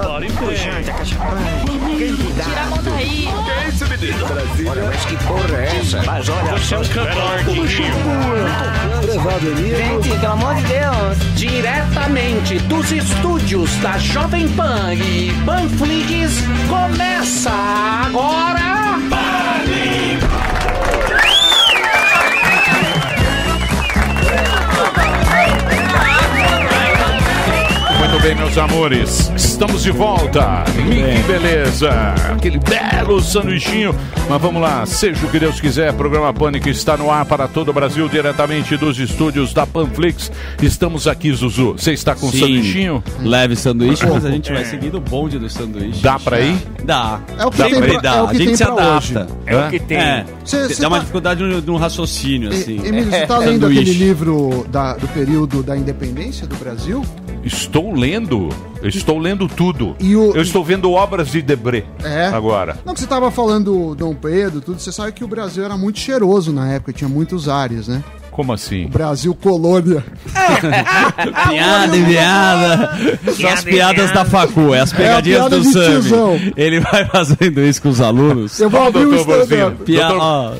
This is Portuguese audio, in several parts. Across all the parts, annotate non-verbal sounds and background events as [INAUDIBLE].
Bora em frente. Tira a mão daí. Olha, mas que porra é essa? Mas olha, você é um cantor, Guiguinho. Gente, pelo amor de Deus. Diretamente dos estúdios da Jovem Pan e Panflix, começa agora... Muito bem, meus amores. Estamos de volta. Que beleza. Aquele belo sanduichinho. Mas vamos lá. Seja o que Deus quiser. Programa Pânico está no ar para todo o Brasil, diretamente dos estúdios da Panflix. Estamos aqui, Zuzu. Você está com Sim. sanduichinho? Leve sanduíche, mas a gente vai seguindo o bonde do sanduíche. Dá pra ir? Dá. É o que Dá tem pra ir, pra- dá. é o que a gente tem se pra adapta. É o que tem. É. Cê- Dá cê uma tá- dificuldade no, no raciocínio, assim. E- Emílio, você tá É. lendo aquele livro da- do período da independência do Brasil? Estou lendo. Eu Estou lendo tudo. E o- Eu estou vendo obras de Debré É. agora. Não, que você tava falando do Dom Pedro, tudo, você sabe que o Brasil era muito cheiroso na época, tinha muitos ares, né? Como assim? Brasil colônia. [LAUGHS] Piada e piada. São as piadas da facu, é as pegadinhas piada do Sami. Ele vai fazendo isso com os alunos. Eu vou abrir o stand-up.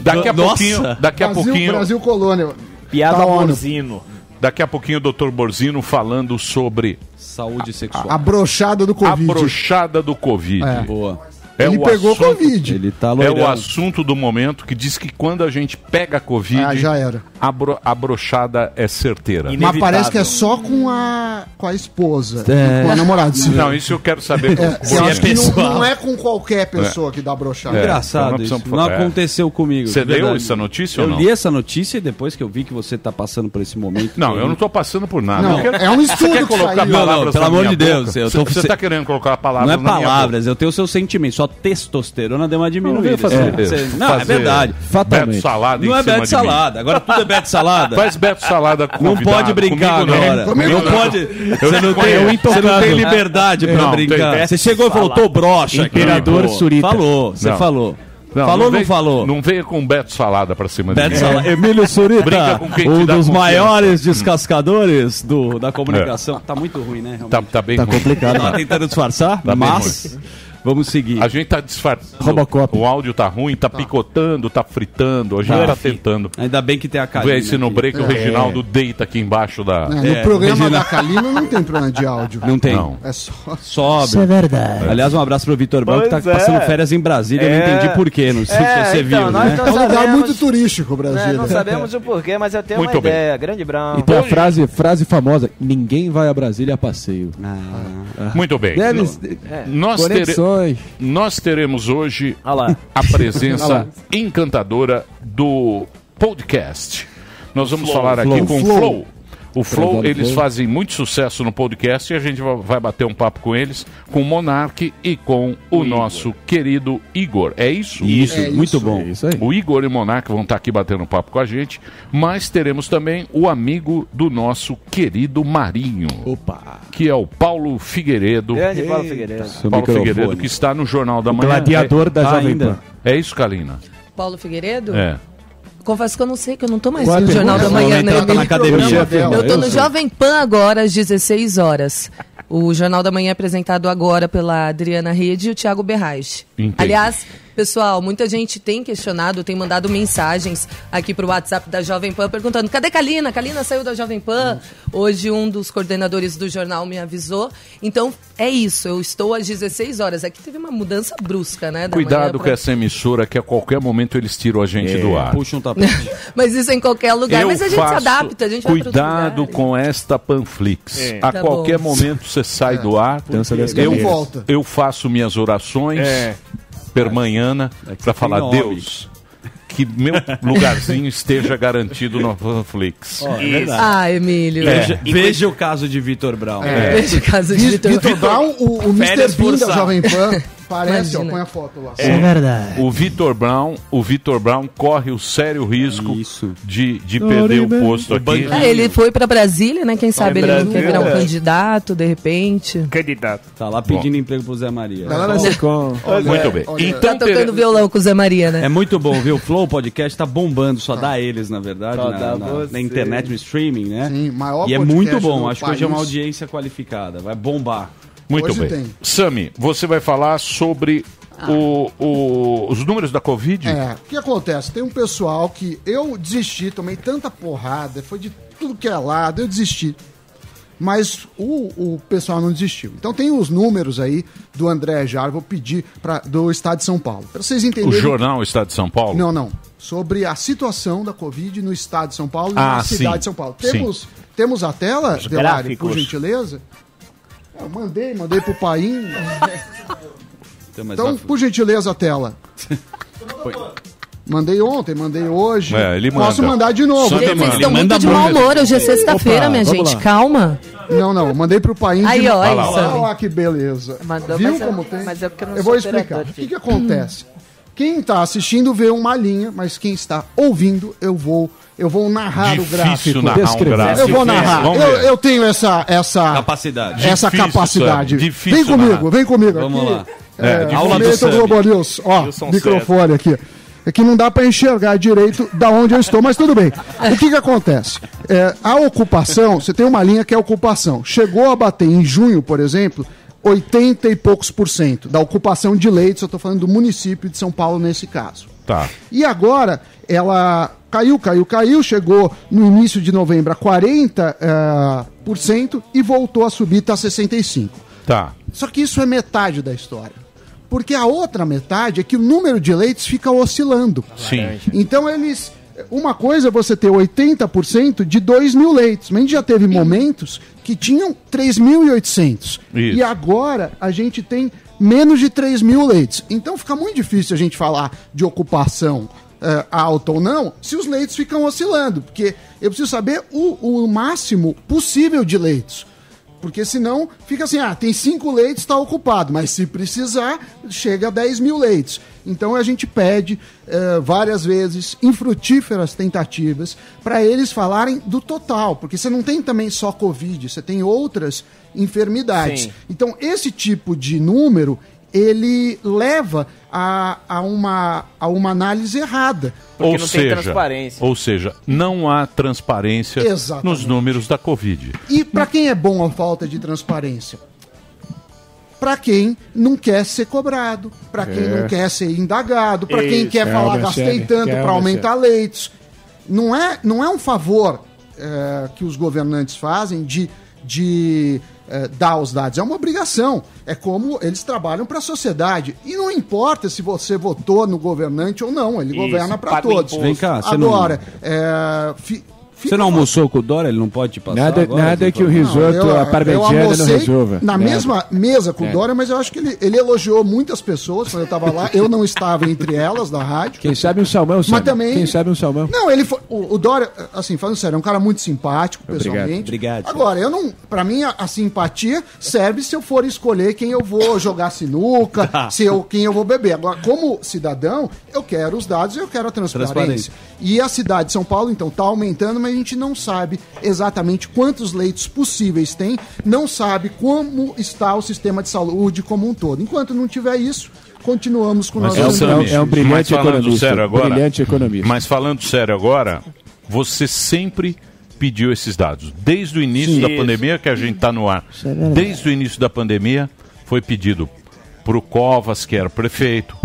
Daqui a do- pouquinho, daqui a Brasil, pouquinho, Brasil colônia. Piada Tá. Borzino. daqui a pouquinho o Dr. Borzino falando sobre Saúde sexual. A brochada do a Covid. brochada do Covid. É. Boa. É Ele o pegou assunto- Covid. Ele tá É o assunto do momento que diz que quando a gente pega Covid, Ah, já era. a, bro- a brochada é certeira. E- Mas Inevitável. parece que é só com a, com a esposa, É. com a namorada. Se- Não, isso eu quero saber. É, Porque eu acho que não, não é com qualquer pessoa que dá brochada. É. então Engraçado nós isso. Não é. aconteceu comigo. Você leu essa notícia Eu ou não? li essa notícia e depois que eu vi que você tá passando por esse momento. Não, eu não tô passando por nada. Não, Eu quero- é um Você estudo que colocar saiu. Não, não, palavras pelo amor de Deus, boca? eu Você tô- você tá querendo colocar palavras Não é na minha boca. palavras, eu tenho o seu sentimento. Sua testosterona deu uma diminuída. Você- Não, é verdade. Beto salada em Não é Beto de. Salada. Agora tudo é Beto Salada. Faz Beto Salada com Não pode brincar Comigo não. agora. Comigo não não. pode. Você não, Eu tem, você não tem liberdade pra Não, brincar. Você chegou e falou, tô broxa aqui. Imperador Surita. Falou, você Não. falou. falou ou não veio- falou? Não veio com Beto Salada pra cima de Beto mim. Salada. Emílio Surita, Brinca com quem te um dos maiores descascadores do, da comunicação. Tá muito ruim, né? realmente? Tá, tá bem Tá ruim. complicado. Tá tentando disfarçar, Tá bem mas vamos seguir. A gente tá disfarçando. Robocop. O áudio tá ruim, tá, picotando, tá fritando. A gente Tá. tá tentando. Ainda bem que tem a Vê Kalina esse no aqui. break, o Reginaldo deita aqui embaixo da. É, no É, programa Regina- da Kalina não tem problema de áudio. Não tem. Não. É só. Sobe. é verdade. Aliás, um abraço pro Vitor Branco, que tá é. passando férias em Brasília. Eu não É. entendi porquê, não sei É, se você então, viu, nós né? É um lugar muito turístico, o É, Brasil. não sabemos o porquê, mas eu tenho Muito uma bem. ideia. Grande Brown. E tem a frase, frase famosa: ninguém vai a Brasília a passeio. Muito bem. Deve No- É. Nós, nós teremos hoje [LAUGHS] a presença encantadora do podcast. Nós vamos falar aqui Flow. com o Flow. Flow. O Flow, Prezado eles Flow. fazem muito sucesso no podcast e a gente va- vai bater um papo com eles, com o Monark e com o, nosso querido Igor. É isso? Isso, É muito isso. bom. É isso aí. O Igor e o Monark vão estar aqui batendo um papo com a gente, mas teremos também o amigo do nosso querido Marinho, Opa! que é o Paulo Figueiredo. Grande Paulo Figueiredo. Seu Paulo microfone. Figueiredo, que está no Jornal da Manhã. Gladiador da Ah, Jovem? Pan. É, é isso, Kalina? Paulo Figueiredo? É. Confesso que eu não sei, que eu não tô mais Qual é no Jornal da? Manhã, né? tá na academia. Eu tô no sei. Jovem Pan agora, às 16 horas. O Jornal da Manhã é apresentado agora pela Adriana Rede e o Thiago. Entendi. Aliás, pessoal, muita gente tem questionado, tem mandado mensagens aqui pro WhatsApp da Jovem Pan perguntando: cadê Kalina? Kalina saiu da Jovem Pan. Hoje um dos coordenadores do jornal me avisou. Então, é isso. Eu estou às 16 horas. Aqui teve uma mudança brusca, né? Cuidado pra- com essa emissora, que a qualquer momento eles tiram a gente do ar. Puxa um tapete. [LAUGHS] Mas isso é em qualquer lugar. Eu Mas a gente faço- se adapta, a gente Cuidado com esta Panflix. É. A Tá qualquer bom. momento você sai do ar. Eu, Não volta. eu faço minhas orações É. permanhana É que para falar. Deus, que meu lugarzinho esteja garantido no Panflix. Ó, é verdade. Ah, Emílio. Veja, veja o caso de Vitor Brown. É. Veja o caso de Vitor, Vitor. Brown, o, o Mr. Bean da. Jovem Pan. [LAUGHS] Parece, ó, põe a foto lá. É verdade. O Vitor Brown, o Vitor Brown corre o sério risco Isso. de, de perder o posto aqui. Ah, ele foi pra Brasília, né? Quem sabe ele não quer virar um Brasília. candidato, de repente. Candidato. Tá lá pedindo emprego pro Zé Maria. Galera Secom. Muito bem. olha- Então, Tá tocando violão com o Zé Maria, né? É muito bom, viu? O Flow Podcast tá bombando, só dá eles, na verdade, Só na, na- na internet, no streaming, né? Sim, maior e é muito bom, acho que hoje é uma país. audiência qualificada, vai bombar. Muito Hoje bem. tem. Sami, você vai falar sobre o- o- os números da Covid? É, o que acontece? Tem um pessoal que eu desisti, tomei tanta porrada, foi de tudo que é lado, eu desisti. Mas o, o pessoal não desistiu. Então tem os números aí do André Jar, vou pedir pra, do Estado de São Paulo. Para vocês O entenderem. Jornal Estado de São Paulo? Não, não. Sobre a situação da Covid no Estado de São Paulo e Ah, na cidade sim. de São Paulo. Sim. Temos, temos a tela, Delari, por gentileza? Eu mandei, mandei pro Paim. Então, mas Então, vai- por gentileza, a tela. [LAUGHS] Mandei ontem, mandei hoje. É, ele Posso manda. mandar de novo. Só Gente, vocês estão muito manda de mau muito. humor. Hoje é sexta-feira, Opa, minha vamos gente. lá. Calma. Não, não, mandei pro Paim. Aí, de ó, Olha lá que beleza. Mandou, Viu mas eu- como tem? mas eu que não vou sou explicar. operador, O que, que acontece? Quem está assistindo vê uma linha, mas quem está ouvindo, eu vou, eu vou narrar o Difícil gráfico. narrar um Descrever. gráfico. Eu vou narrar. Vamos Eu, eu tenho essa, essa Capacidade. essa Difícil, capacidade. Sam, difícil vem comigo, narrar. vem comigo. Vamos aqui. lá. É, É. Aula do. Globo News. Ó, microfone aqui. É que não dá para enxergar direito da onde eu estou, mas tudo bem. O que que acontece? É, a ocupação, você tem uma linha que é a ocupação. Chegou a bater em junho, por exemplo, 80 e poucos por cento da ocupação de leitos, eu estou falando do município de São Paulo nesse caso. Tá. E agora ela caiu, caiu, caiu, chegou no início de novembro a 40% eh, por cento e voltou a subir, está 65%. Tá. Só que isso é metade da história. Porque a outra metade é que o número de leitos fica oscilando. Sim. Então eles. Uma coisa é você ter 80% de 2 mil leitos, mas a gente já teve momentos que tinham 3.800. Isso. E agora a gente tem menos de 3 mil leitos. Então fica muito difícil a gente falar de ocupação eh, alta ou não, se os leitos ficam oscilando. Porque eu preciso saber o, o máximo possível de leitos. Porque senão fica assim, ah, tem cinco leitos, está ocupado, mas se precisar, chega a 10 mil leitos. Então a gente pede eh, várias vezes infrutíferas tentativas para eles falarem do total, porque você não tem também só Covid, você tem outras enfermidades. Sim. Então esse tipo de número ele leva a, a, uma, a uma análise errada. Porque ou não tem seja, transparência. Ou seja, não há transparência Exatamente. nos números da Covid. E para quem é bom a falta de transparência? Para quem não quer ser cobrado, para quem não quer ser indagado, para quem quer Quer falar gastei tanto para aumentar leitos. Não é, não é um favor é, que os governantes fazem de, de é, dar os dados, é uma obrigação. É como eles trabalham para a sociedade. E não importa se você votou no governante ou não, ele Isso, governa para todos. imposto. Vem cá, você não- Agora, é, fi- Você não almoçou com o Dória? Ele não pode te passar Nada, agora? nada que o Não. risoto, eu- a parmegiana não resolva. Na Nada. mesma mesa com o É. Dória, mas eu acho que ele, ele elogiou muitas pessoas quando eu estava lá. Eu não estava entre elas da rádio. Quem sabe um salmão, sabe? também- Quem sabe um salmão. Não, ele foi. O, o Dória, assim, falando sério, é um cara muito simpático, Obrigado, pessoalmente. obrigado. Agora, eu não. Pra mim, a, a simpatia serve se eu for escolher quem eu vou jogar sinuca, [LAUGHS] se eu, quem eu vou beber. Agora, como cidadão, eu quero os dados e eu quero a transparência. Transparência. E a cidade de São Paulo, então, está aumentando, mas gente não sabe exatamente quantos leitos possíveis tem, não sabe como está o sistema de saúde como um todo. Enquanto não tiver isso, continuamos com o nosso É um, é um- mas brilhante falando economista. sério agora, brilhante economista. Mas falando sério agora, você sempre pediu esses dados. Desde o início da Isso. pandemia, que a gente está no ar, é desde o início da pandemia, foi pedido para o Covas, que era o prefeito,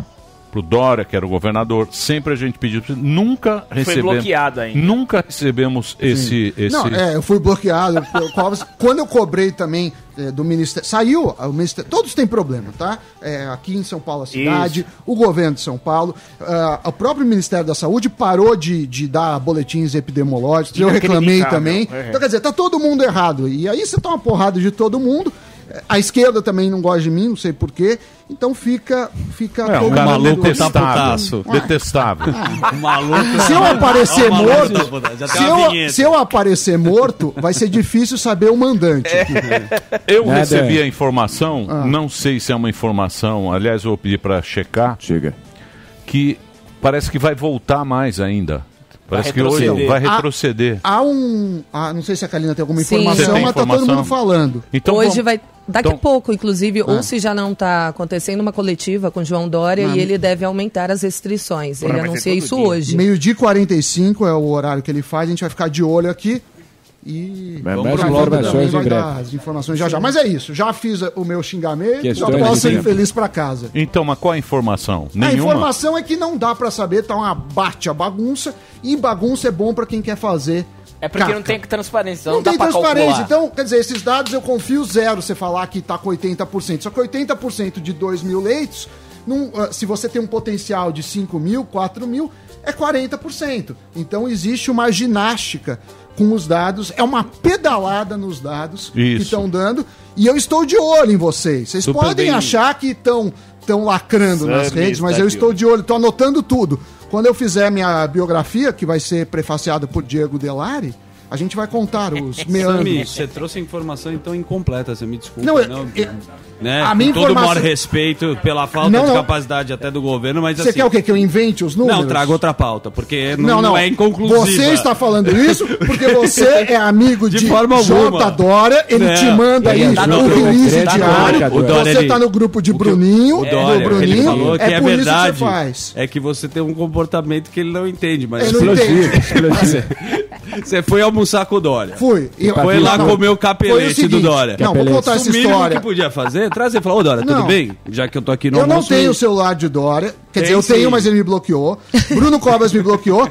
para o Dória, que era o governador, sempre a gente pediu. Nunca recebemos. bloqueado ainda. Nunca recebemos esse. esse... Não, é, eu fui bloqueado. [LAUGHS] Quando eu cobrei também é, do Ministério. Saiu, o Ministério. Todos têm problema, tá? É, aqui em São Paulo, a cidade, o governo de São Paulo, ah, o próprio Ministério da Saúde parou de, de dar boletins epidemiológicos. Eu reclamei também. É. Então, quer dizer, tá todo mundo errado. E aí você toma uma porrada de todo mundo. A esquerda também não gosta de mim, não sei porquê. Então fica. fica É, um todo cara mundo- detestável. Detestável. O maluco. Se eu aparecer maluco morto, tá já tem se eu, se eu aparecer morto, vai ser difícil saber o mandante. Eu Nada. recebi a informação, Ah. não sei se é uma informação, aliás, eu vou pedir para checar, Chega. que parece que vai voltar mais ainda. Parece que hoje vai retroceder. Há um. ah, não sei se a Kalina tem alguma Sim. informação, tem mas tá todo mundo falando. Então Hoje vamos- vai. Daqui então- a pouco, inclusive, Ah. ou se já não está acontecendo uma coletiva com João Dória e ele deve aumentar as restrições. Ele vai ser anuncia isso dia. hoje. Meio-dia e 45 é o horário que ele faz, a gente vai ficar de olho aqui. E Mas a também vai breve. dar as informações já já. Mas é isso, já fiz o meu xingamento, Questões já posso de ir feliz pra casa. Então, mas qual a informação? A Nenhuma? informação é que não dá pra saber, tá uma bate a bagunça, e bagunça é bom pra quem quer fazer. É porque caca. não tem transparência, Não, não, tem transparência. calcular. Então, quer dizer, esses dados eu confio zero você falar que tá com 80%. Só que 80% de 2 mil leitos, num, ah, se você tem um potencial de 5 mil, 4 mil, é 40%. Então existe uma ginástica com os dados, é uma pedalada nos dados que Isso. estão dando. E eu estou de olho em vocês. Vocês Super podem bem. achar que estão estão lacrando nas redes, mas está eu estou de olho, estou anotando tudo. Quando eu fizer minha biografia, que vai ser prefaciada por Diego Delari, a gente vai contar os [LAUGHS] meandros. você trouxe informação então incompleta, você me desculpa. Não, eu- não, eu- né? a Com minha todo informação- maior respeito pela falta Não, de não. capacidade até do governo, mas Você assim... quer o quê? Que eu invente os números? Não, traga outra pauta, porque não, Não, não. não é inconclusiva. Você está falando isso porque você é amigo [LAUGHS] de, De forma alguma. J. Dória, ele Não. te manda Ele aí tá o no grupo, release tá diário. o Dória, Você ele- tá no grupo de o Bruninho, O do Dória, ele Bruninho. falou que é, por isso verdade. que você faz. É que você tem um comportamento que ele não entende, mas Ele não entende. [LAUGHS] você foi almoçar com o Dória. Fui. E- Foi lá Não, comer o foi capelete seguinte, do Dória. Não, vou contar essa o história. que podia fazer, trazer e falar, ô Dória, Não. tudo bem? Já que eu tô aqui no Eu não almoço, tenho e- o celular de Dória. Quer dizer, eu tenho, sim. mas ele me bloqueou. Bruno Cobras me bloqueou.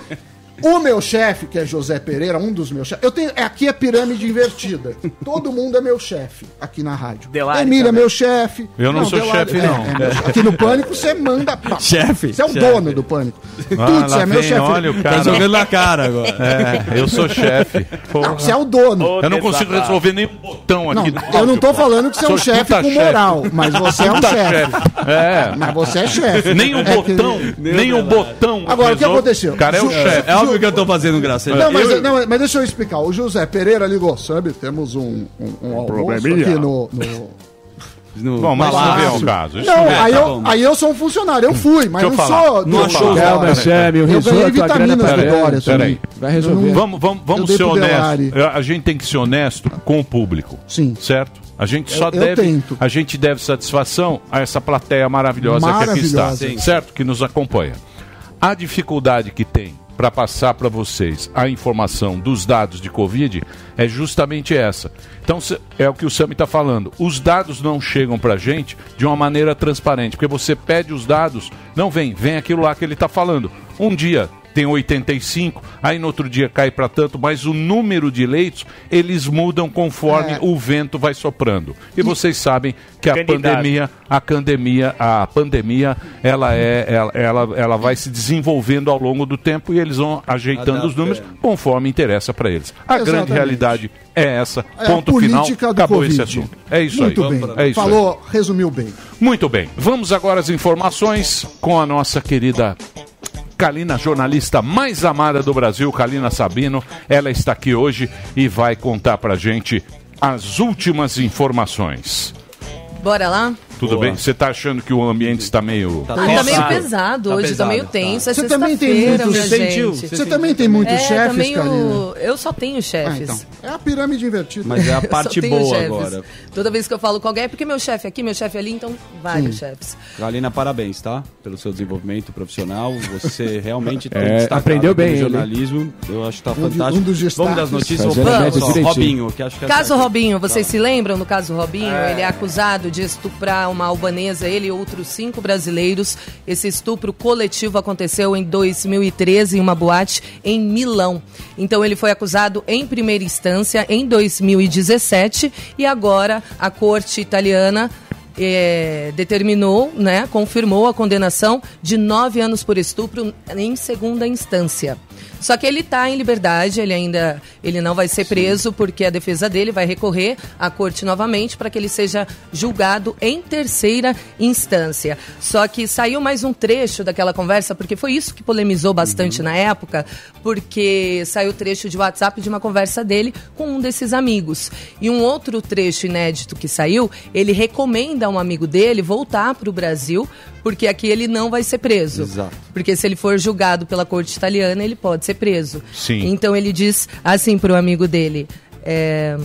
O meu chefe, que é José Pereira, um dos meus chefes. Eu tenho. é, Aqui é pirâmide invertida. Todo mundo é meu chefe aqui na rádio. Delari Emília é meu chefe. Eu não sou chefe, não. é chefe. aqui no Pânico você manda. [LAUGHS] Chefe, Você é o chefe. dono do Pânico. Ah, Tudo, você é meu chefe. olha o Tá cara. jogando na cara agora. [LAUGHS] É, eu sou chefe. Não, você é o dono. Eu não consigo resolver nem um botão Não, aqui. do eu não tô falando que você é um chefe com moral, mas você é um chefe. É. Mas você é chefe. Nem o É que- botão, nem o botão. Agora, o que aconteceu? O cara é o chefe. É óbvio que eu tô fazendo graça. Não, mas, Eu- não, mas deixa eu explicar. O José Pereira ligou, sabe? Temos um, um, um almoço probleminha. aqui no. no- no Bom, mas não vem ao caso. Isso Não, vem- aí, tá eu, bom. aí eu sou um funcionário. Eu fui, mas Deixa eu não falar. sou. Não achou Calma, o Eu ganhei vitaminas do. Dória também. Vai resolver. Não- Vamos, vamos, vamos ser honestos. A gente tem que ser honesto com o público. Sim. Certo? A gente só Eu- eu deve. tento. A gente deve satisfação a essa plateia maravilhosa, que aqui está. Maravilhosa. Sim. Certo? Que nos acompanha. A dificuldade que tem para passar para vocês a informação dos dados de Covid é justamente essa. Então, é o que o Sami está falando. Os dados não chegam para a gente de uma maneira transparente, porque você pede os dados, não vem, vem aquilo lá que ele está falando. Um dia tem 85, aí no outro dia cai para tanto, mas o número de leitos eles mudam conforme É. o vento vai soprando. E vocês sabem que a Candidato. pandemia, a pandemia, a pandemia, ela é, ela, ela, ela vai se desenvolvendo ao longo do tempo e eles vão ajeitando os números conforme interessa para eles. A grande Exatamente. realidade é essa. É Ponto final. Acabou Covid. esse assunto. É isso Muito aí. bem. É isso aí. Falou, resumiu bem. Muito bem. Vamos agora às informações com a nossa querida Kalina, jornalista mais amada do Brasil, Kalina Sabino. Ela está aqui hoje e vai contar pra gente as últimas informações. Bora lá? Tudo bem? Você tá achando que o ambiente está meio. Tá Ah, tá meio pesado. Tá hoje, tá pesado, meio tá. tenso. É Você também tem muitos- sentiu? Você também tem muitos É, chefes, também Karina? o... Eu só tenho Ah, chefes. então. É a pirâmide invertida. Mas é a [LAUGHS] parte boa chefes. agora. Toda vez que eu falo com alguém, é porque meu chefe aqui, meu chefe ali, então vários chefes. Galina, parabéns, tá? Pelo seu desenvolvimento profissional. Você [LAUGHS] realmente tem É, aprendeu bem, ele. jornalismo. Eu acho que tá Um de- fantástico. um dos Vamos das notícias. Vamos. Robinho, que acho que é Caso. Robinho, vocês se lembram do caso Robinho? Ele é acusado de estuprar uma albanesa, ele e outros cinco brasileiros. Esse estupro coletivo aconteceu em 2013 em uma boate em Milão. Então ele foi acusado em primeira instância em 2017 e agora a corte italiana eh, determinou, né, confirmou a condenação de nove anos por estupro em segunda instância. Só que ele está em liberdade, ele ainda ele não vai ser preso porque a defesa dele vai recorrer à corte novamente para que ele seja julgado em terceira instância. Só que saiu mais um trecho daquela conversa, porque foi isso que polemizou bastante na época, porque saiu trecho de WhatsApp de uma conversa dele com um desses amigos. E um outro trecho inédito que saiu, ele recomenda a um amigo dele voltar para o Brasil, porque aqui ele não vai ser preso. Exato. Porque se ele for julgado pela corte italiana, ele pode ser preso. Sim. Então ele diz assim pro amigo dele. é,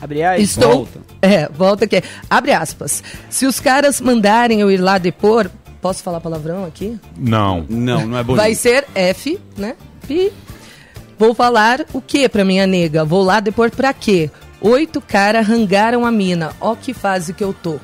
Abre aí. Estou. volta. É, volta aqui. Abre aspas. Se os caras mandarem eu ir lá depor. Posso falar palavrão aqui? Não. Não, não é bonito. Vai ser F, né? Pi. Vou falar o que pra minha nega? Vou lá depor pra quê? Oito cara rangaram a mina. Ó que fase que eu tô.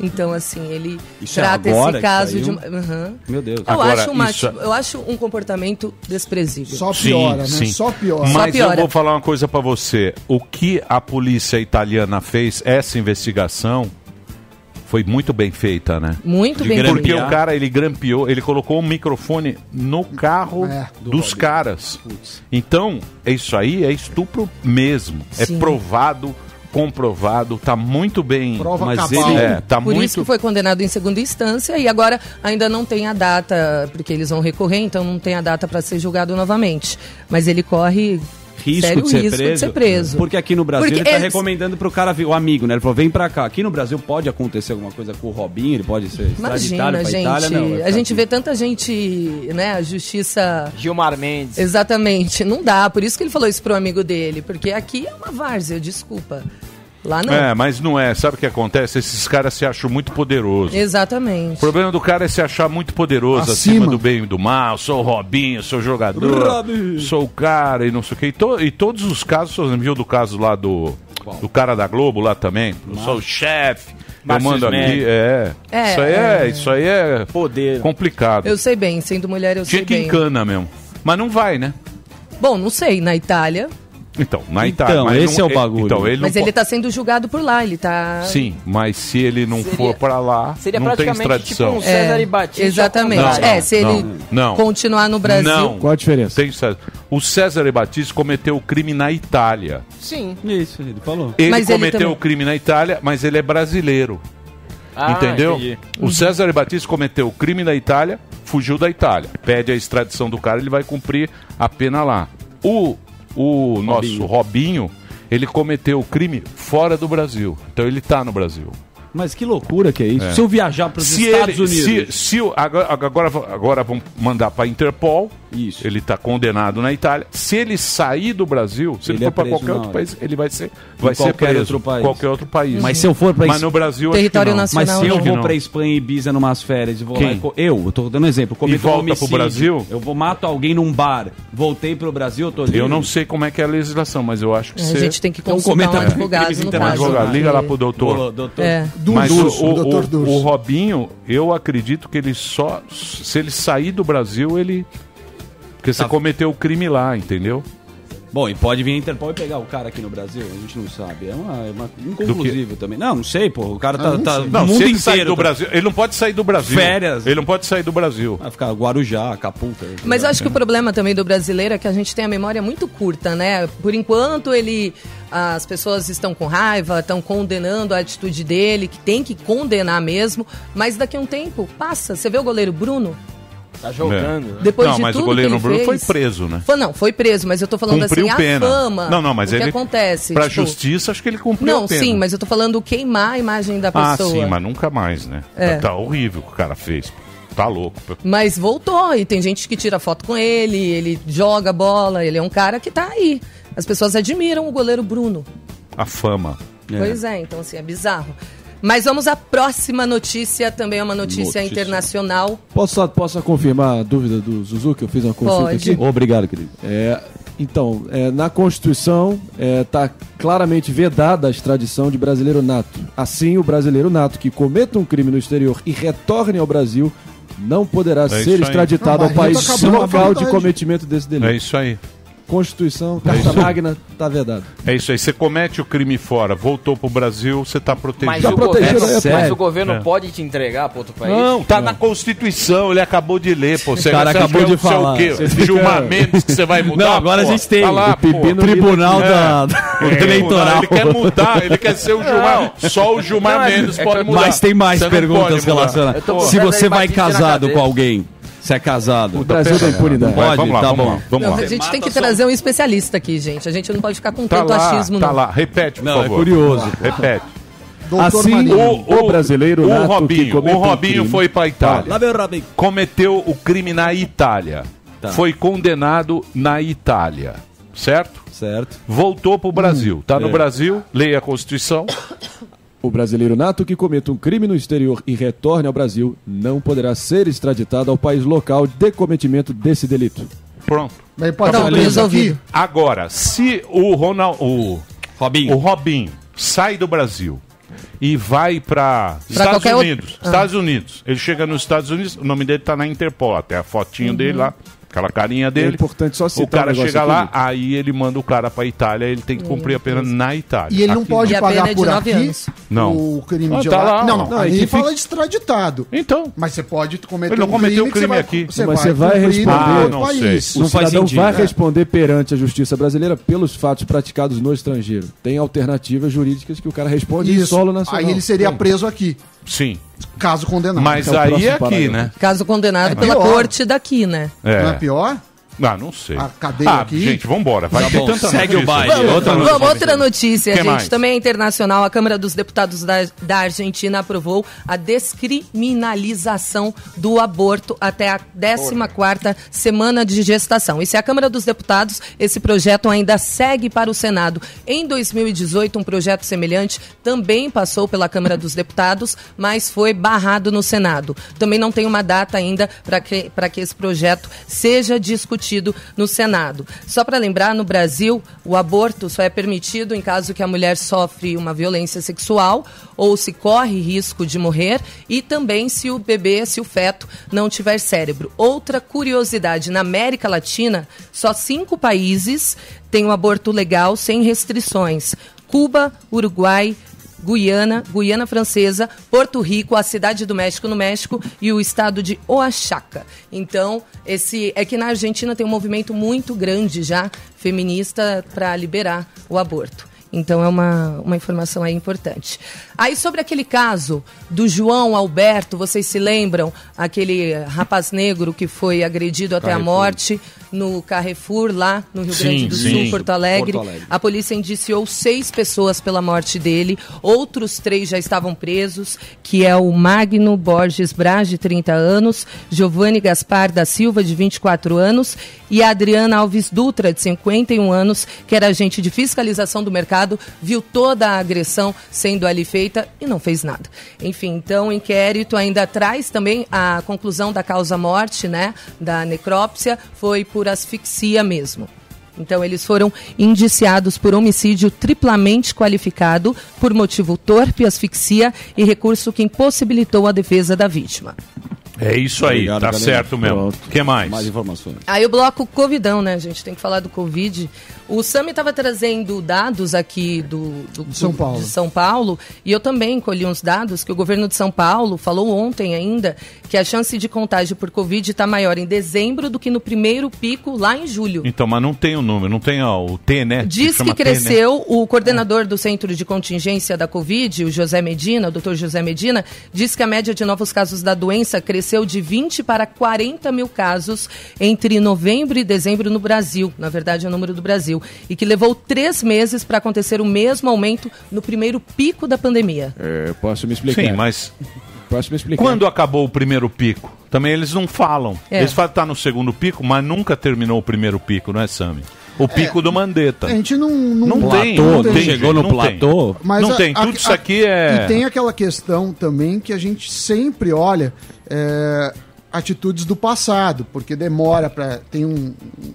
Então, assim, ele Isso é trata agora esse caso de. Uhum. Meu Deus. Eu, Agora, acho uma- isso é- eu acho um comportamento desprezível. Só Sim, piora, né? sim. Só piora. Mas piora. eu vou falar uma coisa pra você. O que a polícia italiana fez, essa investigação, foi muito bem feita, né? Muito De bem grande- Porque o cara, ele grampeou, ele colocou um microfone no carro É, dos caras. Então, é isso aí, é estupro mesmo. É Sim. provado, comprovado, tá muito bem. Prova Mas cabal. ele- É, tá Por muito. isso que foi condenado em segunda instância e agora ainda não tem a data, porque eles vão recorrer, então não tem a data para ser julgado novamente. Mas ele corre Risco, sério de ser, risco preso. de ser preso. Porque aqui no Brasil Porque ele tá eles- recomendando pro cara, vir- o amigo, né? Ele falou, vem pra cá. Aqui no Brasil pode acontecer alguma coisa com o Robinho, ele pode ser Imagina, pra gente. Itália, não. vai a gente aqui. vê tanta gente, né? A justiça. Gilmar Mendes. Exatamente. Não dá. Por isso que ele falou isso pro amigo dele. Porque aqui é uma várzea, desculpa. Lá não. É, mas não é. Sabe o que acontece? Esses caras se acham muito poderosos. O Exatamente. problema do cara é se achar muito poderoso, acima, Acima. do bem e do mal. Sou o Robinho, sou o jogador, sou o cara e não sei o quê. E, to- e todos os casos, você viu do caso lá do, do cara da Globo lá também? Eu sou o chefe, eu mando aqui. É. É, Isso aí é, é. isso aí é Poder. complicado. Eu sei bem, sendo mulher, eu Tinha sei que bem. encana mesmo. Mas não vai, né? Bom, não sei, na Itália. Então, na Então, Itália. mas esse não- é o bagulho. Então, ele Mas não ele po- tá sendo julgado por lá, ele tá. Sim, mas se ele não Seria- for pra lá, seria não tem extradição. tipo um César e Batista Exatamente. contrário. é, se ele não, não. continuar no Brasil. Não. Qual a diferença? Tem César. O César Batista cometeu o crime na Itália. Sim. Isso, ele falou. Ele Mas ele cometeu também- o crime na Itália, mas ele é brasileiro. Ah, entendeu? entendi. O César Batista cometeu o crime na Itália, fugiu da Itália. Pede a extradição do cara, ele vai cumprir a pena lá. O, o nosso Robinho, ele cometeu o crime fora do Brasil. Então ele tá no Brasil. Mas que loucura que é isso. Se eu viajar pros Se Estados ele, se, Unidos... se o- agora, agora, agora vão mandar para Interpol. Isso. Ele está condenado na Itália. Se ele sair do Brasil, se ele, Ele é for para preso qualquer outro hora. país, ele vai ser, vai ser qualquer preso. outro país. Qualquer outro país. Mas se eu for pra Mas no Brasil acho Território que não. nacional. Mas se eu vou pra Espanha e Ibiza numas férias e vou Quem? lá e Eu, eu tô dando exemplo. Cometo volta um homicídio, pro Brasil? Eu vou mato alguém num bar. Voltei pro Brasil, eu tô livre. Eu não sei como é que é a legislação, mas eu acho que A você... gente tem que Então, consultar um comenta- advogado no Um caso. advogado. Liga lá pro Ô, doutor. doutor. É. Mas o, o, o, o Robinho, eu acredito que ele só... Se ele sair do Brasil, ele... Porque você Tá. cometeu o crime lá, entendeu? Bom, e pode vir a Interpol e pegar o cara aqui no Brasil? A gente não sabe. É uma, é uma inconclusivo também. Não, não sei, pô. O cara tá, não tá sei. Não, no mundo se ele sair inteiro. do tá- Brasil... Ele não pode sair do Brasil. Férias. Ele não pode sair do Brasil. Vai ficar Guarujá, Acapulco. Mas eu acho que o problema também do brasileiro é que a gente tem a memória muito curta, né? Por enquanto ele. As pessoas estão com raiva, estão condenando a atitude dele, que tem que condenar mesmo, mas daqui a um tempo passa. Você vê o goleiro Bruno? Tá jogando. Depois não, de mas tudo o goleiro que ele Bruno foi fez- preso, né? Foi, não, foi preso, mas eu tô falando Cumpriu assim, pena. a fama. Não, não, mas o ele. que acontece? Pra tipo, justiça, acho que ele cumpriu Não, a pena. sim, mas eu tô falando queimar a imagem da Ah, pessoa. sim, mas nunca mais, né? É. Tá horrível o que o cara fez. Tá louco. Mas voltou, e tem gente que tira foto com ele, ele joga bola, ele é um cara que tá aí. As pessoas admiram o goleiro Bruno. A fama. Pois é, então assim, é bizarro. Mas vamos à próxima notícia, também é uma notícia, Notícia. internacional. Posso, posso confirmar a dúvida do Zuzu, que eu fiz uma consulta Pode. aqui? Obrigado, querido. É, então, é, na Constituição está claramente vedada a extradição de brasileiro nato. Assim, o brasileiro nato que cometa um crime no exterior e retorne ao Brasil não poderá isso ser extraditado Ah, ao país local de cometimento desse delito. É isso aí. Constituição, Carta isso. Magna, está vedado. É isso aí. Você comete o crime fora, voltou pro Brasil, você tá protegido. Mas, Tá o protegido, governo, é, mas o governo É. pode te entregar para outro país? Não, tá na Constituição, ele acabou de ler, pô. Você cara acabou é de o falar. quê? Você fica- Gilmar Mendes que você vai mudar? Não, agora pô? a gente tem Tá lá, o. Tribunal É. da, do É, Eleitoral. Ele quer mudar, ele quer ser o Gilmar. Só o Gilmar Não, é- Mendes é pode mudar. Mas tem mais Você não perguntas relacionadas. Se você vai casado com alguém, se é casado. O Brasil da impunidade. Vai, Pode? vamos lá, Tá vamos bom. lá. Vamos Não, lá. a gente tem que trazer um especialista aqui, gente. A gente não pode ficar com Tá tanto lá, achismo, tá não. lá. Repete, por Não, é favor. curioso. Repete. Doutor Assim, Marinho. o, brasileiro o nato que Robinho, o um Robinho crime- foi Itália. Vem o Robin. Cometeu o crime na Itália. Tá. Foi condenado na Itália. Certo? Certo. Voltou pro Brasil. Tá no É. Brasil, leia a Constituição. O brasileiro nato que cometa um crime no exterior e retorne ao Brasil não poderá ser extraditado ao país local de cometimento desse delito. Pronto. Mas pode resolvido. aqui. Agora, se o Ronald, o Robinho. o Robinho sai do Brasil e vai para Estados qualquer outro- Unidos, Ah. Estados Unidos, ele chega nos Estados Unidos, o nome dele tá na Interpol, até a fotinho Uhum. dele lá, aquela carinha dele. É importante só o citar um cara negócio chega aqui, lá, Nico. aí ele manda o cara para Itália, ele tem que cumprir a pena na Itália. E ele não Aqui pode pena pagar é por aqui anos. Não. o crime Ah, de tá lá. lá, Não, não. Não, aí e fala fica- de extraditado. Então, Mas você pode cometer Ele não um cometeu crime, crime vai- aqui. Você Mas vai você vai responder- Ah, não país. sei. O Não faz cidadão sentido, vai né? responder perante a justiça brasileira pelos fatos praticados no estrangeiro. Tem alternativas jurídicas que o cara responde em solo nacional. Aí ele seria preso aqui, sim. caso condenado. Mas é aí é aqui, parágrafo. né? Caso condenado É pela pior. corte daqui, né? É. Não é pior? Ah, não sei. A cadeia ah, aqui? gente, vambora. Vai Tá ter bom, tanta segue notícia. o baile. Vamos. Outra Vamos, notícia. outra notícia, Que gente. mais? Também é internacional. A Câmara dos Deputados da, da Argentina aprovou a descriminalização do aborto até a 14ª semana de gestação. E se a Câmara dos Deputados, esse projeto ainda segue para o Senado. Em 2018, um projeto semelhante também passou pela Câmara dos Deputados, mas foi barrado no Senado. Também não tem uma data ainda para que, para que esse projeto seja discutido no Senado. Só para lembrar, no Brasil, o aborto só é permitido em caso que a mulher sofre uma violência sexual ou se corre risco de morrer e também se o bebê, se o feto não tiver cérebro. Outra curiosidade, na América Latina, só cinco países têm o aborto legal sem restrições. Cuba, Uruguai, Guiana, Guiana Francesa, Porto Rico, a cidade do México no México e o estado de Oaxaca. Então, esse é que na Argentina tem um movimento muito grande já feminista para liberar o aborto. Então é uma, uma informação aí importante. Aí sobre aquele caso do João Alberto, vocês se lembram? Aquele rapaz negro que foi agredido até a morte no Carrefour, lá no Rio Sim, Grande do sim. Sul, Porto Alegre. Porto Alegre. A polícia indiciou seis pessoas pela morte dele, outros três já estavam presos, que é o Magno Borges Braz, de 30 anos, Giovanni Gaspar da Silva, de 24 anos, e a Adriana Alves Dutra, de 51 anos, que era agente de fiscalização do mercado, viu toda a agressão sendo ali feita e não fez nada. Enfim, então o inquérito ainda traz também a conclusão da causa-morte, né, da necrópsia, foi por asfixia mesmo. Então, eles foram indiciados por homicídio triplamente qualificado por motivo torpe, asfixia e recurso que impossibilitou a defesa da vítima. É isso aí, Obrigado, tá galera. certo mesmo. O que mais? Mais informações. Aí o bloco Covidão, né? A gente tem que falar do Covid. O Sami estava trazendo dados aqui do, do- De São do- Paulo. de São Paulo e eu também colhi uns dados que o governo de São Paulo falou ontem ainda que a chance de contágio por Covid está maior em dezembro do que no primeiro pico lá em julho. Então, mas não tem o número, não tem ó, o T, né? Diz chama que T, né? cresceu, o coordenador do Centro de Contingência da Covid, o José Medina, o doutor José Medina, diz que a média de novos casos da doença cresceu de 20 para 40 mil casos entre novembro e dezembro no Brasil, na verdade é o número do Brasil, e que levou três meses para acontecer o mesmo aumento no primeiro pico da pandemia. É, posso me explicar? Sim, mas Posso me explicar? quando acabou o primeiro pico? Também eles não falam. É. Eles falam que tá no segundo pico, mas nunca terminou o primeiro pico, não é, Sami? O pico do Mandetta. A gente não. Não, Não tem, Platô, não não tem, chegou no não tem. platô. Não a- tem, a- tudo isso a- aqui é- E tem aquela questão também que a gente sempre olha é, atitudes do passado, porque demora para tem um-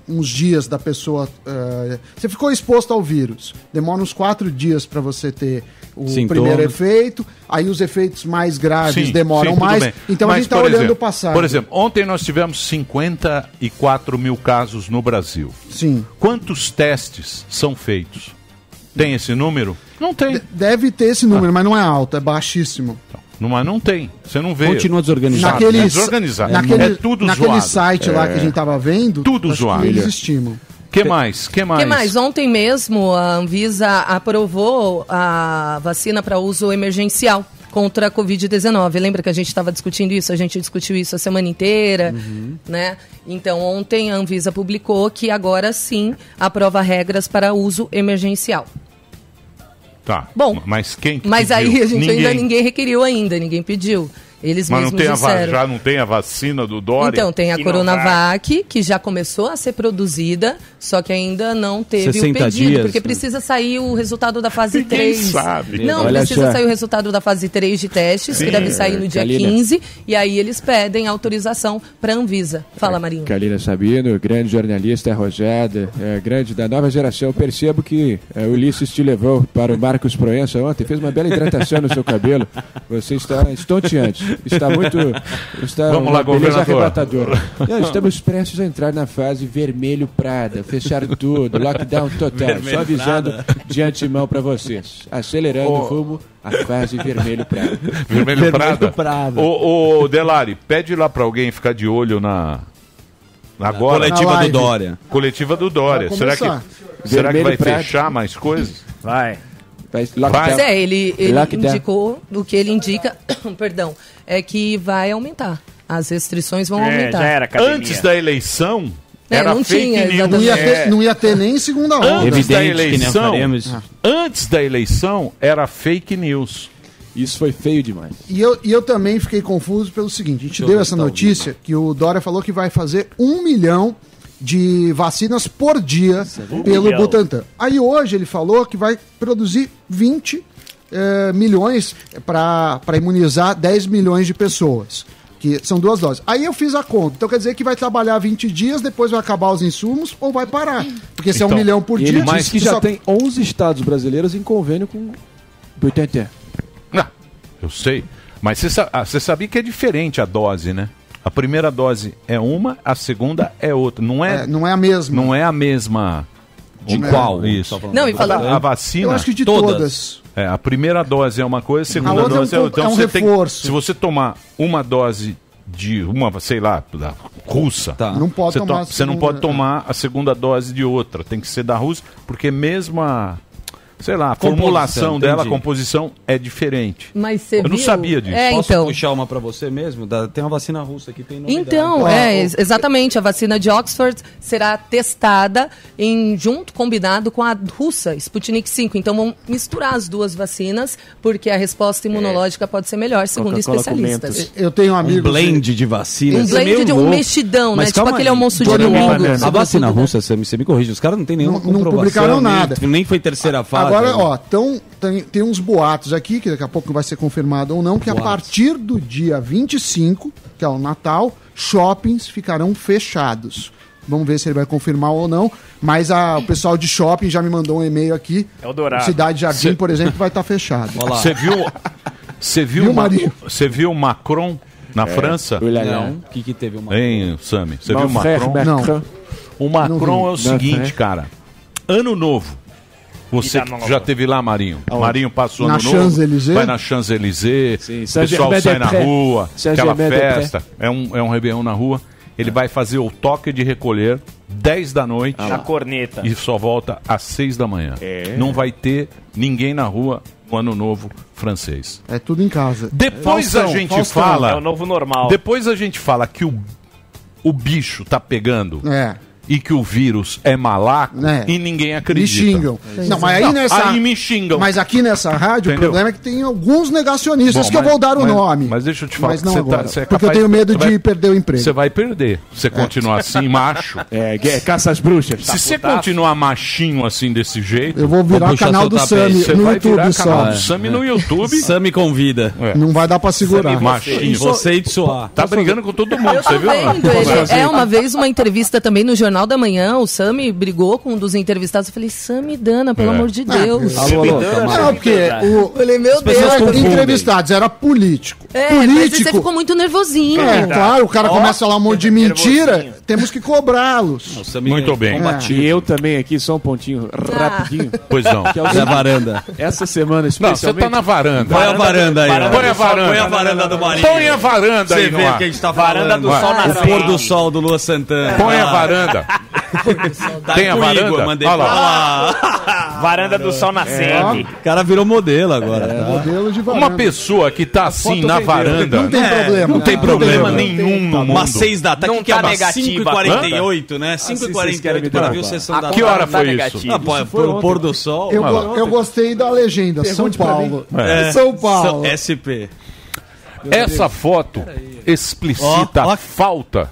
uns dias da pessoa. é, você ficou exposto ao vírus, demora uns quatro dias para você ter o Sintomas. primeiro efeito, aí os efeitos mais graves Sim, demoram sim, mais. bem. Então a Mas, gente está olhando exemplo, o passado. Por exemplo, ontem nós tivemos 54 mil casos no Brasil. Sim. Quantos testes são feitos? Tem esse número? Não tem. De- Deve ter esse número, mas não é alto, é baixíssimo. Não, mas não tem. Você não vê. Continua desorganizado. Naquele, É desorganizado. naquele, é tudo naquele zoado. site lá que a gente tava vendo, Tudo zoado. que eles estimam. que mais? que mais? que mais? Ontem mesmo a Anvisa aprovou a vacina para uso emergencial contra a Covid-19. Lembra que a gente estava discutindo isso? A gente discutiu isso a semana inteira, né? Então, ontem a Anvisa publicou que agora sim aprova regras para uso emergencial. Tá. Bom, mas quem que Mas aí pediu? a gente ainda ninguém requeriu ainda, ninguém pediu. Eles Mas não mesmos tem a, va- disseram. já não tem a vacina do Dória? Então, tem a. Coronavac, que já começou a ser produzida só que ainda não teve o 60 pedido, dias, porque né? precisa sair o resultado da fase Ninguém 3. sabe. Não, Olha precisa só. sair o resultado da fase 3 de testes, que deve sair no dia Kalina. 15, e aí eles pedem autorização para a Anvisa. Fala, Marinho. Kalina Sabino, grande jornalista arrojada, é, grande da nova geração. Percebo que é, Ulisses te levou para o Marcos Proença ontem, fez uma bela hidratação no seu cabelo. Você está estonteante, está muito. Está Vamos lá, governador. arrebatadora. Não, estamos prestes a entrar na fase vermelho Prada, fechar tudo, lockdown total. Só avisando de antemão para vocês, acelerando o rumo à fase vermelho Prada. Vermelho, Prada. Prada. Ô, ô, Delari, pede lá pra alguém ficar de olho na. Agora, Na Coletiva do live. Dória. coletiva do Dória. Será que, será que Vermelho vai fechar mais coisas? Vai. Vai, Pois lockdown. é, ele, ele Lockdown. indicou, o que ele indica, [COUGHS] perdão, é que vai aumentar. As restrições vão É, aumentar. já era academia. Antes da eleição, era não fake tinha, news. Não ia, É. ter, não ia ter nem segunda onda. Antes da Evidente que nem eleição, faremos. antes da eleição era fake news. Isso foi feio demais. E eu, e eu também fiquei confuso pelo seguinte: a gente eu deu essa tá notícia que o Dória falou que vai fazer um milhão de vacinas por dia pelo milhão. Butantan. Aí hoje ele falou que vai produzir 20 eh, milhões para imunizar 10 milhões de pessoas. Que são duas doses. Aí eu fiz a conta. Então quer dizer que vai trabalhar 20 dias, depois vai acabar os insumos ou vai parar. Porque se é um Então, milhão por dia. mas que já só- tem 11 estados brasileiros em convênio com o Butantan. Ah, eu sei. Mas você sa- ah, você sabia que é diferente a dose, né? A primeira dose é uma, a segunda é outra. Não é, É, não é a mesma. não é a mesma. De Não é. qual? Isso. Não, e A, falando, a vacina. Eu acho que de Todas. todas. É, a primeira dose é uma coisa, a segunda outra é um dose é com- outra. é um você tem- reforço. se você tomar uma dose de uma, sei lá, da russa, Tá. Não pode você, tomar to- a você não segunda, pode tomar a segunda dose de outra. Tem que ser da russa, porque mesmo a, sei lá, a Composição, formulação dela, a composição é diferente. mas você Eu não viu? sabia disso. É, Posso então. puxar uma pra você mesmo? Da- tem uma vacina russa que tem novidade. Então, Ah, é, o- ex- exatamente. A vacina de Oxford será testada em junto, combinado com a russa, Sputnik 5. Então vão misturar as duas vacinas, porque a resposta imunológica pode ser melhor, segundo especialistas. Eu tenho Um amigos. blend de vacinas. Um é blend meio de um louco. mexidão, né? Mas Tipo calma aquele aí. almoço de domingo. A vacina né? russa, você me, corrige, os caras não tem nenhuma Não- não publicaram nem- nada. Nem, foi terceira fase. Agora, ó, tão, tem, tem uns boatos aqui, que daqui a pouco vai ser confirmado ou não, que a Boatos. partir do dia 25, que é o Natal, shoppings ficarão fechados. Vamos ver se ele vai confirmar ou não. Mas a- o pessoal de shopping já me mandou um e-mail aqui. Eldorado. Cidade Jardim, por exemplo, vai estar fechado. Olha lá. Você viu, você viu, Ma- você viu Macron na França? Olha Não. O que que teve uma... Hein, Sami? Você viu o Macron? Macron. O Macron é o Não seguinte, cara. Ano novo. Você já teve lá, Marinho. Marinho passou Na ano novo. Champs-Élysées? Vai na Champs-Élysées. O pessoal sai na rua. Aquela Saint-Germain-des-Prés. festa. É um, é um Réveillon na rua. Ele vai fazer o toque de recolher 10 da noite Na corneta. e só volta às 6 da manhã. Não vai ter ninguém na rua no ano novo francês. É tudo em casa. Depois Faustão, a gente Faustão. fala. É o novo normal. Depois a gente fala que o, o bicho tá pegando É. e que o vírus é malaco É. e ninguém Me acredita. xingam. Não, mas aí Não, nessa. aí me xingam. Mas aqui nessa rádio, Entendeu? o problema é que tem alguns negacionistas Bom, que eu mas- vou dar o mas- nome. Mas deixa eu te falar. Mas não você agora. você é porque eu tenho medo de vai- perder o emprego. Você vai perder. Você continuar assim, [LAUGHS] macho. É, gue- caça às bruxas. Se você continuar machinho assim desse jeito, Eu vou virar puxar canal seu do. Sami você no vai YouTube virar só. canal do Sami no YouTube. Sam me convida. É. Não vai dar pra segurar. Machinho. Você e. Tá brigando com todo mundo, Eu você tô viu? é, uma vez uma entrevista também no Jornal da Manhã, o Sami brigou com um dos entrevistados. Eu falei, Sami Dana, pelo É. amor de Deus. Alô, alô. Não, porque o, Falei, meu Deus. entrevistados era político. É, mas você político. ficou muito nervosinho. É, claro, o cara começa a falar um monte de mentira, nervosinho. temos que cobrá-los. Muito é bem. E eu também aqui, só um pontinho rapidinho. [LAUGHS] Pois não. Que é o Da varanda. Essa semana, Não, você especialmente... tá na varanda. Põe a varanda aí. Põe a varanda. Põe a varanda do Marinho. Põe a varanda Você aí no vê que a gente tá Varanda do sol nascente. O pôr do sol do Lua Santana. Põe a Ah, varanda. Tá Tem a o varanda? Igor, mandei Olha lá. lá. [LAUGHS] Varanda do sol nascente. O cara virou modelo agora. tá? Modelo de varanda. Uma pessoa que tá assim na varanda. Não tem É, problema. Não tem Não problema tem nenhum no mundo. Umas seis da tarde. Não que que é tá uma negativa. 5h48, né? vocês querem me 5h48 para ver o sessão da Que hora Tá foi isso? Ah, é foi pôr, ontem. pôr do sol. Eu, gostei da legenda, São Paulo. É. São Paulo. São- SP. Essa foto explicita a falta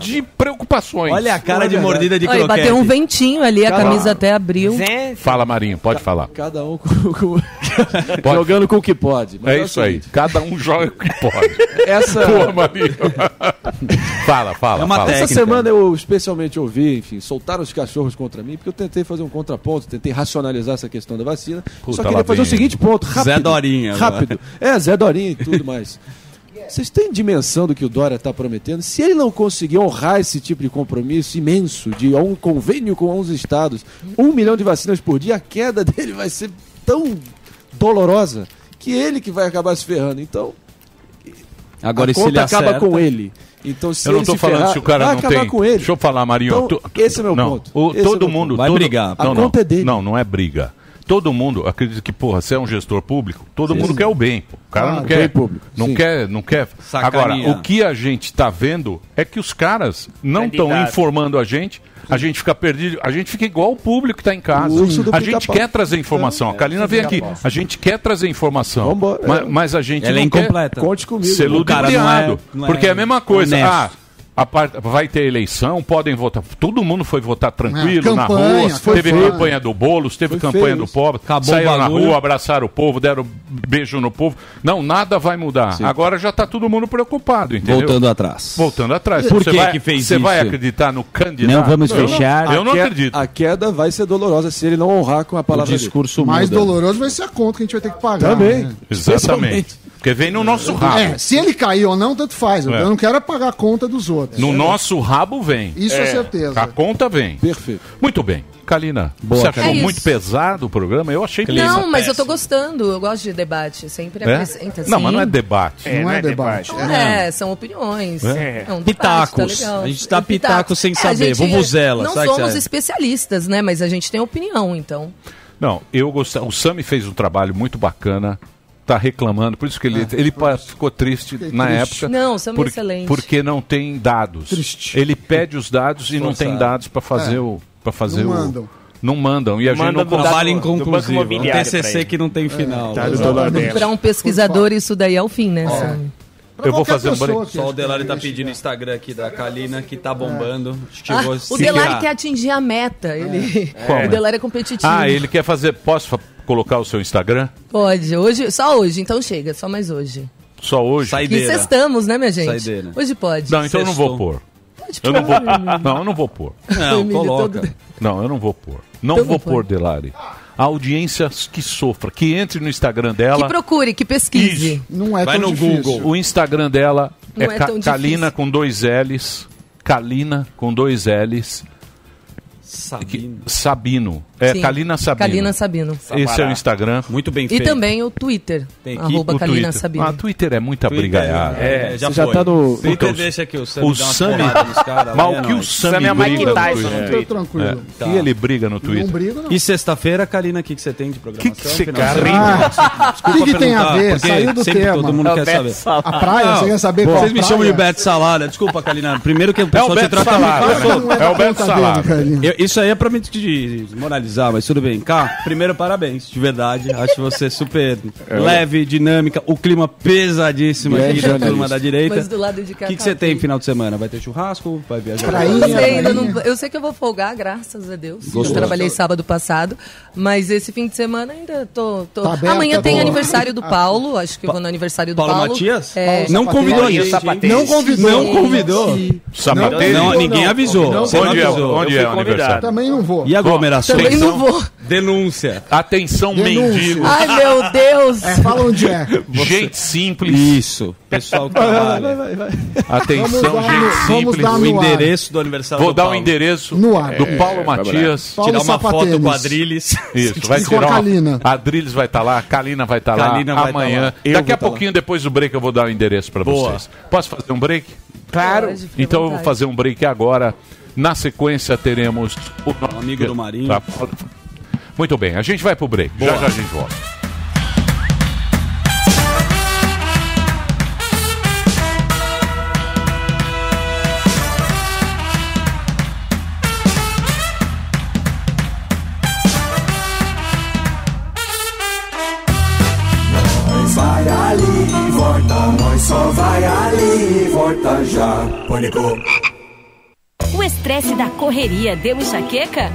de preocupações. Olha a cara de mordida de Olha, croquete. bateu um ventinho ali, a Cada- camisa até abriu. Fala, Marinho, pode falar. Cada um com- com- jogando com o que pode. Mas É o isso aí. Cada um joga o que pode. Essa, Boa, Marinho. [LAUGHS] fala, fala. É uma fala. essa semana eu especialmente ouvi, enfim, soltaram os cachorros contra mim, porque eu tentei fazer um contraponto, tentei racionalizar essa questão da vacina. Puta, só queria fazer o seguinte ponto, rápido. Zé Dorinha agora. Rápido. É, Zé Dorinha e tudo mais. [LAUGHS] Vocês têm dimensão do que o Dória está prometendo? Se ele não conseguir honrar esse tipo de compromisso imenso, de um convênio com 11 estados, um milhão de vacinas por dia, a queda [LAUGHS] dele vai ser tão dolorosa que ele que vai acabar se ferrando. Então, Agora, a se ele conta acaba acerta? com ele. Então, se Eu não se falando ferrar, se o cara não acabar tem. com ele. Deixa eu falar, Marinho. Então, tu- esse é meu não, ponto. o- é todo meu mundo. ponto. Vai todo- brigar. Não, A não, conta é dele. Não, não é briga. Todo mundo acredita que, porra, você é um gestor público, todo mundo quer o bem. pô. O cara Ah, não quer. público, Não sim. quer, não quer. Sacanear. Agora, o que a gente está vendo é que os caras não estão informando a gente. A gente fica perdido, a gente fica igual o público que está em casa. Do A gente quer trazer informação. A Kalina vem aqui. A gente quer trazer informação. Mas, mas a gente Ela é não quer incompleta. Conte comigo. ser é- ludibriado. é porque é a mesma coisa. honesto. Ah, a parte, vai ter eleição, podem votar. Todo mundo foi votar tranquilo É, na campanha, rua. foi Teve feio. campanha do Boulos, teve Foi campanha feio do pobre. Acabou o saíram na rua, abraçaram o povo, deram beijo no povo. Não, nada vai mudar. Agora já está todo mundo preocupado, entendeu? Voltando atrás. Voltando atrás. Por Você que vai, que fez Você vai isso? acreditar no candidato? Não vamos Eu fechar. Eu não A que- acredito. A queda vai ser dolorosa se ele não honrar com a O palavra dele. discurso Mais muda. doloroso vai ser a conta que a gente vai ter que pagar. Também. né? Exatamente. Porque vem no nosso rabo. É, se ele cair ou não, tanto faz. É. Eu não quero é pagar a conta dos outros. No nosso rabo vem. Isso é, certeza. A conta vem. Perfeito. Muito bem. Kalina, Boa, você achou Kalina. É muito isso. pesado o programa? Eu achei Não, mas eu tô gostando. Eu gosto de debate. Sempre É? apresenta. Não, mas não é debate. não é debate. Não é, são opiniões. É. É um debate, Pitacos. tá legal. A gente dá É pitaco sem É, a saber, gente- vuvuzela, Não sabe que somos é? especialistas, né? Mas a gente tem opinião, então. Não, eu gostei. O Sami fez um trabalho muito bacana. Tá reclamando, por isso que ele, ele pa- ficou triste na triste. época. Não, o Sami é por- excelente. Porque não tem dados. Triste. Ele pede os dados e não tem dados para fazer o. para fazer Não o. mandam. Não mandam. E a gente Manda não. Trabalho Do Banco inconclusivo. Um TCC ele. que não tem final. Tá dólar dele. Para um pesquisador, isso daí é o fim, né? Sami? Pra Eu vou fazer um que Só o Delari que tá é pedindo o Instagram aqui da Kalina, que tá É. bombando. Que Ah, o Delari quer atingir a meta. Ele... Qual? O Delari é competitivo. Ah, ele quer fazer. Posso colocar o seu Instagram? Pode. Hoje, só hoje, então chega, só mais hoje. Só hoje? Que Saideira. sextamos, né, minha gente? Saideira. Hoje pode. Não, então eu não vou pôr. Pode Eu não vou. pôr. Não, eu não vou pôr. Não, coloca. todo- Não, eu não vou pôr. Não Então vou pôr, Delari. A audiência que sofra, que entre no Instagram dela. Que procure, que pesquise. Isso. Não é Vai tão no difícil. Google. O Instagram dela Não é, é Kalina difícil. com dois L's. Kalina com dois L's. Sabino. Sabino. É Sim. Kalina Sabino. Kalina Sabino. Esse é o Instagram. Muito bem E feito. também o Twitter. Tem aqui arroba O Kalina Twitter. Sabino. Ah, Twitter é muita Twitter, brigaiada. É, já Você já foi. tá no- Twitter Então, deixa aqui o Sami O caras. Mas lá, o é que o. Sami Sami é o Mike briga no Tyson no Twitter. tranquilo. É. E ele briga no Não Twitter. brigo, não. E sexta-feira, Karina, o que, que você tem de programação? Que que esse Final cara- de semana? Ah, Desculpa o que, que tem a ver? Saiu do sempre tema. todo mundo É o quer saber. Salada. A praia, Não, você quer saber qual Vocês me chamam de Beto Salada. Desculpa, Kalina. Primeiro que o É pessoal o te trata Salada. muito. Não É o Beto Salada. dele, Carlinhos. Eu- isso aí é pra me de- desmoralizar, mas tudo bem. Cá, primeiro parabéns, de verdade. Acho você super leve, dinâmica, o clima pesadíssimo Grande aqui da turma da direita. Mas do lado de O cá. que, que tá você tem final de semana? Vai ter churrasco? Vai viajar? Prainha. Eu sei, ainda Prainha. não, eu sei que eu vou folgar, graças a Deus. Gostou. Eu trabalhei sábado passado, mas esse fim de semana ainda tô. tô- Tá Amanhã tá tem bom. aniversário do Paulo, acho que eu vou no aniversário do Paulo Paulo. Matias? É. Não convidou a gente. Não convidou. Não convidou. Sapateiro? Não, ninguém avisou. não, Você não Onde é, avisou. onde Eu é o aniversário? Também não vou. E aglomeração? Também não vou. Denúncia. Atenção, Denúncia. mendigo. Ai, meu Deus! É, fala onde é. Gente simples. Isso. Pessoal que trabalha. Atenção, Vamos gente no- vamos simples. dar O no ar. endereço do aniversário Vou do dar o Paulo. endereço No ar. do Paulo Matias. Paulo Tirar uma foto com a Adriles. Isso, [LAUGHS] vai E tirar a uma... Kalina. A Adriles vai estar lá, a Kalina vai estar lá Kalina vai amanhã. tá lá. Daqui a tá lá. pouquinho, depois do break, eu vou dar o endereço para vocês. Posso fazer um break? Claro. Então eu vou fazer um break agora. Na sequência teremos o nosso amigo do Marinho. Tá. Muito bem, a gente vai pro break. Já já a gente volta. Vai ali e volta, nós só vai ali e volta já. Pânico. Estresse da correria deu enxaqueca?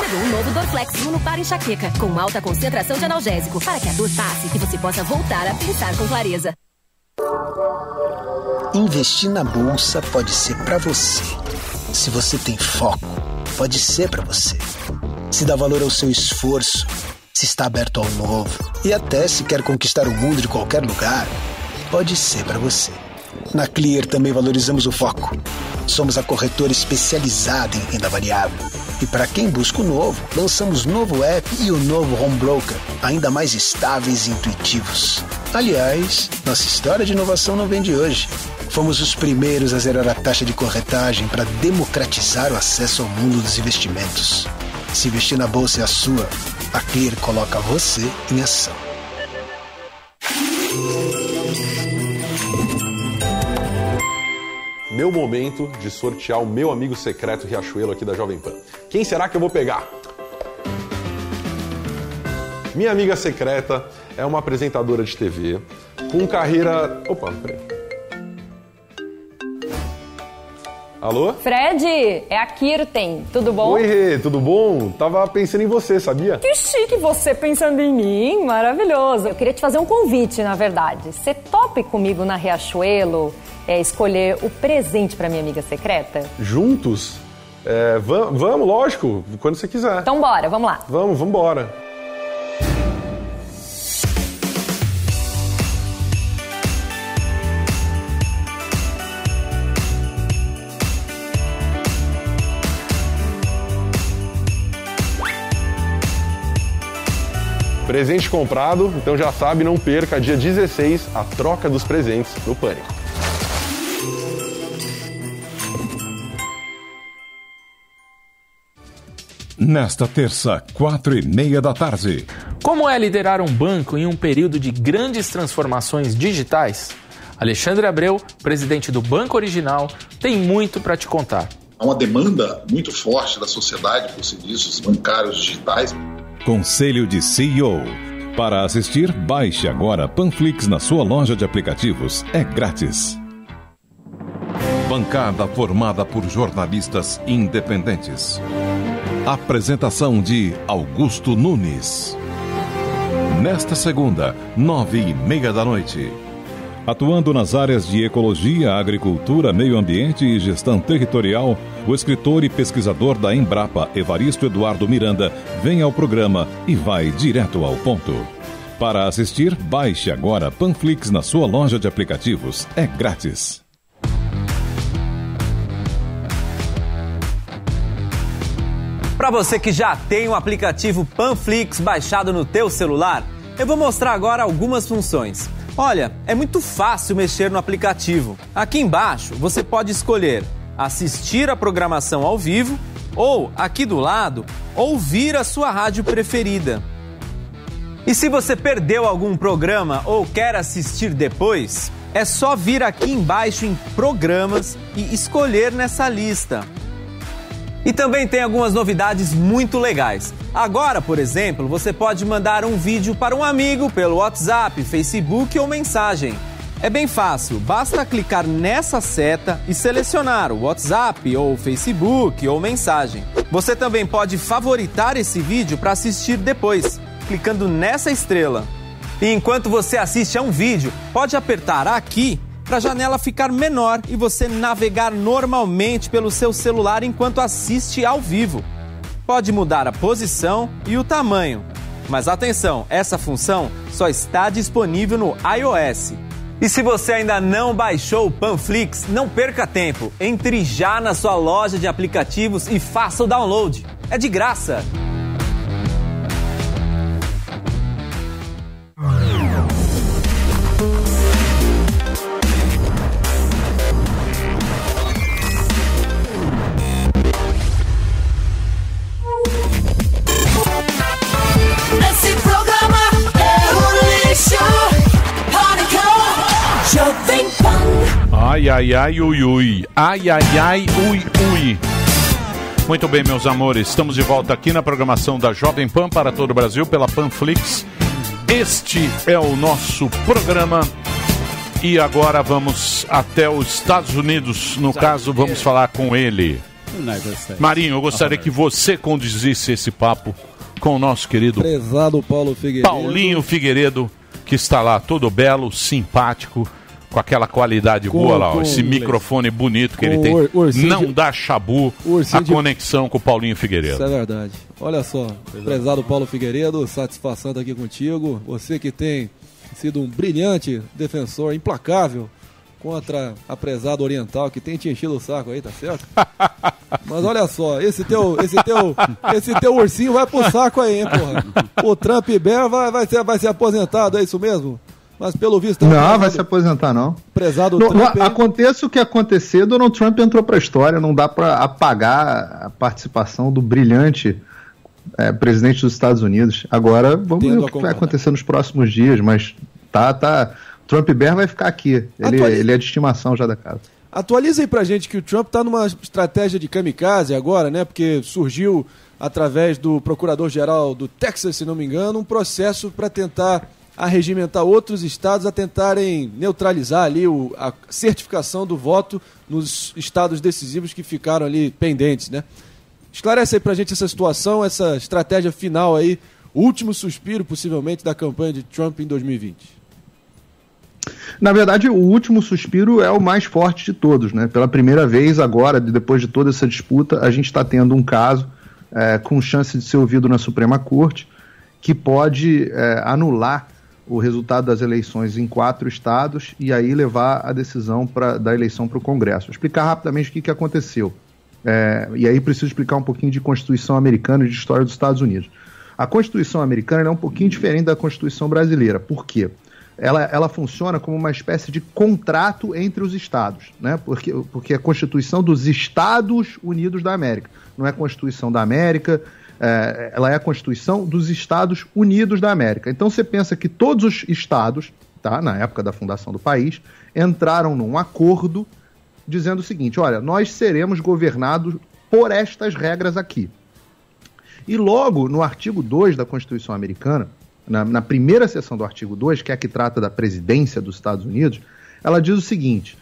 Chegou o novo Dorflex Uno para enxaqueca, com alta concentração de analgésico, para que a dor passe e você possa voltar a pensar com clareza. Investir na bolsa pode ser para você. Se você tem foco, pode ser para você. Se dá valor ao seu esforço, se está aberto ao novo e até se quer conquistar o mundo de qualquer lugar, pode ser para você. Na Clear também valorizamos o foco. Somos a corretora especializada em renda variável. E para quem busca o novo, lançamos novo app e o novo Home Broker, ainda mais estáveis e intuitivos. Aliás, nossa história de inovação não vem de hoje. Fomos os primeiros a zerar a taxa de corretagem para democratizar o acesso ao mundo dos investimentos. Se investir na bolsa é a sua, a Clear coloca você em ação. Meu momento de sortear o meu amigo secreto Riachuelo aqui da Jovem Pan. Quem será que eu vou pegar? Minha amiga secreta é uma apresentadora de TV com carreira. Opa, peraí. Alô? Fred, é a Kirten, tudo bom? Oi, Rê, tudo bom? Tava pensando em você, sabia? Que chique você pensando em mim, maravilhoso. Eu queria te fazer um convite, na verdade. Você tope comigo na Riachuelo é, escolher o presente para minha amiga secreta? Juntos? É, vam- vamos, lógico, quando você quiser. Então bora, vamos lá. Vamos, vamos embora. Presente comprado, então já sabe, não perca, dia 16, a troca dos presentes no Pânico. Nesta terça, quatro e meia da tarde. Como é liderar um banco em um período de grandes transformações digitais? Alexandre Abreu, presidente do Banco Original, tem muito para te contar. Há uma demanda muito forte da sociedade por serviços bancários digitais. Conselho de CEO. Para assistir, baixe agora Panflix na sua loja de aplicativos. É grátis. Bancada formada por jornalistas independentes. Apresentação de Augusto Nunes. Nesta segunda, nove e meia da noite. Atuando nas áreas de ecologia, agricultura, meio ambiente e gestão territorial, o escritor e pesquisador da Embrapa, Evaristo Eduardo Miranda, vem ao programa e vai direto ao ponto. Para assistir, baixe agora Panflix na sua loja de aplicativos. É grátis. Para você que já tem o aplicativo Panflix baixado no teu celular, eu vou mostrar agora algumas funções. Olha, é muito fácil mexer no aplicativo. Aqui embaixo você pode escolher assistir a programação ao vivo ou, aqui do lado, ouvir a sua rádio preferida. E se você perdeu algum programa ou quer assistir depois, é só vir aqui embaixo em Programas e escolher nessa lista. E também tem algumas novidades muito legais. Agora, por exemplo, você pode mandar um vídeo para um amigo pelo WhatsApp, Facebook ou mensagem. É bem fácil, basta clicar nessa seta e selecionar o WhatsApp ou Facebook ou mensagem. Você também pode favoritar esse vídeo para assistir depois, clicando nessa estrela. E enquanto você assiste a um vídeo, pode apertar aqui para a janela ficar menor e você navegar normalmente pelo seu celular enquanto assiste ao vivo. Pode mudar a posição e o tamanho. Mas atenção, essa função só está disponível no iOS. E se você ainda não baixou o Panflix, não perca tempo. Entre já na sua loja de aplicativos e faça o download. É de graça. Ai, ai, ai, ui, ui. Ai, ai, ai, ui, ui. Muito bem, meus amores, estamos de volta aqui na programação da Jovem Pan para todo o Brasil pela Panflix. Este é o nosso programa E agora vamos até os Estados Unidos. No caso, vamos falar com ele. Marinho, eu gostaria que você conduzisse esse papo com o nosso querido Prezado Paulo Figueiredo. Paulinho Figueiredo, que está lá todo belo, simpático, com aquela qualidade Com- boa lá, ó, esse microfone bonito que ele tem. Não de- dá chabu a de- conexão com o Paulinho Isso Figueiredo. é verdade. Olha só, prezado Paulo Figueiredo, satisfação estar aqui contigo. Você que tem sido um brilhante defensor, implacável contra a prezada oriental que tem te enchido o saco aí, tá certo? [LAUGHS] Mas olha só, esse teu, esse teu, esse teu ursinho vai pro saco aí, hein, porra. O Trump Bear vai, vai, ser, vai ser aposentado, é isso mesmo? Mas pelo visto... um Não, vai se aposentar, não. Prezado Não, Trump... não, aconteça o que acontecer, Donald Trump entrou pra história, não dá pra apagar a participação do brilhante é, presidente dos Estados Unidos. Agora, vamos Tendo ver a o que vai acontecer nos próximos dias, mas tá, tá. Trump Bear vai ficar aqui. Ele, Atualiza- ele é de estimação já da casa. Atualiza aí pra gente que o Trump tá numa estratégia de kamikaze agora, né? Porque surgiu através do procurador-geral do Texas, se não me engano, um processo para tentar arregimentar outros estados a tentarem neutralizar ali o, a certificação do voto nos estados decisivos que ficaram ali pendentes, né? Esclarece aí pra gente essa situação, essa estratégia final aí, último suspiro possivelmente da campanha de Trump em 2020. Na verdade, o último suspiro é o mais forte de todos, né? Pela primeira vez agora, de- depois de toda essa disputa, a gente está tendo um caso é, com chance de ser ouvido na Suprema Corte que pode é, anular o resultado das eleições em quatro estados e aí levar a decisão pra, da eleição para o Congresso. Vou explicar rapidamente o que, que aconteceu. É, e aí preciso explicar um pouquinho de Constituição americana e de história dos Estados Unidos. A Constituição americana é um pouquinho diferente da Constituição brasileira. Por quê? Ela, ela funciona como uma espécie de contrato entre os estados, né? Porque, porque é a Constituição dos Estados Unidos da América. Não é a Constituição da América, é, ela é a Constituição dos Estados Unidos da América. Então você pensa que todos os estados, tá, na época da fundação do país, entraram num acordo dizendo o seguinte: olha, nós seremos governados por estas regras aqui. E logo no artigo 2 da Constituição Americana, na, na primeira seção do artigo 2, que é a que trata da presidência dos Estados Unidos, ela diz o seguinte: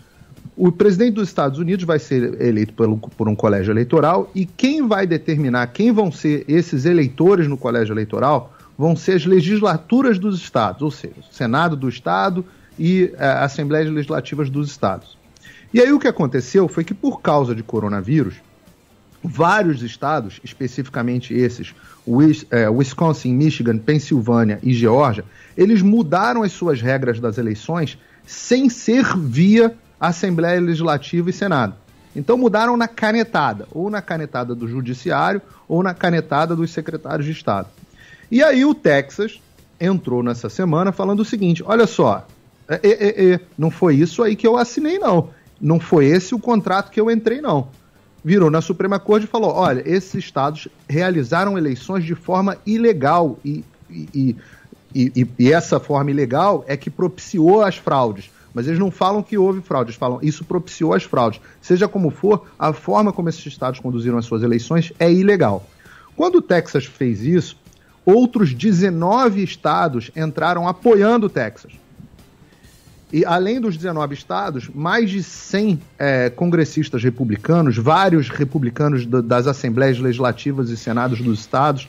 o presidente dos Estados Unidos vai ser eleito pelo, por um colégio eleitoral e quem vai determinar quem vão ser esses eleitores no colégio eleitoral vão ser as legislaturas dos estados, ou seja, o Senado do Estado e eh, Assembleias Legislativas dos Estados. E aí o que aconteceu foi que, por causa de coronavírus, vários estados, especificamente esses, eh, Wisconsin, Michigan, Pensilvânia e Geórgia, eles mudaram as suas regras das eleições sem ser via Assembleia Legislativa e Senado. Então mudaram na canetada, ou na canetada do Judiciário, ou na canetada dos secretários de Estado. E aí o Texas entrou nessa semana falando o seguinte: olha só, é, é, é, não foi isso aí que eu assinei, não. Não foi esse o contrato que eu entrei, não. Virou na Suprema Corte e falou: olha, esses estados realizaram eleições de forma ilegal e, e, e- e essa forma ilegal é que propiciou as fraudes. Mas eles não falam que houve fraude, eles falam isso propiciou as fraudes. Seja como for, a forma como esses estados conduziram as suas eleições é ilegal. Quando o Texas fez isso, outros 19 estados entraram apoiando o Texas. E além dos 19 estados, mais de 100 eh, congressistas republicanos, vários republicanos da- das assembleias legislativas e senados dos estados,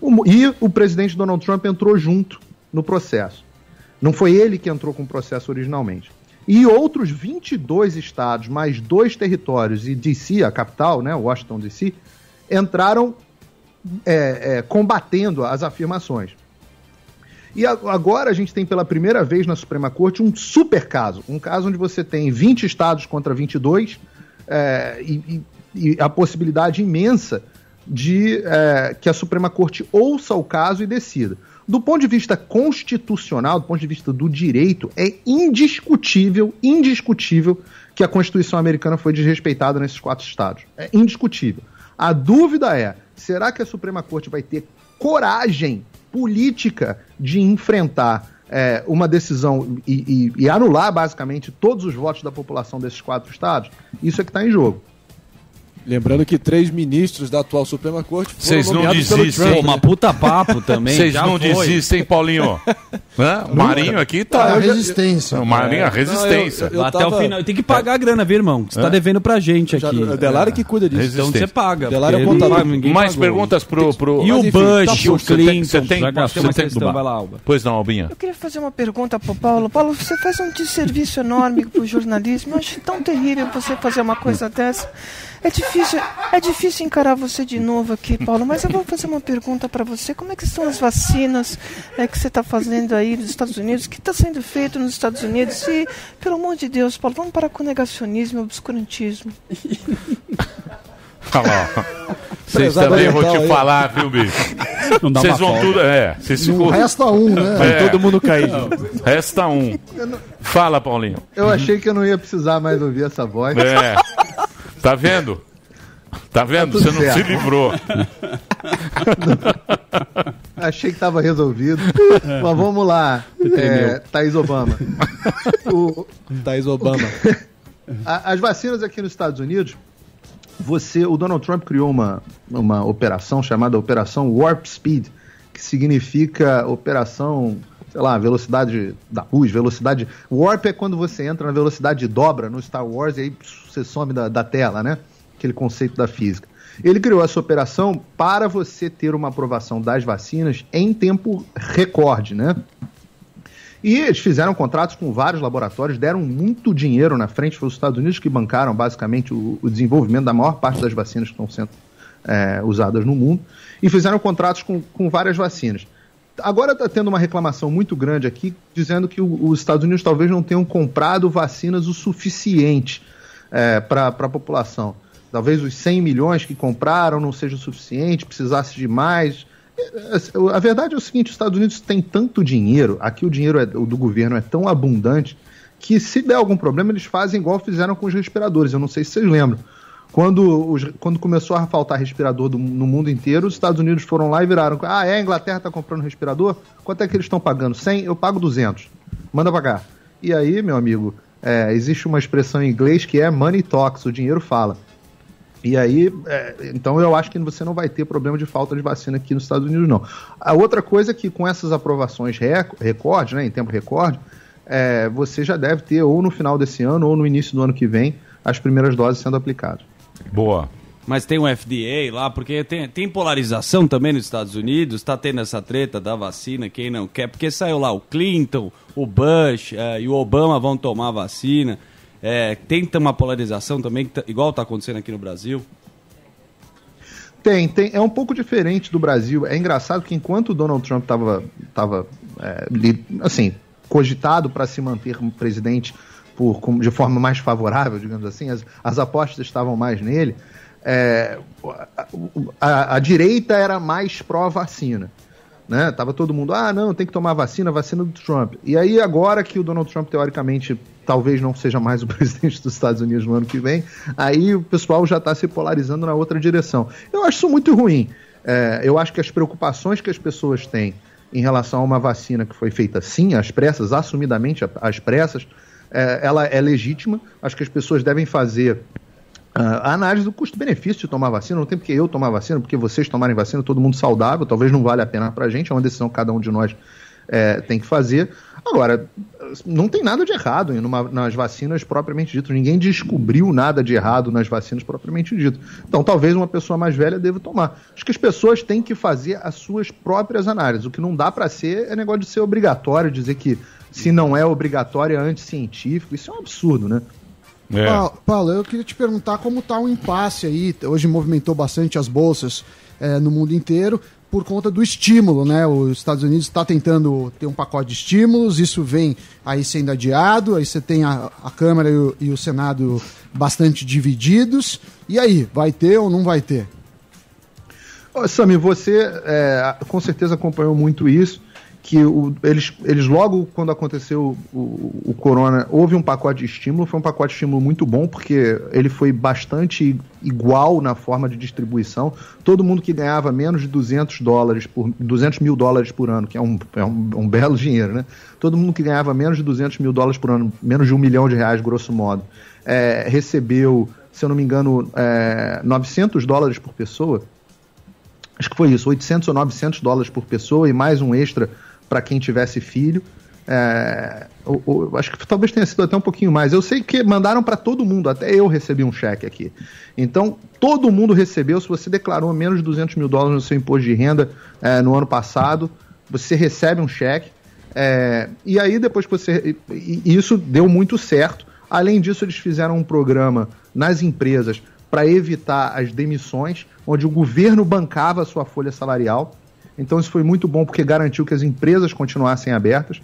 o- e o presidente Donald Trump entrou junto no processo. Não foi ele que entrou com o processo originalmente. E outros 22 estados, mais dois territórios e DC, a capital, né, Washington DC, entraram é, é, combatendo as afirmações. E agora a gente tem pela primeira vez na Suprema Corte um super caso, um caso onde você tem 20 estados contra 22 é, e, e- e a possibilidade imensa de é, que a Suprema Corte ouça o caso e decida. Do ponto de vista constitucional, do ponto de vista do direito, é indiscutível, indiscutível que a Constituição americana foi desrespeitada nesses quatro estados. É indiscutível. A dúvida é: será que a Suprema Corte vai ter coragem política de enfrentar é, uma decisão e, e- e anular basicamente todos os votos da população desses quatro estados? Isso é que está em jogo. Lembrando que três ministros da atual Suprema Corte foram Vocês não desistem. Trump, Pô, uma puta papo também, Vocês não foi. desistem, Paulinho. [LAUGHS] Hã? O Marinho aqui tá. É a resistência. O Marinho, a É. resistência. Não, eu- eu Até tava- o final. Tem que pagar a grana, viu, irmão? Você tá É? devendo pra gente aqui. Já- o Delari que cuida disso. Então Resistência. você paga. Delari é ele- ninguém Mais pagou. perguntas pro. pro... E o Mas, enfim, Bush, tá o você tem- Clinton, Você tem, você tem- questão, vai lá, Alba. Pois não, Albinha. Eu queria fazer uma pergunta pro Paulo. Paulo, você faz um desserviço enorme pro jornalismo. Eu acho tão terrível você fazer uma coisa dessa. É difícil, é difícil encarar você de novo aqui, Paulo, mas eu vou fazer uma pergunta para você. Como é que estão as vacinas é, que você está fazendo aí nos Estados Unidos? O que está sendo feito nos Estados Unidos? E, pelo amor de Deus, Paulo, vamos parar com o negacionismo e obscurantismo. Olha lá. Vocês também vou oriental te aí. falar, viu, bicho? Não dá Vocês vão folga. tudo. É, vocês Não ficam. resta um, né? É. Todo mundo caído. Resta um. Fala, Paulinho. Eu achei que eu não ia precisar mais ouvir essa voz. É. Tá vendo? Tá vendo? tudo Você não se certo. livrou. [LAUGHS] Achei que estava resolvido. Mas vamos lá. É, Thaís Obama. [LAUGHS] O- Thais Obama. a- as vacinas aqui nos Estados Unidos, você, o Donald Trump criou uma, uma operação chamada Operação Warp Speed, que significa operação, sei lá, velocidade da luz, velocidade. Warp é quando você entra na velocidade de dobra no Star Wars e aí você some da, da tela, né? Aquele conceito da física. Ele criou essa operação para você ter uma aprovação das vacinas em tempo recorde, né? E eles fizeram contratos com vários laboratórios, deram muito dinheiro na frente. Foi os Estados Unidos que bancaram basicamente o, o desenvolvimento da maior parte das vacinas que estão sendo é, usadas no mundo. E fizeram contratos com, com várias vacinas. Agora está tendo uma reclamação muito grande aqui, dizendo que os Estados Unidos talvez não tenham comprado vacinas o suficiente para a população. Talvez os 100 milhões que compraram não seja o suficiente, precisasse de mais. A verdade é o seguinte: os Estados Unidos têm tanto dinheiro, aqui o dinheiro é- do governo é tão abundante, que se der algum problema, eles fazem igual fizeram com os respiradores. Eu não sei se vocês lembram. Quando, os- quando começou a faltar respirador do- no mundo inteiro, os Estados Unidos foram lá e viraram. Ah, é? A Inglaterra está comprando respirador? Quanto é que eles estão pagando? 100? Eu pago 200. Manda pagar. E aí, meu amigo, é, existe uma expressão em inglês que é money talks, o dinheiro fala. E aí, é, então eu acho que você não vai ter problema de falta de vacina aqui nos Estados Unidos, não. A outra coisa é que com essas aprovações rec- recorde, né, em tempo recorde, é, você já deve ter, ou no final desse ano, ou no início do ano que vem, as primeiras doses sendo aplicadas. Boa. Mas tem um FDA lá, porque tem, tem polarização também nos Estados Unidos, tá tendo essa treta da vacina, quem não quer, porque saiu lá o Clinton, o Bush eh, e o Obama vão tomar a vacina. É, tem uma polarização também, igual tá acontecendo aqui no Brasil. Tem, tem. É um pouco diferente do Brasil. É engraçado que enquanto o Donald Trump estava tava, é, li- assim, cogitado para se manter como presidente por, de forma mais favorável, digamos assim, as, as apostas estavam mais nele, é, a, a- a direita era mais pró-vacina. Né? Tava todo mundo, ah, não, tem que tomar vacina, vacina do Trump. E aí, agora que o Donald Trump, teoricamente, talvez não seja mais o [LAUGHS] presidente dos Estados Unidos no ano que vem, aí o pessoal já está se polarizando na outra direção. Eu acho isso muito ruim. É, eu acho que as preocupações que as pessoas têm em relação a uma vacina que foi feita sim, às pressas, assumidamente às pressas, é, ela é legítima. Acho que as pessoas devem fazer ah, a análise do custo-benefício de tomar vacina, não tem porque eu tomar vacina, porque vocês tomarem vacina, todo mundo saudável, talvez não vale a pena pra gente, é uma decisão que cada um de nós é, tem que fazer. Agora, não tem nada de errado em numa- nas vacinas propriamente dito, ninguém descobriu nada de errado nas vacinas propriamente dito. Então, talvez uma pessoa mais velha deva tomar. Acho que as pessoas têm que fazer as suas próprias análises. O que não dá pra ser é negócio de ser obrigatório, dizer que se não é obrigatório é anticientífico, isso é um absurdo, né? Pa- Paulo, eu queria te perguntar como está o impasse aí. Hoje movimentou bastante as bolsas eh, no mundo inteiro por conta do estímulo, né? Os Estados Unidos está tentando ter um pacote de estímulos, isso vem aí sendo adiado, aí você tem a, a Câmara e o, e o Senado bastante divididos. E aí, vai ter ou não vai ter? Sami, você é, com certeza acompanhou muito isso, que o- eles, eles logo quando aconteceu o, o- corona, houve um pacote de estímulo, foi um pacote de estímulo muito bom, porque ele foi bastante igual na forma de distribuição. Todo mundo que ganhava menos de 200 dólares por 200 mil dólares por ano, que é um, é um, um belo dinheiro, né? Todo mundo que ganhava menos de 200 mil dólares por ano, menos de um milhão de reais, grosso modo, é, recebeu se eu não me engano, é, 900 dólares por pessoa. Acho que foi isso, 800 ou 900 dólares por pessoa e mais um extra para quem tivesse filho. É, o- o- acho que talvez tenha sido até um pouquinho mais. Eu sei que mandaram para todo mundo, até eu recebi um cheque aqui. Então, todo mundo recebeu. Se você declarou menos de 200 mil dólares no seu imposto de renda é, no ano passado, você recebe um cheque. É, e aí, depois que você. e- e isso deu muito certo. Além disso, eles fizeram um programa nas empresas para evitar as demissões, onde o governo bancava a sua folha salarial. Então, isso foi muito bom porque garantiu que as empresas continuassem abertas.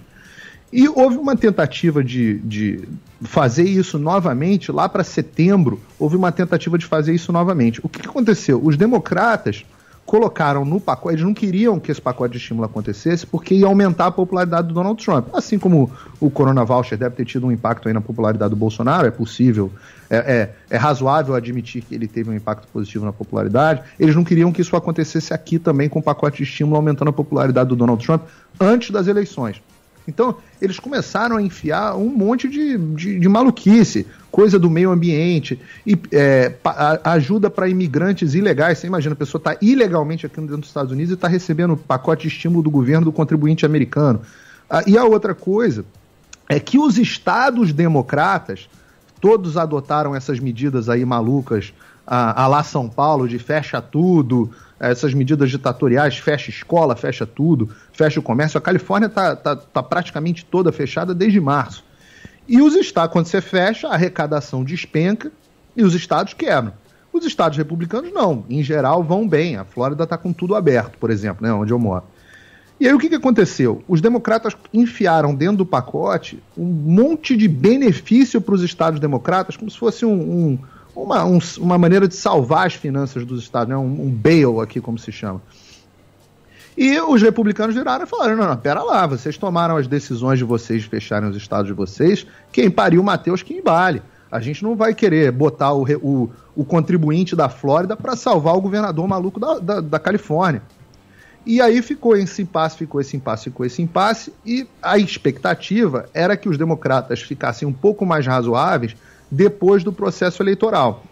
E houve uma tentativa de, de fazer isso novamente, lá para setembro, houve uma tentativa de fazer isso novamente. O que, que aconteceu? Os democratas colocaram no pacote, eles não queriam que esse pacote de estímulo acontecesse, porque ia aumentar a popularidade do Donald Trump. Assim como o Corona Voucher deve ter tido um impacto aí na popularidade do Bolsonaro, é possível, é, é, é razoável admitir que ele teve um impacto positivo na popularidade. Eles não queriam que isso acontecesse aqui também com o pacote de estímulo aumentando a popularidade do Donald Trump antes das eleições. Então, eles começaram a enfiar um monte de, de, de maluquice, coisa do meio ambiente, e é, pa- ajuda para imigrantes ilegais. Você imagina, a pessoa está ilegalmente aqui dentro dos Estados Unidos e está recebendo pacote de estímulo do governo do contribuinte americano. Ah, e a outra coisa é que os estados democratas, todos adotaram essas medidas aí malucas, a, a lá São Paulo, de fecha tudo, essas medidas ditatoriais, fecha escola, fecha tudo, fecha o comércio. A Califórnia está tá, tá praticamente toda fechada desde março. E os estados, quando você fecha, a arrecadação despenca e os estados quebram. Os estados republicanos não, em geral vão bem. A Flórida está com tudo aberto, por exemplo, né, onde eu moro. E aí o que, que aconteceu? Os democratas enfiaram dentro do pacote um monte de benefício para os estados democratas, como se fosse um- um- uma, um- uma maneira de salvar as finanças dos estados, né? um, um bail aqui, como se chama. E os republicanos viraram e falaram: não, não, pera lá, vocês tomaram as decisões de vocês de fecharem os estados de vocês, quem pariu Mateus que embale. A gente não vai querer botar o, o, o contribuinte da Flórida para salvar o governador maluco da, da, da Califórnia. E aí ficou esse impasse, ficou esse impasse, ficou esse impasse, e a expectativa era que os democratas ficassem um pouco mais razoáveis depois do processo eleitoral.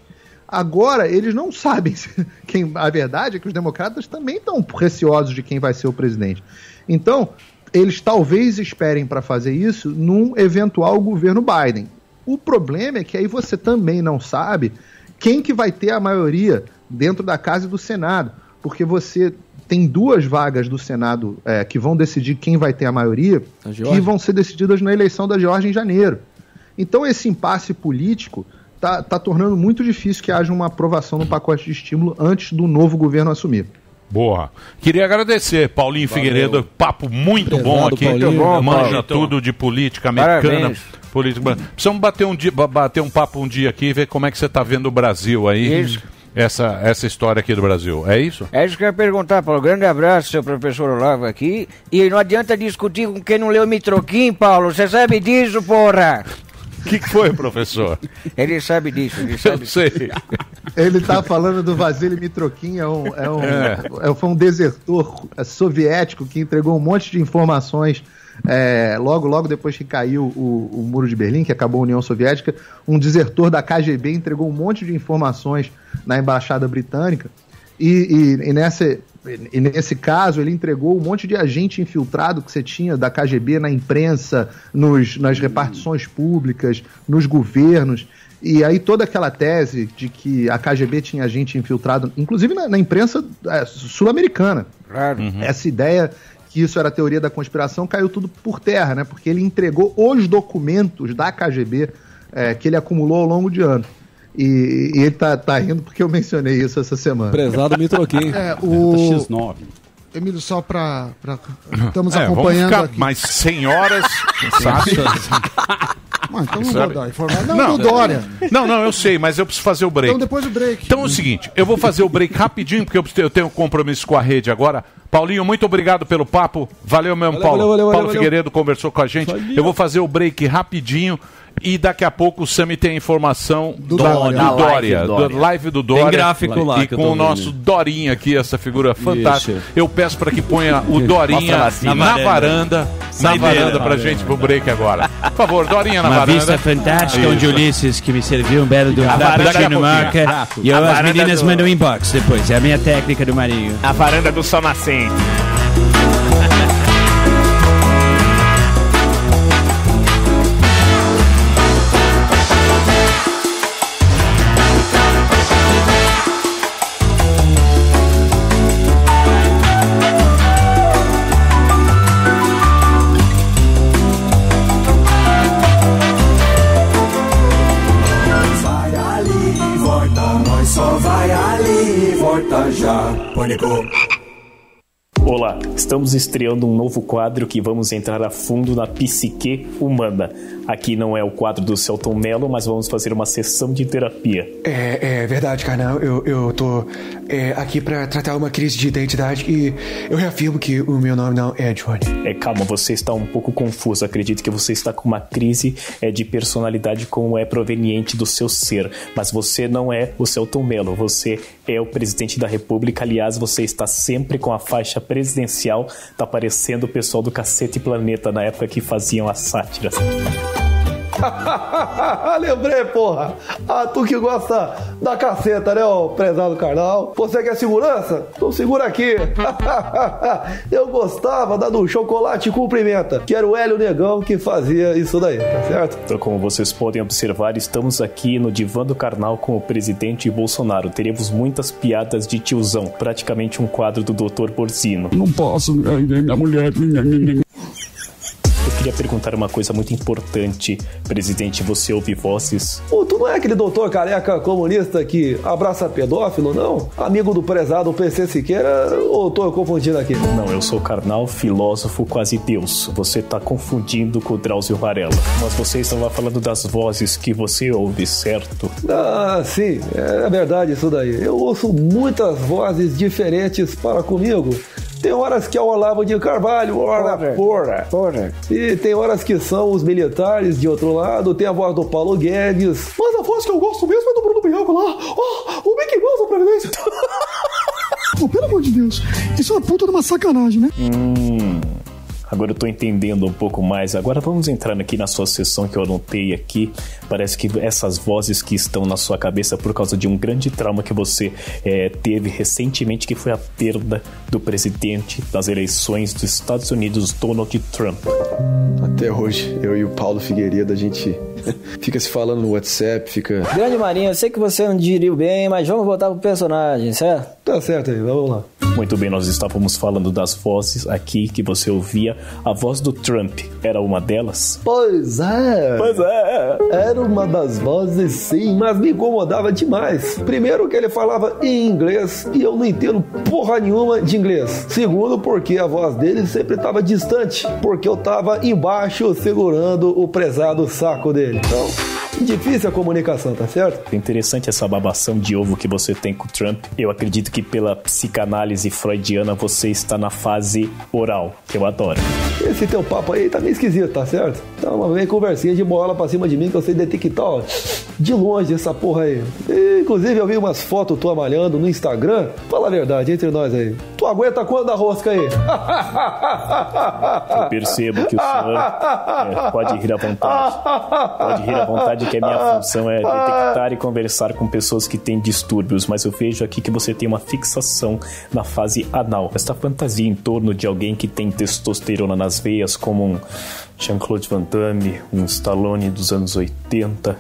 Agora, eles não sabem [LAUGHS] quem. A verdade é que os democratas também estão receosos de quem vai ser o presidente. Então, eles talvez esperem para fazer isso num eventual governo Biden. O problema é que aí você também não sabe quem que vai ter a maioria dentro da casa e do Senado, porque você tem duas vagas do Senado é, que vão decidir quem vai ter a maioria, que vão ser decididas na eleição da Geórgia em janeiro. Então esse impasse político está tá tornando muito difícil que haja uma aprovação no pacote de estímulo antes do novo governo assumir. Boa. Queria agradecer, Paulinho Valeu. Figueiredo. Papo muito Obrigado, bom aqui. Paulinho. Muito bom, Manja Paulo. tudo de política americana. Política... Precisamos bater um, dia, ba- bater um papo um dia aqui e ver como é que você está vendo o Brasil aí. Isso. Essa, essa história aqui do Brasil. É isso? É isso que eu ia perguntar, Paulo. Grande abraço, seu professor Olavo aqui. E não adianta discutir com quem não leu Mitroquim, Paulo. Você sabe disso, porra? O que, que foi, professor? Ele sabe disso, ele sabe. Eu sei. Ele tá falando do Vasily Mitrokin, é um, é um, É. é, foi um desertor é, soviético que entregou um monte de informações é, logo, logo depois que caiu o, o muro de Berlim, que acabou a União Soviética. Um desertor da KGB entregou um monte de informações na embaixada britânica e, e, e nessa, e nesse caso ele entregou um monte de agente infiltrado que você tinha da KGB na imprensa, nos, nas repartições públicas, nos governos. E aí toda aquela tese de que a KGB tinha agente infiltrado, inclusive na, na imprensa é, sul-americana. Claro. Essa ideia que isso era teoria da conspiração caiu tudo por terra, né? Porque ele entregou os documentos da KGB é, que ele acumulou ao longo de anos. E, e ele tá, tá rindo porque eu mencionei isso essa semana. Prezado Mitroquim. É, o... X9. Emílio, só para. Estamos É, acompanhando vamos ficar aqui. mais senhoras, [LAUGHS] sabe? Ah, então não Sabe? vou dar informação. Não, do Dória. Não, não, eu sei, mas eu preciso fazer o break. Então depois do break. Então é o seguinte, eu vou fazer o break rapidinho, porque eu tenho um compromisso com a rede agora. Paulinho, muito obrigado pelo papo. Valeu mesmo, Valeu, Paulo. valeu, valeu, Paulo valeu, Figueiredo conversou com a gente. Eu vou fazer o break rapidinho. E daqui a pouco o Sami tem a informação do, Dória. do Da Dória, live do Dória. da live do Tem Dória. gráfico lá E com o nosso vendo. Dorinha aqui, essa figura fantástica. Isso. Eu peço para que ponha o Dorinha lá na assim, varanda. na Na Saideira. varanda pra gente pro break agora. Por favor, Dorinha na Uma varanda. vista fantástica onde Isso. Ulisses que me serviu um belo de um A varanda- daqui a cappuccino pouquinho. marca. Rápido. E eu, as varanda meninas do- mandam inbox depois. É a minha técnica do Marinho. A varanda do sol nascente. Estamos estreando um novo quadro que vamos entrar a fundo na psique humana. Aqui não é o quadro do Celton Mello, mas vamos fazer uma sessão de terapia. É, é verdade, carnal. Eu, eu tô é, aqui pra tratar uma crise de identidade e eu reafirmo que o meu nome não é Johnny. É, calma, você está um pouco confuso. Acredito que você está com uma crise é, de personalidade como é proveniente do seu ser. Mas você não é o Celton Mello, você é o presidente da república. Aliás, você está sempre com a faixa presidencial. Tá parecendo o pessoal do Cacete Planeta na época que faziam as sátiras. [LAUGHS] Lembrei, porra. Ah, tu que gosta da caceta, né, ô prezado carnal? Você quer segurança? Então segura aqui. [LAUGHS] Eu gostava da do chocolate cumprimenta, que era o Hélio Negão que fazia isso daí, tá certo? Então, como vocês podem observar, estamos aqui no Divã do Carnal com o presidente Bolsonaro. Teremos muitas piadas de tiozão, praticamente um quadro do Dr. Borzino. Não posso, minha mulher. Eu queria perguntar uma coisa muito importante, presidente. Você ouve vozes? Ô, tu não é aquele doutor careca comunista que abraça pedófilo, não? Amigo do prezado PC Siqueira, ou tô confundindo aqui? Não, eu sou carnal, filósofo, quase Deus. Você tá confundindo com o Drauzio Varela. Mas você estava falando das vozes que você ouve, certo? Ah, sim, é verdade isso daí. Eu ouço muitas vozes diferentes para comigo. Tem horas que é o Olavo de Carvalho, ora porra. Porra. E tem horas que são os militares de outro lado, tem a voz do Paulo Guedes. Mas a voz que eu gosto mesmo é do Bruno Bianco lá. Oh, o Mickey Mouse da Previdência. [LAUGHS] Pô, pelo amor de Deus, isso é uma puta de uma sacanagem, né? Hum. Agora eu tô entendendo um pouco mais. Agora vamos entrar aqui na sua sessão que eu anotei aqui. Parece que essas vozes que estão na sua cabeça por causa de um grande trauma que você eh, teve recentemente, que foi a perda do presidente das eleições dos Estados Unidos, Donald Trump. Até hoje, eu e o Paulo Figueiredo, a gente [LAUGHS] fica se falando no WhatsApp, fica. Grande Marinho, eu sei que você não digeriu bem, mas vamos voltar pro personagem, certo? Tá certo aí, vamos lá. Muito bem, nós estávamos falando das vozes aqui que você ouvia. A voz do Trump era uma delas? Pois é. Pois é. Era uma das vozes, sim, mas me incomodava demais. Primeiro, que ele falava em inglês e eu não entendo porra nenhuma de inglês. Segundo, porque a voz dele sempre estava distante, porque eu estava embaixo segurando o prezado saco dele. Então, difícil a comunicação, tá certo? É Interessante essa babação de ovo que você tem com o Trump. Eu acredito que pela psicanálise freudiana você está na fase oral, que eu adoro. Esse teu papo aí tá meio esquisito, tá certo? Então, uma vez conversinha de bola pra cima de mim que eu sei detectar, ó, de longe essa porra aí. E, inclusive, eu vi umas fotos tua malhando no Instagram. Fala a verdade, entre nós aí. Tu aguenta quando a rosca aí? Eu percebo que o senhor é, pode rir à vontade. Pode rir à vontade, que a minha [LAUGHS] função é detectar e conversar com pessoas que têm distúrbios, mas eu vejo aqui que você tem uma fixação na fase anal. Esta fantasia em torno de alguém que tem testosterona nas veias, como um Jean-Claude Van Damme, um Stallone dos anos 80.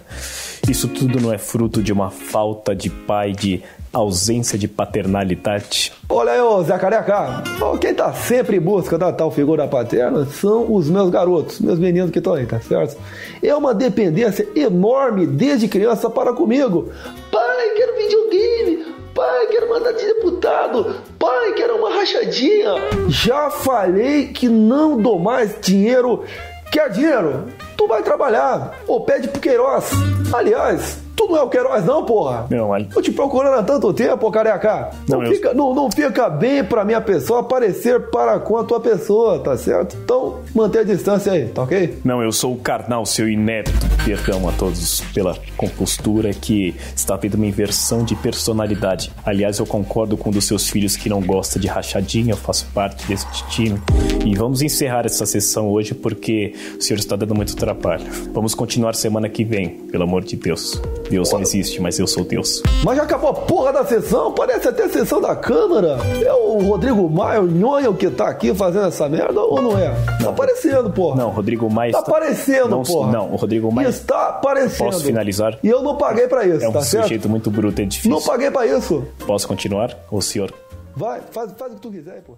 Isso tudo não é fruto de uma falta de pai, de ausência de paternalidade. Olha aí, ô Zé Careca. Quem tá sempre em busca da tal figura paterna são os meus garotos, meus meninos que estão aí, tá certo? É uma dependência enorme desde criança para comigo. Pai, quero videogame. Pai, quero mandar de deputado. Pai, quero uma rachadinha. Já falei que não dou mais dinheiro. Quer dinheiro? Tu vai trabalhar ou pede pro Queiroz. Aliás, Tu não é o Queiroz, não, porra? Não, olha. Tô te procurando há tanto tempo, careca. Não, Não, eu- fica, não, não fica bem pra minha pessoa aparecer para com a tua pessoa, tá certo? Então, manter a distância aí, tá ok? Não, eu sou o carnal, seu inédito. Perdão a todos pela compostura que está havendo uma inversão de personalidade. Aliás, eu concordo com um dos seus filhos que não gosta de rachadinha, eu faço parte desse time. E vamos encerrar essa sessão hoje porque o senhor está dando muito trabalho. Vamos continuar semana que vem, pelo amor de Deus. Deus não existe, mas eu sou Deus. Mas já acabou a porra da sessão, parece até a sessão da Câmara. É o Rodrigo Maia, o Nhonho, que tá aqui fazendo essa merda ou não é? Tá aparecendo, porra. Não, Rodrigo Maia Tá está- aparecendo, não, porra. Não, o Rodrigo Maia... Está aparecendo. Posso finalizar? E eu não paguei pra isso, É um tá certo? sujeito muito bruto, é difícil. Não paguei pra isso. Posso continuar? O senhor Vai, faz, faz o que tu quiser, pô.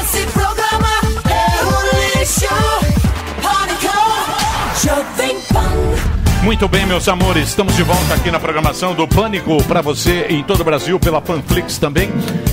Esse programa é um lixo. Pânico, Jovem Pan. Muito bem, meus amores, estamos de volta aqui na programação do Pânico para você em todo o Brasil, pela Panflix também.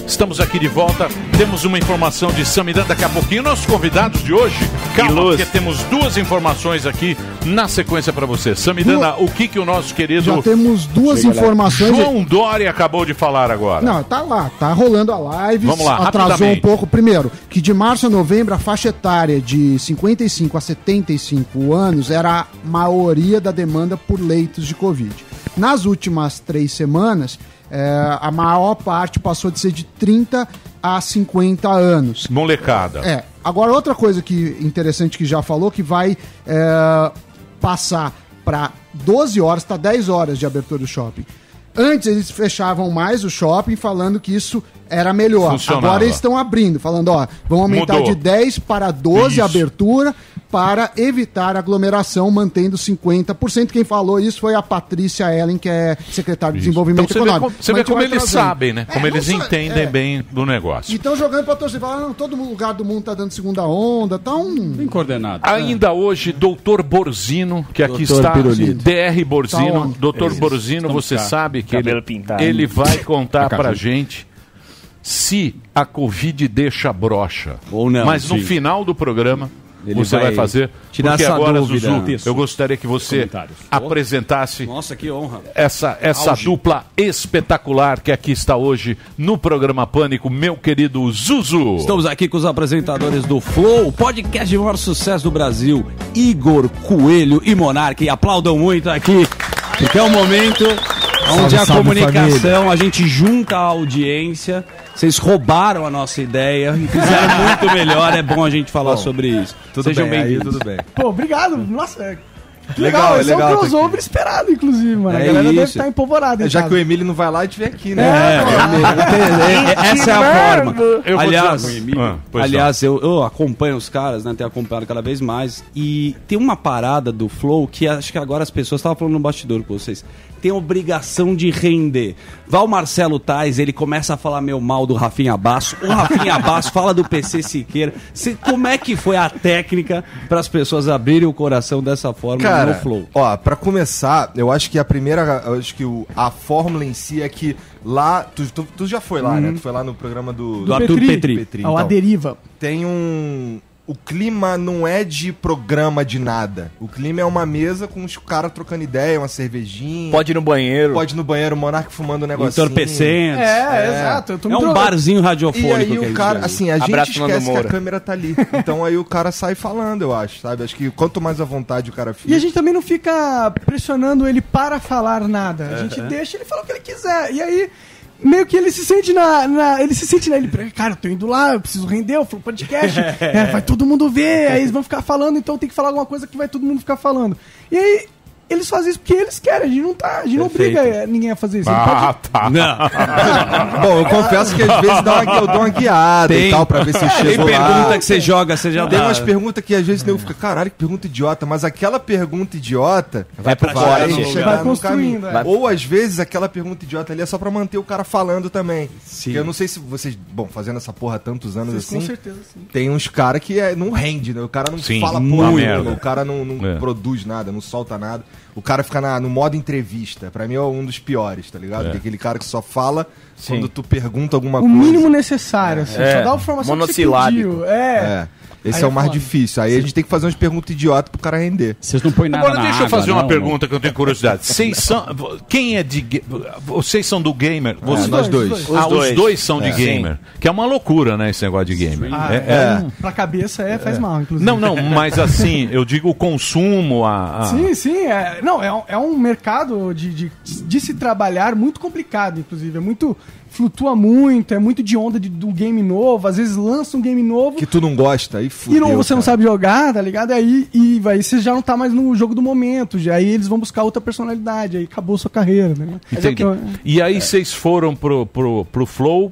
Estamos aqui de volta. Temos uma informação de Samiran daqui a pouquinho. Nossos convidados de hoje, calma, porque temos duas informações aqui na sequência para você. Samidana, o que que o nosso querido Já temos duas Chega lá. informações. João Dória acabou de falar agora. Não, tá lá, tá rolando a live. Vamos lá, atrasou um pouco. Primeiro, que de março a novembro a faixa etária de 55 a 75 anos era a maioria da demanda por leitos de Covid. Nas últimas três semanas, eh, a maior parte passou de ser de 30 a 50 anos. Molecada. É. Agora, outra coisa que interessante que já falou, que vai é, passar para 12 horas, tá 10 horas de abertura do shopping. Antes eles fechavam mais o shopping falando que isso era melhor. Funcionava. Agora eles estão abrindo, falando, ó, vão aumentar Mudou. de 10 para 12 a Isso. abertura para evitar aglomeração, mantendo 50%. Quem falou isso foi a Patrícia Ellen, que é secretária de Então Desenvolvimento você vê Econômico. como, você vê como eles trazendo. sabem, né? É, Como eles entendem é. bem do negócio. E estão jogando pra torcida. Falaram, não, todo lugar do mundo tá dando segunda onda, tá um... Bem coordenado. Ainda hoje, doutor Borzino, que aqui está, Pirulito. DR Borzino. Tá doutor. Borzino, Estamos você cá. sabe que Cabelo ele, pintado. ele vai contar pra gente se a Covid deixa brocha. Ou não, Mas no sim. final do programa, Ele você vai, vai fazer. tirar porque essa agora, dúvida. Zuzu, eu gostaria que você apresentasse Nossa, que honra. essa, essa Auge. dupla espetacular que aqui está hoje no programa Pânico, meu querido Zuzu. Estamos aqui com os apresentadores do Flow, o podcast de maior sucesso do Brasil, Igor Coelho e Monark. E aplaudam muito aqui, porque é um momento onde Salve, a comunicação, a gente junta a audiência. Vocês roubaram a nossa ideia e fizeram muito melhor. É bom a gente falar sobre isso. Tudo Sejam bem, aí bem-vindos. tudo bem. Pô, obrigado. Nossa, é- que Legal, legal. é Esse é, legal um tá crossover esperado, inclusive, mano. É a galera deve isso. estar empolvorada. em Já casa. que o Emílio não vai lá, a gente vem aqui, né? É, é, [LAUGHS] é, essa é a forma. Eu vou aliás, Ah, aliás eu, eu acompanho os caras, né? Tenho acompanhado cada vez mais. E tem uma parada do Flow que acho que agora as pessoas estavam falando no bastidor com vocês. Tem a obrigação de render. Vai o Marcelo Tais, ele começa a falar meio mal do Rafinha Basso. O Rafinha [LAUGHS] Basso fala do PC Siqueira. Cê- como é que foi a técnica para as pessoas abrirem o coração dessa forma Cara, no Flow? ó, pra começar, eu acho que a primeira, eu acho que o- a fórmula em si é que lá, tu, tu, tu já foi lá, né? Tu foi lá no programa do, Do Arthur Petri. Ao A Deriva. Tem um. O clima não é de programa de nada. O clima é uma mesa com os caras trocando ideia, uma cervejinha. Pode ir no banheiro. Pode ir no banheiro, o Monark fumando um negocinho. Entorpecentes. É, exato. Eu tô me É um barzinho E radiofônico. aí que o cara, assim, a Abraço, gente esquece que a câmera tá ali. [LAUGHS] Então aí o cara sai falando, eu acho, sabe? Acho que quanto mais à vontade o cara fica. E a gente também não fica pressionando ele para falar nada. A gente deixa ele falar o que ele quiser. E aí, meio que ele se sente na. na- ele se sente na. Ele, cara, eu tô indo lá, eu preciso render, eu falo podcast. [LAUGHS] é, vai todo mundo ver, aí eles vão ficar falando, então tem que falar alguma coisa que vai todo mundo ficar falando. E aí. Eles fazem isso porque eles querem, a gente não tá, a gente não obriga eh, ninguém a fazer isso. Ah, pode- tá. [LAUGHS] Bom, eu confesso que às vezes dá uma, eu dou uma guiada e tal pra ver se eu Tem chego lá. pergunta que você joga, você já Tem dá. umas perguntas que às vezes eu fica, caralho, que pergunta idiota, mas aquela pergunta idiota Vai pra vai fora, chegar chega. Vai no caminho. é. Ou às vezes aquela pergunta idiota ali é só pra manter o cara falando também. Sim. Porque eu não sei se vocês, bom, fazendo essa porra há tantos anos Vocês, assim, com certeza, sim. tem uns caras que é, não rende, né? O cara não Sim, fala muito. porra o cara não, não É. produz nada, não solta nada. O cara fica na- no modo entrevista. Pra mim é um dos piores, tá ligado? É. Que é aquele cara que só fala Sim. quando tu pergunta alguma O coisa. mínimo necessário, assim. É, Só dá a informação que você monossilábico. pediu. É. É. Esse Aí é é o mais foda. difícil. Aí a gente tem que fazer umas perguntas idiotas pro cara render. Vocês não põem Agora deixa eu fazer uma pergunta que eu tenho curiosidade. [LAUGHS] Vocês são. Quem é de. Vocês são do gamer? Vocês- nós dois. Os Ah, os dois. dois são de É. gamer. Que é uma loucura, né, esse negócio de gamer. Ah, É- é, é- Pra cabeça é, faz mal, inclusive. Não, não, mas assim, eu digo o consumo, a. a- Sim, sim. É, não, é, um- é um mercado de, de, de se trabalhar muito complicado, inclusive. É muito. Flutua muito, é muito de onda de, do game novo. Às vezes lança um game novo Que tu não gosta, aí e fudeu. não, você não cara. sabe jogar, tá ligado? Aí, e vai, você já não tá mais no jogo do momento. Já, aí eles vão buscar outra personalidade. Aí acabou sua carreira, né? Entendi. E aí vocês foram pro, pro, pro Flow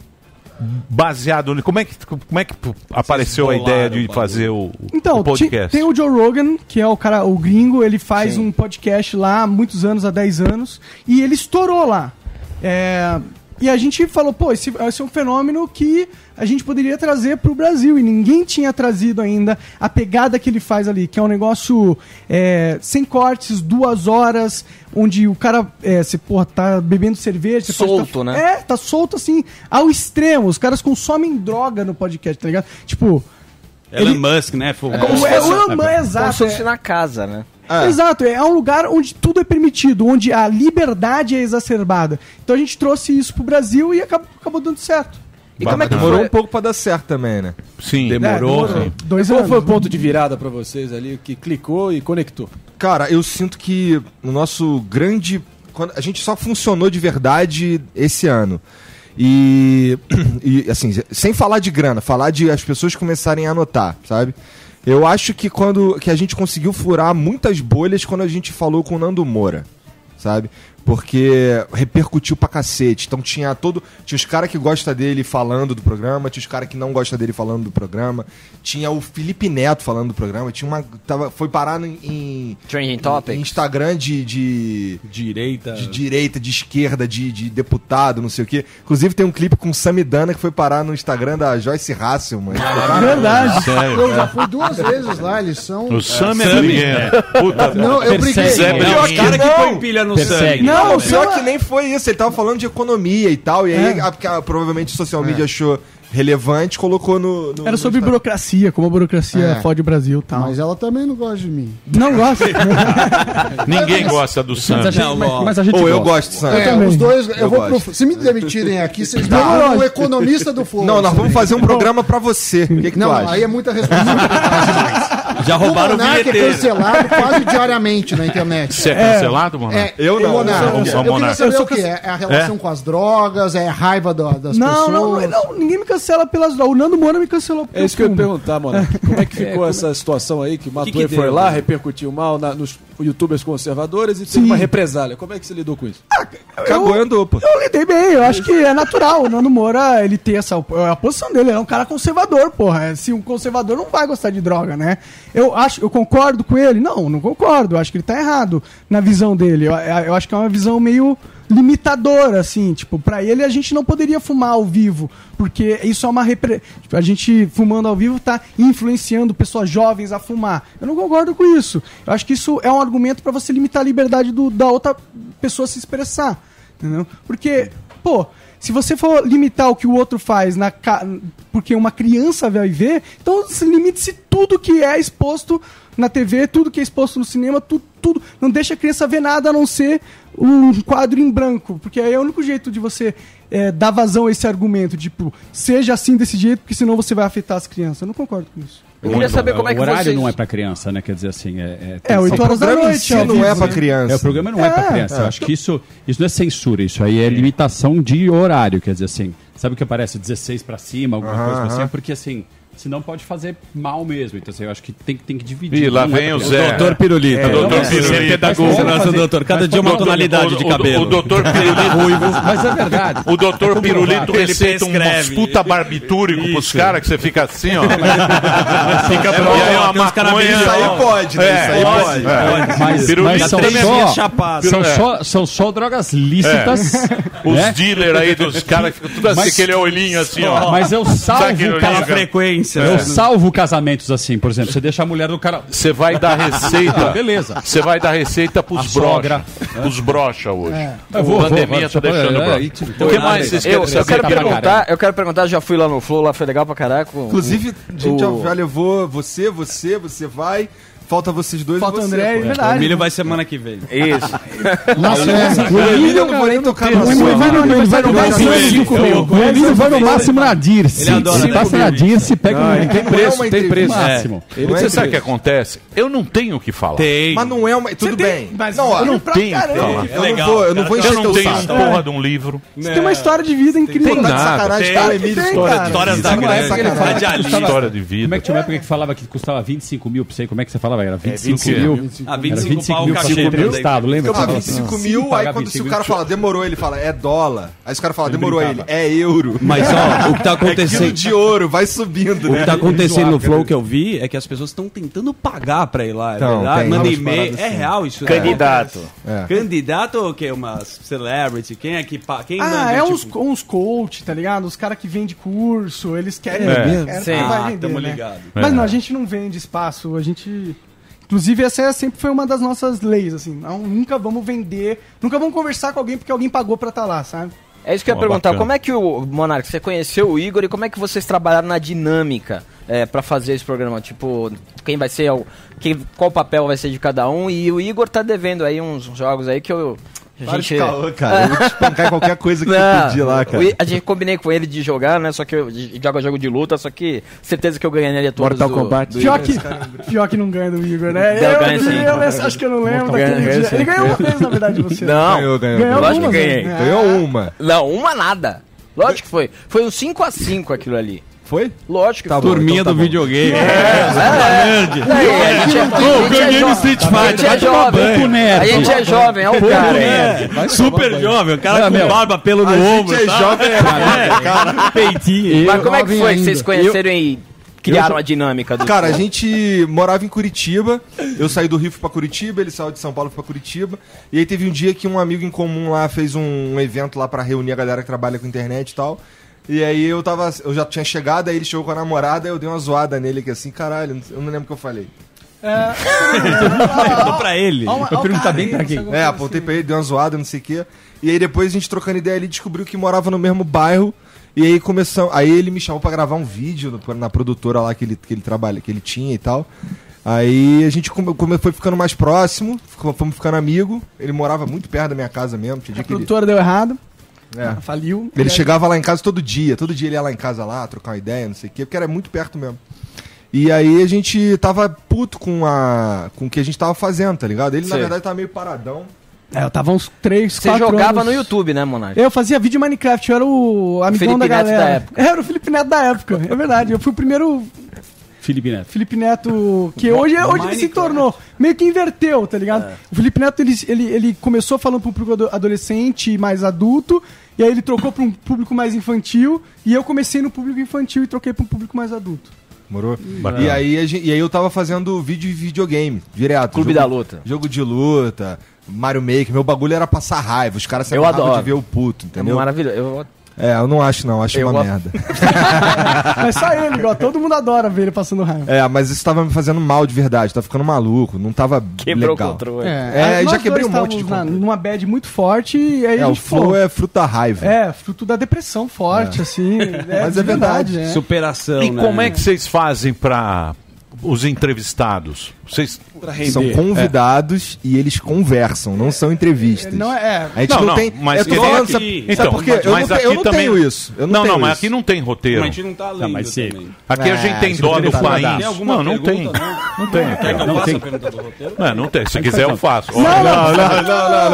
baseado no. Como é que, como é que apareceu a ideia o de fazer o, o Então, ti- podcast? tem o Joe Rogan, que é o cara, o gringo, ele faz um podcast lá há muitos anos, há 10 anos, e ele estourou lá. É, e a gente falou, pô, esse, esse é um fenômeno que a gente poderia trazer pro Brasil, e ninguém tinha trazido ainda a pegada que ele faz ali, que é um negócio é, sem cortes, duas horas, onde o cara, é, você, porra, tá bebendo cerveja... você pode Solto, tá- né? É, tá solto assim, ao extremo. Os caras consomem droga no podcast, tá ligado? Tipo... Elon ele- Musk, né? Foi- É, o Elon Musk, exato. Como se fosse é. na casa, né? Exato, é um lugar onde tudo é permitido, onde a liberdade é exacerbada. Então a gente trouxe isso pro Brasil e acabou, acabou dando certo. E como é que demorou um pouco pra dar certo também, né? Sim, demorou. É, sim. Dois Qual anos, foi o né? ponto de virada pra vocês ali que clicou e conectou? Cara, eu sinto que o nosso grande. a gente só funcionou de verdade esse ano. E, [CLEARS THROAT] e, assim, sem falar de grana, falar de as pessoas começarem a anotar, sabe? Eu acho que quando que a gente conseguiu furar muitas bolhas quando a gente falou com o Nando Moura, sabe? Porque repercutiu pra cacete. Então tinha todo. Tinha os caras que gostam dele falando do programa, tinha os caras que não gostam dele falando do programa. Tinha o Felipe Neto falando do programa. Tinha uma. Tava, foi parar em. em Trending em Topics. Instagram de, de. Direita. De direita, de esquerda, de, de deputado, não sei o quê. Inclusive tem um clipe com o Samidana que foi parar no Instagram da Joyce Hasselman. Verdade. Sério, eu já é. fui duas vezes lá, eles são. O Sam é. Puta, Não, eu briguei. Zé Briguinho. os cara que põe pilha no sangue. Não, Não, o pior só- que nem foi isso. Ele tava falando de economia e tal. E aí, É. a, a- provavelmente o social media achou relevante, colocou no. no Era sobre burocracia, como a burocracia É. fode o Brasil e tal. Mas ela também não gosta de mim. Não gosta. [LAUGHS] Ninguém gosta do Sam. Mas mas, a gente Ou eu gosta. gosto, Sam. É, também. os dois, eu, Eu vou pro, Se me demitirem aqui, vocês dão o economista do Flow. Não, nós vamos fazer um programa pra você. O que, que Não, tu acha? aí é muita responsabilidade. [LAUGHS] Já roubaram o o Monark é bilheteiro. cancelado quase diariamente na internet. Você é cancelado, mano? É, Eu não, o Monark. eu não Eu, sou queria Monark. saber Eu sou o que é. É a relação É? com as drogas, é a raiva da- das Não, pessoas. não, não, não, ninguém me cancela pelas drogas. O Nando Moura me cancelou É isso que eu ia perguntar, mano. Como é que [LAUGHS] ficou essa situação aí que o Matuê que foi lá, repercutiu mal na- nos youtubers conservadores e teve Sim. uma represália. Como é que você lidou com isso? Acabou e andou, pô. Eu lidei bem, eu acho que é natural o Nando Moura ele ter essa a posição dele, ele é um cara conservador, porra. Se um conservador não vai gostar de droga, né? Eu acho, eu concordo com ele? Não, não concordo. Eu acho que ele tá errado na visão dele. Eu, eu acho que é uma visão meio limitadora, assim, tipo, pra ele a gente não poderia fumar ao vivo, porque isso é uma repre... tipo, a gente fumando ao vivo tá influenciando pessoas jovens a fumar. Eu não concordo com isso. Eu acho que isso é um argumento pra você limitar a liberdade do- da outra pessoa se expressar. Entendeu? Porque, pô, se você for limitar o que o outro faz na ca... porque uma criança vai ver, então se limite-se tudo que é exposto na TV, tudo que é exposto no cinema, tudo, tudo. Não deixa a criança ver nada a não ser um quadro em branco. Porque aí é o único jeito de você é, dar vazão a esse argumento, tipo, seja assim desse jeito, porque senão você vai afetar as crianças. Eu não concordo com isso. Eu queria saber como é que o horário vocês... não é pra criança, né? Quer dizer assim, é... É, 8 horas da noite. não é pra né? criança. É, o programa não é, pra É, criança. Eu acho que isso, isso não é censura, isso aí é limitação de horário. Quer dizer assim, sabe o que aparece 16 pra cima, alguma Aham, coisa assim? É porque assim, senão pode fazer mal mesmo. Então assim, eu acho que tem, tem que dividir. Ih, lá não é vem o. Zé. Doutor Pirulito. É, doutor Não, você Pirulito. é pedagogo, pode doutor. Cada dia uma Doutor- tonalidade o- de o- cabelo. O doutor [LAUGHS] Pirulito. Mas é verdade. O doutor Pirulito Ele receita prescreve. puta barbitúrico pros Isso. caras que você fica assim, ó. [LAUGHS] Fica E aí uma maconha- Isso aí pode, né? É, Isso aí pode, pode. é. Mas, Pirulito mas são, só, é são, É. só, são só drogas lícitas. Os né? dealers aí dos caras que ficam tudo assim, Mas- aquele olhinho assim, ó. Mas eu salvo casa... cara? Eu né? salvo casamentos assim, por exemplo. Você deixa a mulher do cara. Você vai dar receita. Ah, [LAUGHS] beleza. Você vai dar receita pros brocha. Pros brocha hoje. É. A Eu vou, pandemia vou, tá deixando é, brocha. tipo, O que mais vocês Eu, querem eu saber? quero perguntar, eu quero perguntar, já fui lá no Flow, lá foi legal pra caraca. Inclusive, a gente já levou você, você, você vai. Falta vocês dois Falta e o você. André, pô. é verdade. O Emílio vai semana que vem. Isso. Nossa, é. O Emílio eu não vou nem tocar no O. Emílio vai no- vai no Vai máximo com ele. 5 mil. O Emílio vai no máximo na Dirce. Ele adora Se passa na. Dirce, pega Não, um. ele tem Não é preço, tem preço. entrevista. Máximo. Ele Você tem sabe o que acontece? Eu não tenho o que falar. Tem. Mas não é uma. Tudo tem- bem. mas não, eu eu não não tenho. Eu, É não vou, eu não vou Eu encher não teu tenho um saco. porra de um livro. Você tem uma história de vida incrível. De nada. Tem. Tem, História de Histórias vida. Não é. História de vida. Como é que tinha uma época que falava que custava 25 mil pra você? Como é que você falava? Era 25 25 mil. Ah, Era 25 25 pau mil o pra cachê. ser entrevistado, lembra? Fica Você pra falava 25 assim, mil, pagar aí quando se 25 o cara mil, fala, demorou, ele fala, é dólar. Aí se o cara fala, Ele demorou ele, é euro. Mas ó, o que tá [LAUGHS] É acontecendo. de ouro, vai subindo, O né? que tá acontecendo no Flow cara. que eu vi é que as pessoas estão tentando pagar pra ir lá, é Então, verdade? Manda umas e-mail. É assim. real isso? Candidato. É. Candidato ou o quê? Uma celebrity? Quem é que... pa- Quem Ah, manda, é tipo- uns, uns coach, tá ligado? Os caras que vendem curso, eles querem. É. querem- Sim. Ah, tamo né? ligado. Mas É. não, a gente não vende espaço, a gente. Inclusive, essa é- sempre foi uma das nossas leis, assim. Não, nunca vamos vender, nunca vamos conversar com alguém porque alguém pagou pra estar lá, sabe? É isso que eu ia perguntar. bacana. Como é que o Monark, você conheceu o Igor e como é que vocês trabalharam na dinâmica é, para fazer esse programa? Tipo, quem vai ser o. Quem, qual papel vai ser de cada um? E o Igor tá devendo aí uns jogos aí que eu. A Para gente. de caô, cara. Eu vou te espancar qualquer coisa que Não, tu pedir lá, cara. A gente combinei com ele de jogar, né? Só que eu j- joga jogo de luta, só que certeza que eu ganharia todos Mortal do, Kombat. do Pior que, pior que não ganha do Igor, né? Eu, ganha sim. eu- eu acho que eu não lembro Ganha, daquele ganha dia. sim. Ele ganhou uma vez, na verdade, você. Não, Ganhou, ganhou. Ganhou lógico que ganhei. né? Ganhou uma. Não, uma nada. Lógico que foi. Foi um 5x5 aquilo ali. Foi? Lógico que Tá foi. Turminha então tá do bom. videogame. É, a gente é, a Ô, gente é ganhei no A gente é jovem. banho. A gente é jovem, é o cara. É, super jovem, o cara Não, com meu, barba, pelo no a gente ombro. é tá? jovem, é, cara, peitinho. Mas como é que foi que vocês conheceram e criaram a dinâmica do Cara, a gente morava em Curitiba. Eu saí do Rio pra Curitiba, ele saiu de São Paulo pra Curitiba. E aí teve um dia que um amigo em comum lá fez um, um evento lá pra reunir a galera que trabalha com internet e tal. E aí eu tava. Eu já tinha chegado, aí ele chegou com a namorada, aí eu dei uma zoada nele que assim, caralho, eu não lembro o que eu falei. [LAUGHS] Perguntou pra ele. Eu perguntar bem pra quem. É, apontei pra ele, dei uma zoada, não sei o quê. E aí depois a gente trocando ideia, ele descobriu que morava no mesmo bairro. E aí começamos. Aí ele me chamou pra gravar um vídeo no- na produtora lá que ele, que ele trabalha, que ele tinha e tal. Aí a gente come, come- foi ficando mais próximo, ficou- fomos ficando amigo. Ele morava muito perto da minha casa mesmo. Tinha A que ele, produtora deu errado, é. faliu. Ele chegava lá em casa todo dia, todo dia ele ia lá em casa lá, trocar uma ideia, não sei o quê, porque era muito perto mesmo. E aí a gente tava puto com, a, com o que a gente tava fazendo, tá ligado? Ele, na Sei. verdade, tava meio paradão. É, eu tava uns 3, Você 4 jogava anos. no YouTube, né, Monark? Eu fazia vídeo Minecraft, eu era o amigão Felipe da Neto galera. da época. [LAUGHS] Era o Felipe Neto da época, é verdade. Eu fui o primeiro Felipe Neto. Felipe Neto que hoje, hoje ele se tornou. Meio que inverteu, tá ligado? O Felipe Neto, ele, ele, ele começou falando pro público ado- adolescente mais adulto, e aí ele trocou pra um público mais infantil, e eu comecei no público infantil e troquei pra um público mais adulto. Morou? E aí, a gente- e aí eu tava fazendo vídeo e videogame, direto. Clube Jogo- da Luta. Jogo de luta, Mario Maker. Meu bagulho era passar raiva. Os caras se de ver o puto, entendeu? Maravilhoso. Eu- É, eu não acho não, acho Eu uma gosto. merda. [LAUGHS] Mas só ele, igual, todo mundo adora ver ele passando raiva. É, mas isso tava me fazendo mal de verdade, tava ficando maluco, não tava Quebrou legal. o controle. É, nós já quebrei um monte de estávamos controle. na, numa bad muito forte, e aí É, a o gente flow falou, é fruta raiva. É, fruto da depressão forte, assim. [LAUGHS] Mas de é verdade. é. Superação, E né? como é que vocês fazem pra os entrevistados? Vocês São convidados e eles conversam, não são entrevistas. Não é. A gente Não, não, não, tem. mas eu tô que- falando, aqui- sabe, então, sabe por quê? mas- Eu mas não, eu aqui não também- tenho isso. Eu não, não, tenho não, mas isso. aqui não tem roteiro. A gente não tá lendo mas se- também. Aqui a É, gente tem dó do país. Não, não tem. pergunta, não? Não tem. Quer que eu Não faça tem. a pergunta do roteiro? Não, não tem. Se Mas quiser, eu faço. Não, não, não,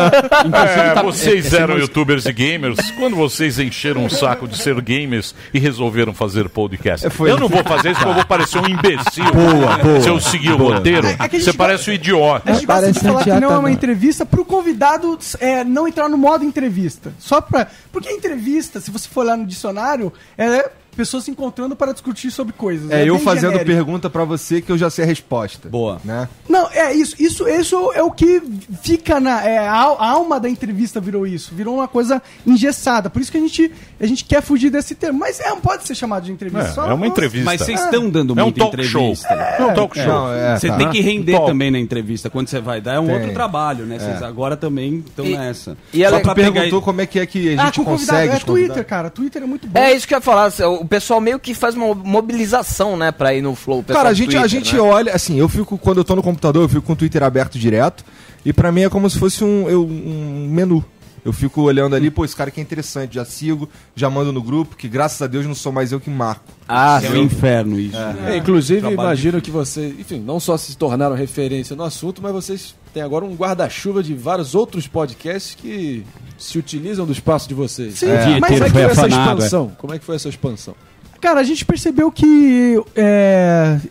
não. É, tá- vocês é- é- eram é- youtubers e gamers. Quando vocês encheram um saco de ser gamers e resolveram fazer podcast? foi- Eu não vou fazer isso porque eu vou parecer um imbecil. Boa, boa. Se eu seguir o roteiro, É que a gente você parece um idiota. A gente gosta de falar que não é uma não. entrevista pro convidado é, não entrar no modo entrevista. Só pra. Porque a entrevista, se você for lá no dicionário, é pessoas se encontrando para discutir sobre coisas. É, eu bem fazendo genérico. pergunta pra você que eu já sei a resposta. Boa. Né? Não, é isso. Isso, isso é o que fica na. É, a, al- a alma da entrevista virou isso. Virou uma coisa engessada. Por isso que a gente, a gente quer fugir desse termo. Mas é, não pode ser chamado de entrevista. É, só é uma entrevista. Mas vocês estão dando É um muita show. entrevista. É um talk show. Não, é, Você tá. tem que render Talk. também na entrevista quando você vai dar. É um Tem. outro trabalho, né? Vocês É. agora também estão nessa. e ela- Só pra pegar perguntou como é que é que a Ah, gente com o convidado. consegue É. Twitter, cara. Twitter é muito bom. É isso que eu ia falar. O pessoal meio que faz uma mobilização, né, pra ir no Flow. o Cara, a gente, a Twitter, gente né? olha, assim, eu fico, quando eu tô no computador, eu fico com o Twitter aberto direto, e pra mim é como se fosse um, eu- um menu. Eu fico olhando ali, pô, esse cara que é interessante, já sigo, já mando no grupo, que graças a Deus não sou mais eu que marco. Ah, É um inferno isso. É, inclusive, Trabalho imagino que vocês, enfim, não só se tornaram referência no assunto, mas vocês têm agora um guarda-chuva de vários outros podcasts que se utilizam do espaço de vocês. Sim, É. mas Como é que é foi essa afanado, expansão? Como é que foi essa expansão? Cara, a gente percebeu que é,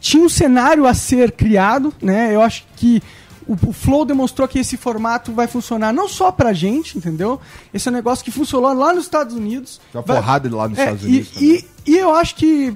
tinha um cenário a ser criado, né? Eu acho que o, o Flow demonstrou que esse formato vai funcionar não só pra gente, entendeu? Esse é um negócio que funcionou lá nos Estados Unidos. Tem uma Vai- porrada lá nos É, Estados e- Unidos. E, e eu acho que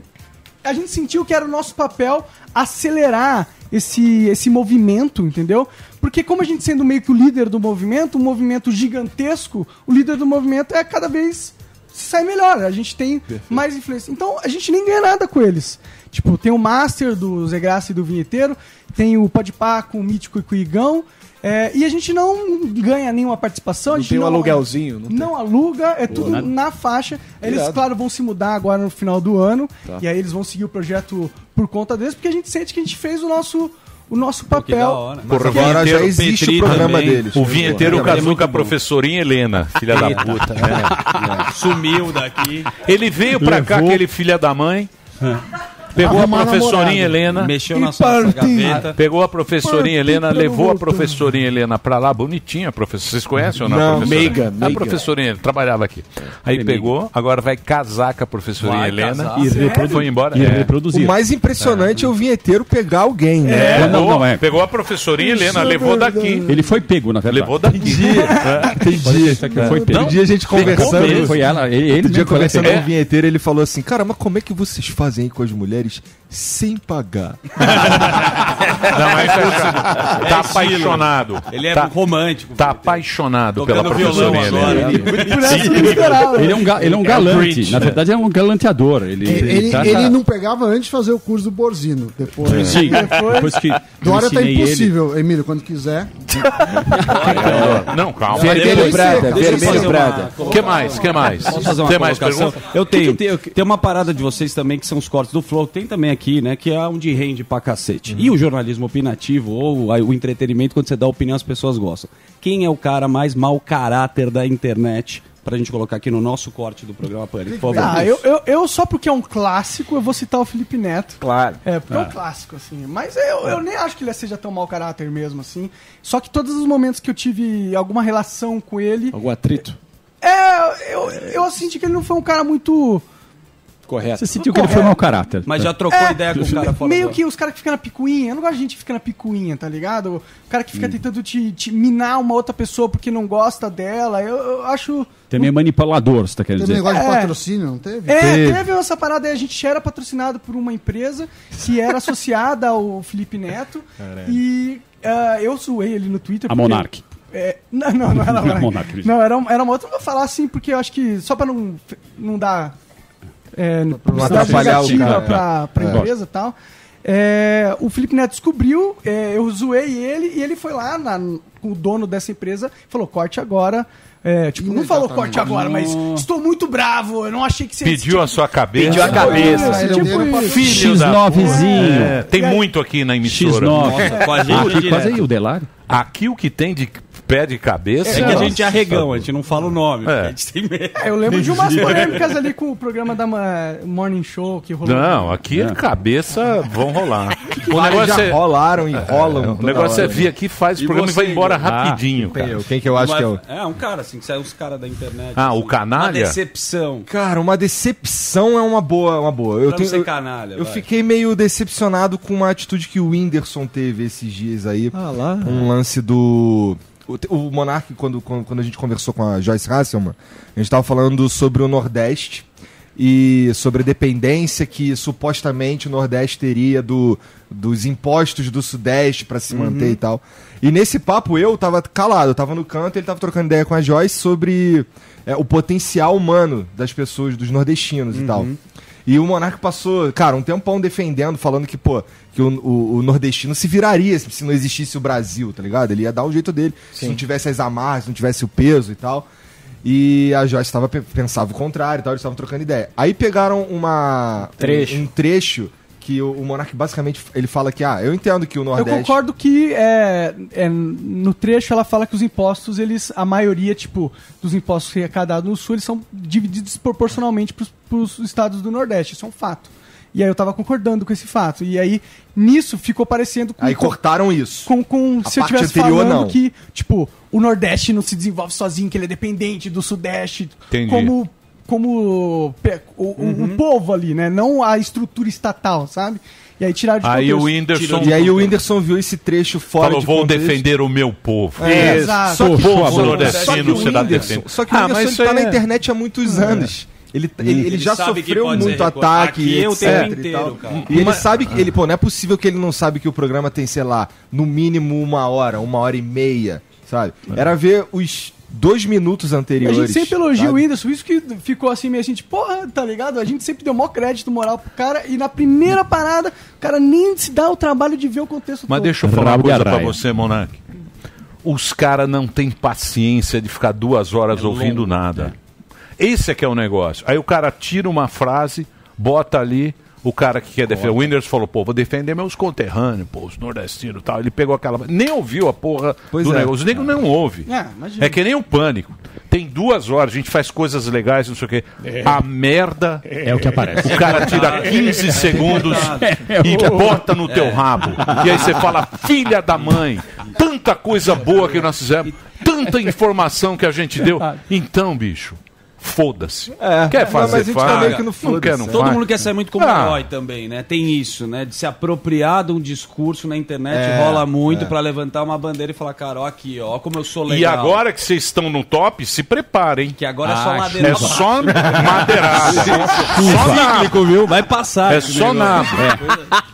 a gente sentiu que era o nosso papel acelerar esse, esse movimento, entendeu? Porque como a gente sendo meio que o líder do movimento, um movimento gigantesco, o líder do movimento é cada vez se sai melhor. A gente tem mais influência. Então a gente nem ganha nada com eles. Tipo, tem o Master do Zé Graça e do Vinheteiro, tem o Podpah com o Mítico e com o Igão. É, e a gente não ganha nenhuma participação. a Não gente tem um aluguelzinho? Não Não, tem? aluga, é tudo nada. na faixa. Eles, Irado. claro, vão se mudar agora no final do ano. Tá. E aí eles vão seguir o projeto por conta deles, porque a gente sente que a gente fez o nosso, o nosso papel. hora. Porra, Agora já existe Petri o programa também. deles. O vinheteiro é casou com a professorinha Helena, filha da puta. né? [LAUGHS] Sumiu daqui. Ele veio pra cá, aquele filha da mãe, pegou a professorinha namorado. Helena, Mexeu na sua gaveta. pegou a professorinha Partiu Helena, levou a professorinha Helena pra lá, bonitinha a professora. Vocês conhecem ou não? Não. a professora? Meiga, A meiga. professorinha Helena, trabalhava aqui. Aí Meiga. pegou, agora vai casar com a professorinha Vai Helena casar? E, reprodu- foi embora. e É. O mais impressionante é, o vinheteiro pegar alguém, né? É, Não, pegou, não, é. pegou a professorinha Helena, é levou daqui. Ele foi pego, na verdade. Levou daqui. Entendi. Isso aqui foi pego. Outro dia a gente conversando. Ele foi ela, ele, dia conversando com o vinheteiro, ele falou assim: Cara, mas como é que vocês fazem aí com as mulheres mulheres sem pagar? [LAUGHS] Não, é- tá apaixonado. Ele é tá, romântico. tá apaixonado pela. Helena. Ele- que. Ele é um, ga- ele é um É o galante. Na né? verdade, é um galanteador. Ele, Ele, trata- ele não pegava antes de fazer o curso do Borzino. Depois. Sim, depois que. eu Agora tá impossível, Emílio, quando quiser. Não, calma. Vermelho Prata, eu vermelho Prata. O que mais? que mais? Posso fazer uma Tem mais pergunta? Eu tenho. Que que tem, uma parada de vocês também que são os cortes do Flow. Tem também aqui, né? Que é onde rende pra cacete. E o jornalismo opinativo ou a- o entretenimento, quando você dá opinião, as pessoas gostam. Quem é o cara mais mau caráter da internet? Pra gente colocar aqui no nosso corte do programa Pânico, por favor. Ah, eu, eu, eu só porque é um clássico, eu vou citar o Felipe Neto. Claro. É, porque é um clássico, assim. Mas eu, eu nem acho que ele seja tão mau caráter mesmo, assim. Só que todos os momentos que eu tive alguma relação com ele. Algum atrito? É, eu, eu senti que ele não foi um cara muito. Correto. Você sentiu que ele foi mau caráter. Mas já trocou ideia com o cara fora Meio do- que os caras que ficam na picuinha. Eu não gosto de gente que fica na picuinha, tá ligado? O cara que fica tentando te, te minar uma outra pessoa porque não gosta dela. Eu, eu acho. Também é manipulador, você tá querendo Teve dizer. negócio de É. patrocínio, não teve? É, Teve. teve essa parada aí, a gente era patrocinado por uma empresa que era associada ao Felipe Neto. [LAUGHS] e ah, eu zoei ele no Twitter. A Monark. É, não, não, não era [LAUGHS] a Não é era, era uma outra. Não vou falar assim, porque eu acho que só pra não, não dar. É, atrapalhar o negativa cara. pra, pra É. empresa e tal. É, o Felipe Neto descobriu, é, eu zoei ele e ele foi lá na, com o dono dessa empresa e falou: corte agora. É, tipo, não falou corte agora, mas estou muito bravo, eu não achei que você Pediu a sua cabeça. Pediu a cabeça. Isso, Ele tipo pra- isso. Filho da X9zinho. É, tem muito aqui na emissora. X9. Nossa, a Ah, aqui, quase aí, o Delário. Aqui o que tem de pé de cabeça. É que a gente é arregão, a gente não fala o nome. É. A gente tem medo. É, eu lembro de umas [LAUGHS] polêmicas ali com o programa da ma- Morning Show que rolou. Não, aqui É. a cabeça vão rolar. [LAUGHS] O Vários negócio já é, rolaram e rolam. o negócio é vir aqui, faz o programa e vai embora Igor? rapidinho, Quem, cara. eu- quem que eu acho que é o. É, um cara assim, que sai os caras da internet. Ah, o assim, canalha? Uma decepção. Cara, uma decepção é uma boa. Uma boa. Eu, ser eu- canalha, eu fiquei meio decepcionado com uma atitude que o Whindersson teve esses dias aí. Ah lá. Um lance do. O, o Monark, quando, quando, quando a gente conversou com a Joyce Hasselman, a gente tava falando sobre o Nordeste. e sobre a dependência que supostamente o Nordeste teria do, dos impostos do Sudeste para se manter Uhum. e tal. E nesse papo eu tava calado, eu tava no canto, ele tava trocando ideia com a Joyce sobre é, o potencial humano das pessoas, dos nordestinos e tal. E o Monarca passou, cara, um tempão defendendo, falando que, pô, que o, o- o nordestino se viraria se, não existisse o Brasil, tá ligado? Ele ia dar o jeito dele, se não tivesse as amarras, se não tivesse o peso e tal. E a Joyce tava, pe- pensava o contrário e tal, eles estavam trocando ideia. Aí pegaram uma, Trecho. Um, um trecho que o, o Monark basicamente ele fala que, ah, eu entendo que o Eu Nordeste. concordo que é, é, no trecho ela fala que os impostos, eles, a maioria, tipo, dos impostos arrecadados no sul, eles são divididos proporcionalmente pros, pros estados do Nordeste. Isso é um fato. E aí eu tava concordando com esse fato. E aí, nisso, ficou parecendo com. Aí com- cortaram isso. Com, com A se eu tivesse anterior, falando não. que, tipo, o Nordeste não se desenvolve sozinho, que ele é dependente do Sudeste. Entendi. Como. Como pe- o, Uhum. o povo ali, né? Não a estrutura estatal, sabe? E aí tiraram de Aí contexto. o Whindersson- E aí o. Whindersson viu esse trecho fora Falou, de vou contexto. defender o meu povo. É, exato. Só que o Só povo que o nordestino você dá Whindersson- defender. Só que o Ah, Whindersson mas ele tá isso na é- internet há muitos anos. Ele, ele, ele Ele já sofreu muito ataque. Aqui etc tempo e inteiro, tal. cara. E ele sabe que ele, pô, não é possível que ele não sabe que o programa tem, sei lá, no mínimo uma hora, uma hora e meia, sabe? Era ver os dois minutos A anteriores. gente sempre elogia sabe? o Whindersson, isso que ficou assim meio assim, tipo, porra, tá ligado? A gente sempre deu maior crédito moral pro cara e na primeira parada, o cara nem se dá o trabalho de ver o contexto Mas todo. deixa eu falar uma Rabo de coisa pra você, Monark. Os caras não têm paciência de ficar duas horas ouvindo nada. Esse é que é o negócio. Aí o cara tira uma frase, bota ali, o cara que quer defender. O Whindersson falou, pô, vou defender meus conterrâneos, pô, os nordestinos e tal. Ele pegou aquela. Nem ouviu a porra Pois do é. negócio. Os negros não ouve. É. É que nem o pânico. Tem duas horas, a gente faz coisas legais, não sei o quê. A merda É o que aparece. o cara tira 15 segundos e bota no teu rabo. E aí você fala, filha da mãe, tanta coisa boa que nós fizemos, tanta informação que a gente deu. Então, bicho, foda-se. É, Quer não, fazer, mas a gente tá faz. meio que no não foda-se, quer, não é. Todo faz. mundo quer sair muito como Ah. herói também, né? Tem isso, né? De se apropriar de um discurso na internet, É, rola muito é. pra levantar uma bandeira e falar, cara, ó aqui, ó, como eu sou legal. E agora que vocês estão no top, se preparem. Que agora é só Ah, ladeira É só madeirada. [LAUGHS] Só nabo. viu? Vai passar. É só nabo.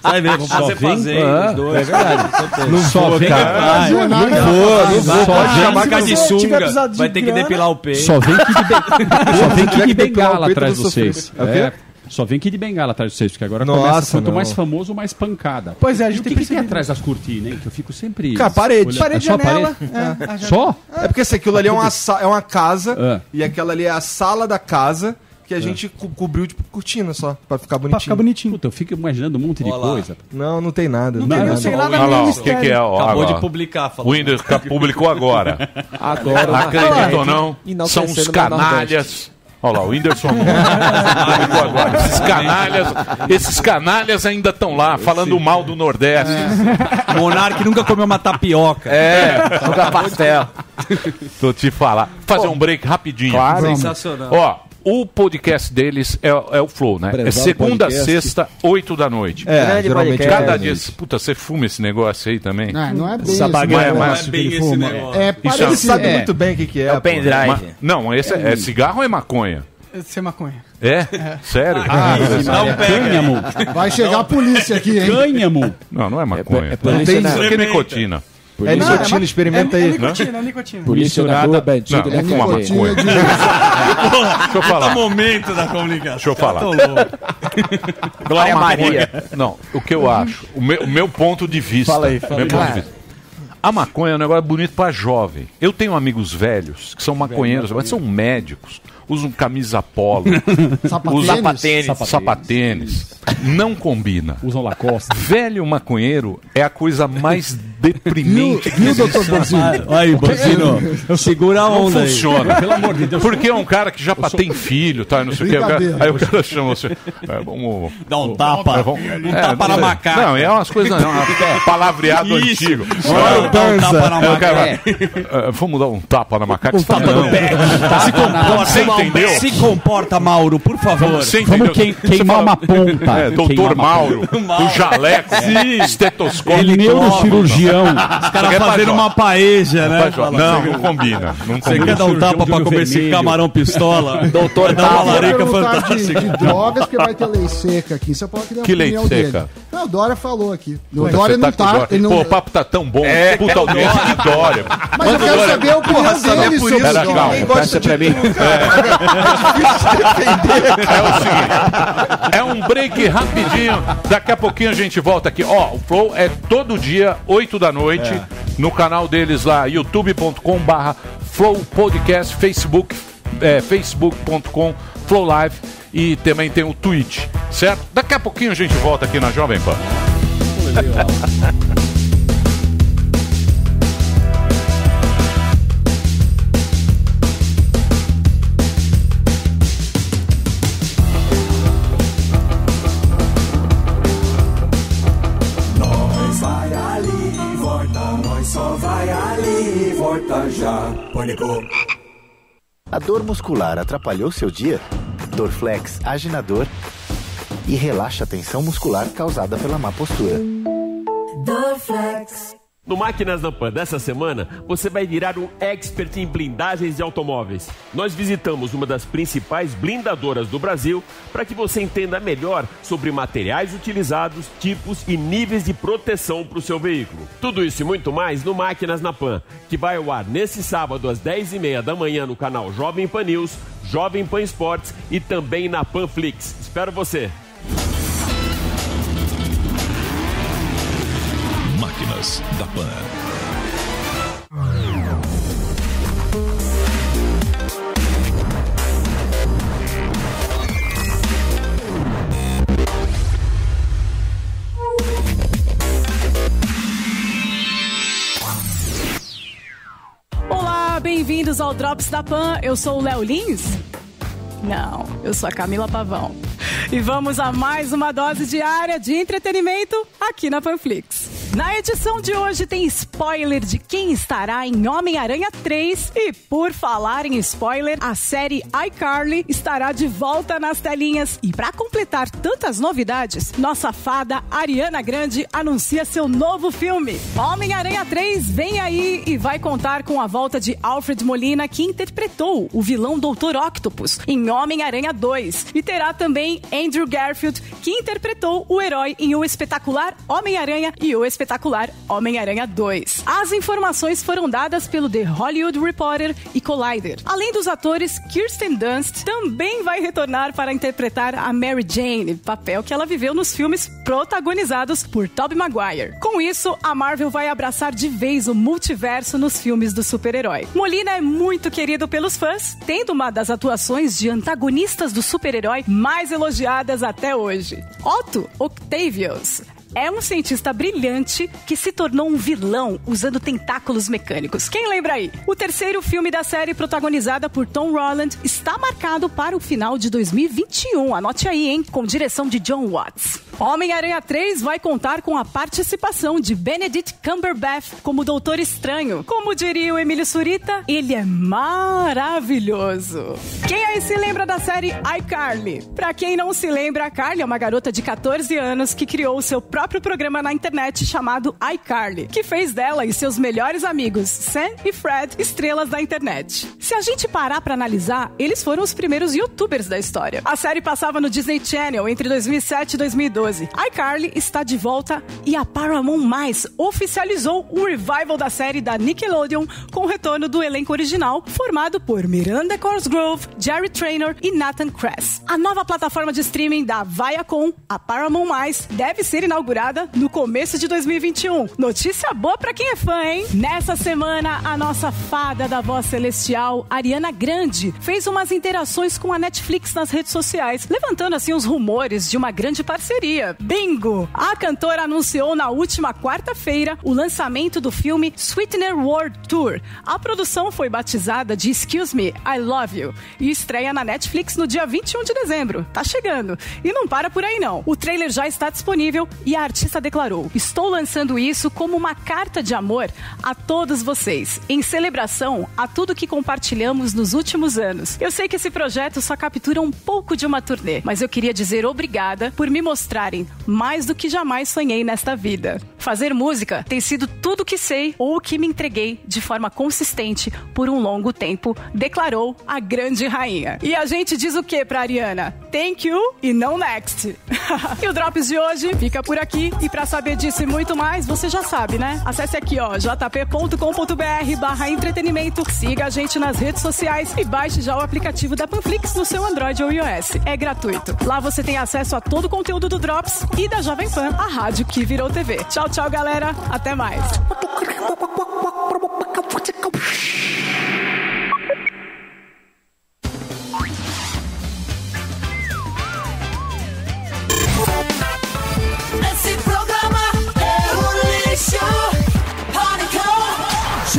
Vai ver, vamos Só fazer vem- fazer Ah, os dois. é verdade. Não Só vem-. Não vou, não vou. Pode Só chamar de sunga. Vai ter que depilar o peito. Só vem que. [LAUGHS] Só vem que de que bengala atrás de vocês. É? É. Só vem que de bengala atrás de vocês, porque agora Nossa, começa quanto não. mais famoso, mais pancada. Pois é, a E gente o tem que, que atrás das cortinas, hein? Que eu fico sempre. Cara, parede. olhando- Parede, é só janela, parede? é. Só? É porque assim, aquilo ali é uma, é uma casa Ah. e aquela ali é a sala da casa que a gente co- cobriu de cortina só, pra ficar bonitinho. Pra ficar bonitinho. Puta, eu fico imaginando um monte de coisa. Não, não tem nada. Não tem- não tem nada Olha lá, o que, que é? Ó, Acabou agora. de publicar, falou. O Whindersson ca- publicou agora. Agora. Acredita ou não, são os canalhas. Olha lá, o Whindersson publicou agora. Esses canalhas, esses canalhas ainda estão lá, falando mal do Nordeste. Monark nunca comeu uma tapioca. É, [LAUGHS] Nunca pastel. Tô te falar. Fazer um break rapidinho. Claro. Sensacional. Ó, o podcast deles é, é o Flow, né? É Prezado segunda, podcast. sexta, oito da noite. É, Grande geralmente podcast. Cada é dia. Puta, você fuma esse negócio aí também? Não, não é bem Essa isso. Mas- Não é bem esse negócio. É Isso Ele parecido. sabe É. muito bem o que, que é. É o pendrive. Não, esse é, é cigarro ou é maconha? Ser maconha. É? Sério? Não pega. Cânhamo. Vai chegar a polícia aqui, hein? Cânhamo. Não, não é maconha. É polícia tem na- isso aqui é nicotina. É Não, nicotina, ma- experimenta é, aí. É nicotina, é nicotina. Polícia Misturada- rua, bandido, Não, é é uma maconha. de- Deixa eu falar. momento da comunicação. Deixa eu falar. Glória A maconha- Maria. Não, o que eu acho, o meu, o meu ponto de vista. Fala aí, fala meu aí. ponto de vista. A maconha é um negócio bonito pra jovem. Eu tenho amigos velhos que são maconheiros, mas são médicos. Usam camisa polo, [LAUGHS] Sapatênis. usam Sapatênis. sapatênis. Não combina. Usam Lacoste. Velho maconheiro é a coisa mais [LAUGHS] deprimente que Viu, existe. doutor Bonzinho? Aí, Bocino, segura a Não onda aí. funciona. Pelo amor de Deus. Porque é um cara que já tem filho, tá? Não sei o que. Aí o cara chama você. É, vamos. Dá um tapa. É, vamos- Um é, tapa não na macaca. Não, é umas coisas. Não, [LAUGHS] é palavreado Isso. antigo. Vamos dar um tapa na Aí macaca. é, vamos dar um tapa na macaca. Um Você fala, tapa no não. pé. Se comporta, Uma entendeu? Se comporta, Mauro, por favor. Você Vamos Você queimar uma ponta. É, doutor Mauro, [LAUGHS] o jaleco, [LAUGHS] estetoscópio. Ele Neurocirurgião. Os caras fazendo uma paeja, né? Não, não, combina. Não Você quer dar um tapa pra comer esse camarão pistola? [LAUGHS] Doutor Dá uma larica fantástica. de drogas, porque vai ter lei seca aqui. Você pode a Que lei seca? Não, o Dória falou aqui. O Dória não tá. Não... Pô, o papo tá tão bom. É, Puta audiência de Dória. Mas eu quero saber a opinião dele sobre o Pera, calma. Passa pra mim. É o seguinte, é um break rapidinho. Daqui a pouquinho a gente volta aqui. Ó, o Flow é todo dia, 8 da noite, no canal deles lá, youtube.com barra Flow Podcast, Facebook, é, facebook.com Flow Live e também tem o Twitch, certo? Daqui a pouquinho a gente volta aqui na Jovem Pan. Nós já. Pânico. A dor muscular atrapalhou seu dia? Dorflex age na dor e relaxa a tensão muscular causada pela má postura. Dorflex. No Máquinas da Pan dessa semana, você vai virar um expert em blindagens de automóveis. Nós visitamos uma das principais blindadoras do Brasil para que você entenda melhor sobre materiais utilizados, tipos e níveis de proteção para o seu veículo. Tudo isso e muito mais no Máquinas na Pan, que vai ao ar nesse sábado às 10h30 da manhã no canal Jovem Pan News, Jovem Pan Esportes e também na Panflix. Espero você! Máquinas da Pan. Olá, bem-vindos ao Drops da Pan. Eu sou o Léo Lins? Não, eu sou a Camila Pavão. E vamos a mais uma dose diária de entretenimento aqui na Panflix. Na edição de hoje tem spoiler de quem estará em Homem-Aranha 3 e por falar em spoiler, a série iCarly estará de volta nas telinhas e para completar tantas novidades, nossa fada Ariana Grande anuncia seu novo filme. Homem-Aranha 3 vem aí e vai contar com a volta de Alfred Molina que interpretou o vilão Dr. Octopus em Homem-Aranha 2 e terá também Andrew Garfield que interpretou o herói em O Espetacular Homem-Aranha e O Espetacular Homem-Aranha 2. As informações foram dadas pelo The Hollywood Reporter e Collider. Além dos atores, Kirsten Dunst também vai retornar para interpretar a Mary Jane, papel que ela viveu nos filmes protagonizados por Tobey Maguire. Com isso, a Marvel vai abraçar de vez o multiverso nos filmes do super-herói. Molina é muito querido pelos fãs, tendo uma das atuações de antagonistas do super-herói mais elogiadas até hoje. Otto Octavius é um cientista brilhante que se tornou um vilão usando tentáculos mecânicos. Quem lembra aí? O terceiro filme da série, protagonizada por Tom Holland, está marcado para o final de 2021. Anote aí, hein? Com direção de John Watts. Homem-Aranha 3 vai contar com a participação de Benedict Cumberbatch como Doutor Estranho. Como diria o Emílio Surita, ele é maravilhoso. Quem aí se lembra da série iCarly? Pra quem não se lembra, a Carly é uma garota de 14 anos que criou seu próprio programa na internet chamado iCarly, que fez dela e seus melhores amigos, Sam e Fred, estrelas da internet. Se a gente parar pra analisar, eles foram os primeiros youtubers da história. A série passava no Disney Channel entre 2007 e 2012. iCarly está de volta e a Paramount Mais oficializou o revival da série da Nickelodeon com o retorno do elenco original, formado por Miranda Cosgrove, Jerry Traynor e Nathan Kress. A nova plataforma de streaming da Viacom, a Paramount Mais, deve ser inaugurada no começo de 2021. Notícia boa pra quem é fã, hein? Nessa semana, a nossa fada da voz celestial, Ariana Grande, fez umas interações com a Netflix nas redes sociais, levantando assim os rumores de uma grande parceria. Bingo! A cantora anunciou na última quarta-feira o lançamento do filme Sweetener World Tour. A produção foi batizada de Excuse Me, I Love You e estreia na Netflix no dia 21 de dezembro. Tá chegando. E não para por aí não. O trailer já está disponível e a artista declarou: "Estou lançando isso como uma carta de amor a todos vocês, em celebração a tudo que compartilhamos nos últimos anos. Eu sei que esse projeto só captura um pouco de uma turnê, mas eu queria dizer obrigada por me mostrarem mais do que jamais sonhei nesta vida. Fazer música tem sido tudo que sei ou o que me entreguei de forma consistente por um longo tempo, declarou a grande rainha. E a gente diz o que pra Ariana? Thank you e não next. [LAUGHS] e o Drops de hoje fica por aqui. E pra saber disso e muito mais, você já sabe, né? Acesse aqui, ó, jp.com.br barra entretenimento. Siga a gente nas redes sociais e baixe já o aplicativo da Panflix no seu Android ou iOS. É gratuito. Lá você tem acesso a todo o conteúdo do Drops e da Jovem Pan, a rádio que virou TV. Tchau, tchau, galera. Até mais.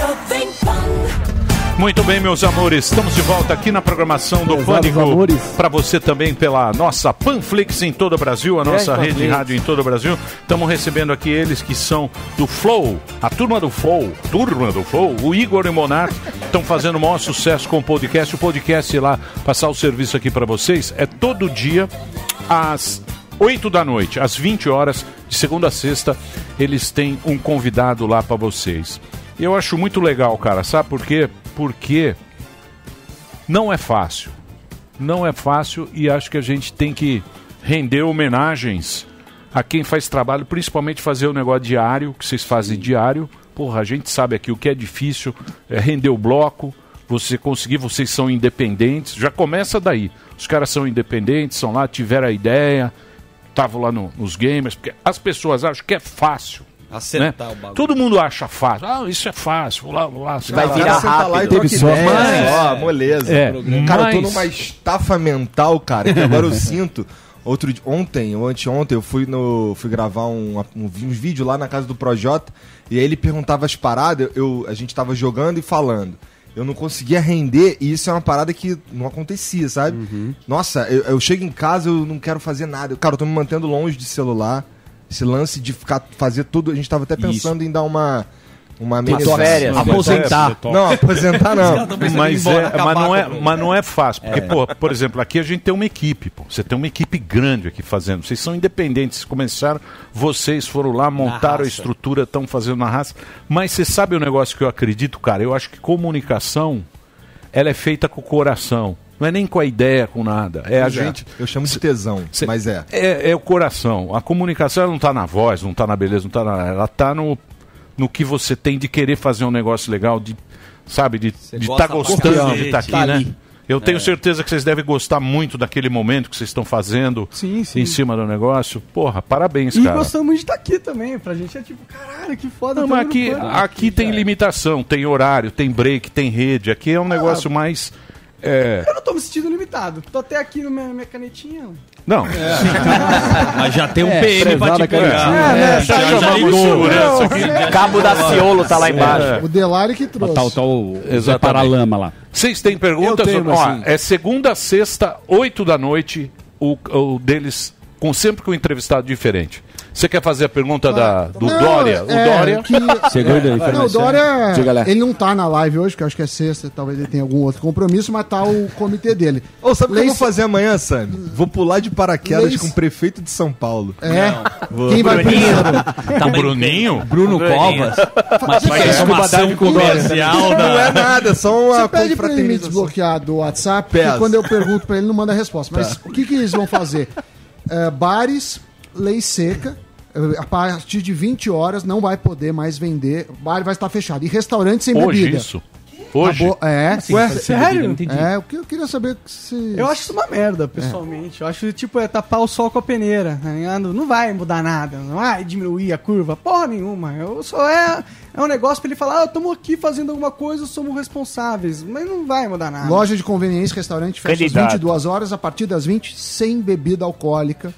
Jovem Pan. Muito bem, meus amores, estamos de volta aqui na programação do Pesados Pânico. Para você também pela nossa Panflix em todo o Brasil, a Grande nossa rede de rádio em todo o Brasil. Estamos recebendo aqui eles que são do Flow, a turma do Flow, turma do Flow, o Igor e o Monar estão fazendo o maior sucesso com o podcast. O podcast lá, passar o serviço aqui para vocês, é todo dia às 8 da noite, às 20 horas, de segunda a sexta, eles têm um convidado lá para vocês. Eu acho muito legal, cara, sabe por quê? Porque não é fácil. Não é fácil e acho que a gente tem que render homenagens a quem faz trabalho, principalmente fazer o negócio diário, que vocês fazem diário. Porra, a gente sabe aqui o que é difícil, é render o bloco, você conseguir, vocês são independentes, já começa daí. Os caras são independentes, são lá, tiveram a ideia, estavam lá no- nos gamers, porque as pessoas acham que é fácil. Acertar né? o bagulho. Todo mundo acha fácil. Ah, isso é fácil. Vou lá, vou lá. Vai lá, virar lá, senta lá e rápido. Teve só. É. Ó, moleza. É, Cara, eu tô mas- numa estafa mental, cara, que agora eu sinto. Outro ontem, ou anteontem, eu fui no fui gravar um, um, uns vídeos lá na casa do Projota e aí ele perguntava as paradas, eu, a gente tava jogando e falando. Eu não conseguia render e isso é uma parada que não acontecia, sabe? Nossa, eu, eu chego em casa, eu não quero fazer nada. Cara, eu tô me mantendo longe de celular. Esse lance de ficar fazer tudo, a gente tava até pensando em dar uma uma férias. Aposentar. Não, aposentar não. Mas, é, mas, não é, mas não é fácil. Porque, É. pô, por exemplo, aqui a gente tem uma equipe. Pô. Você tem uma equipe grande aqui fazendo. Vocês são independentes. Vocês começaram, vocês foram lá, montaram a estrutura, estão fazendo na raça. Mas você sabe o negócio que eu acredito, cara? Eu acho que comunicação, ela é feita com o coração. Não é nem com a ideia, com nada. É a Pois é. gente. Eu chamo de tesão, mas é. É, é o coração. A comunicação não está na voz, não está na beleza, não está na. Ela está no, no que você tem de querer fazer um negócio legal, de sabe, de estar de gosta tá gostando de estar aqui, tá né? ali. Eu tenho É. certeza que vocês devem gostar muito daquele momento que vocês estão fazendo Sim, sim. em cima do negócio. Porra, parabéns, E cara. gostamos de estar aqui também. Pra gente é tipo, caralho, que foda. Não, mas aqui, pânico. aqui tem limitação, tem horário, tem break, tem rede. Aqui é um negócio mais. É, Eu não tô me sentindo limitado. Tô até aqui na minha, minha canetinha. Não. [LAUGHS] Mas já tem um É, PM pra te pegar. É, né, já, tá já, ligado. ligou. Já Cabo da. Ciolo tá lá embaixo. É. O Delari que trouxe. Tá, tá o. Paralama lá. Vocês têm perguntas? Eu tenho, Ó, assim. é segunda, sexta, oito da noite, o, o deles, com sempre com um entrevistado diferente. Você quer fazer a pergunta da, do Não, Dória? O é, Dória. que- Não, o Dória, ele não tá na live hoje, que eu acho que é sexta, talvez ele tenha algum outro compromisso, mas tá o comitê dele. Ô, sabe o que eu vou fazer amanhã, Sam? Vou pular de paraquedas Leis- com o prefeito de São Paulo. É. Vou. Quem vai primeiro? o Bruninho? Bruno Covas. Mas Vai é scuba uma ação comercial Não da... é nada, só uma Você pede pra ele me desbloquear do WhatsApp, porque quando eu pergunto pra ele, não manda resposta. Mas Tá. o que, que eles vão fazer? É, bares, lei seca. é, A partir de 20 horas não vai poder mais vender. O bar vai estar fechado. E restaurante sem Hoje bebida. isso? Hoje? Acabou- é. assim, Ué, sem sério? Não entendi. É, o que eu queria saber se. Eu acho isso uma merda, pessoalmente. Eu acho, tipo, é tapar o sol com a peneira, tá ligado? Não vai mudar nada, não vai diminuir a curva, porra nenhuma. Eu só é, é um negócio pra ele falar, ah, estamos aqui fazendo alguma coisa, somos responsáveis. Mas não vai mudar nada. Loja de conveniência, restaurante fecha às 22 horas, a partir das 20, sem bebida alcoólica.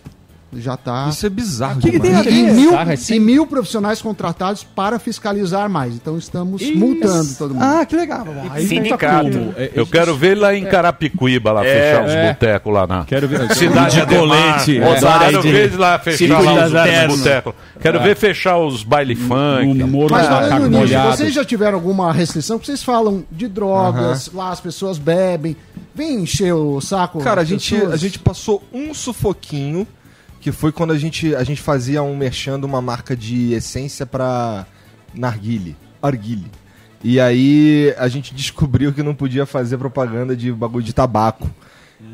Já tá. Isso é bizarro E, demais. e mil, Bizarro, é e mil profissionais contratados para fiscalizar mais. Então estamos multando todo mundo. Ah, que legal. Aí Sindicato. tá Eu quero ver lá em Carapicuíba, lá, É, fechar os é. botecos lá na. Quero ver- Cidade de colete, É. Quero ver lá fechar os, botecos. Quero É. ver fechar os baile funk. Mas falando nisso, vocês já tiveram alguma restrição? Porque vocês falam de drogas, lá as pessoas bebem. Vem encher o saco. Cara, a gente, a gente passou um sufoquinho, que foi quando a gente, a gente fazia um merchando uma marca de essência pra narguile, arguile. E aí a gente descobriu que não podia fazer propaganda de bagulho de tabaco.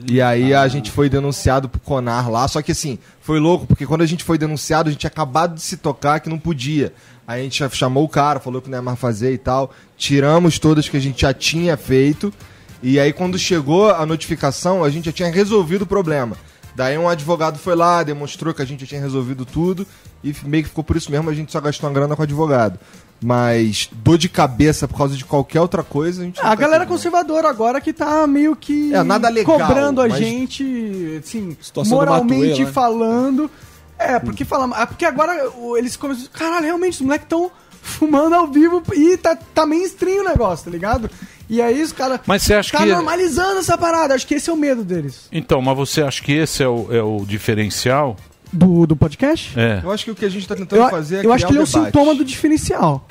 E aí a gente foi denunciado pro Conar lá, só que assim, foi louco, porque quando a gente foi denunciado, a gente tinha acabado de se tocar que não podia. Aí a gente chamou o cara, falou que não ia mais fazer e tal. Tiramos todas que a gente já tinha feito. E aí quando chegou a notificação, a gente já tinha resolvido o problema. Daí um advogado foi lá, demonstrou que a gente tinha resolvido tudo e meio que ficou por isso mesmo, a gente só gastou uma grana com o advogado. Mas dor de cabeça por causa de qualquer outra coisa, a gente A galera conservadora agora que tá meio que É, nada legal, cobrando a gente, assim, moralmente Matuê, né? falando. É, porque fala, ah, porque agora eles começam, caralho, realmente os moleques estão fumando ao vivo e tá, tá mainstream o negócio, tá ligado? E aí os caras Mas você acha tá que- normalizando essa parada, acho que esse é o medo deles. Então, mas você acha que esse é o, é o diferencial? Do, do podcast? É. Eu acho que o que a gente tá tentando Eu, fazer é eu acho que ele é um sintoma do diferencial.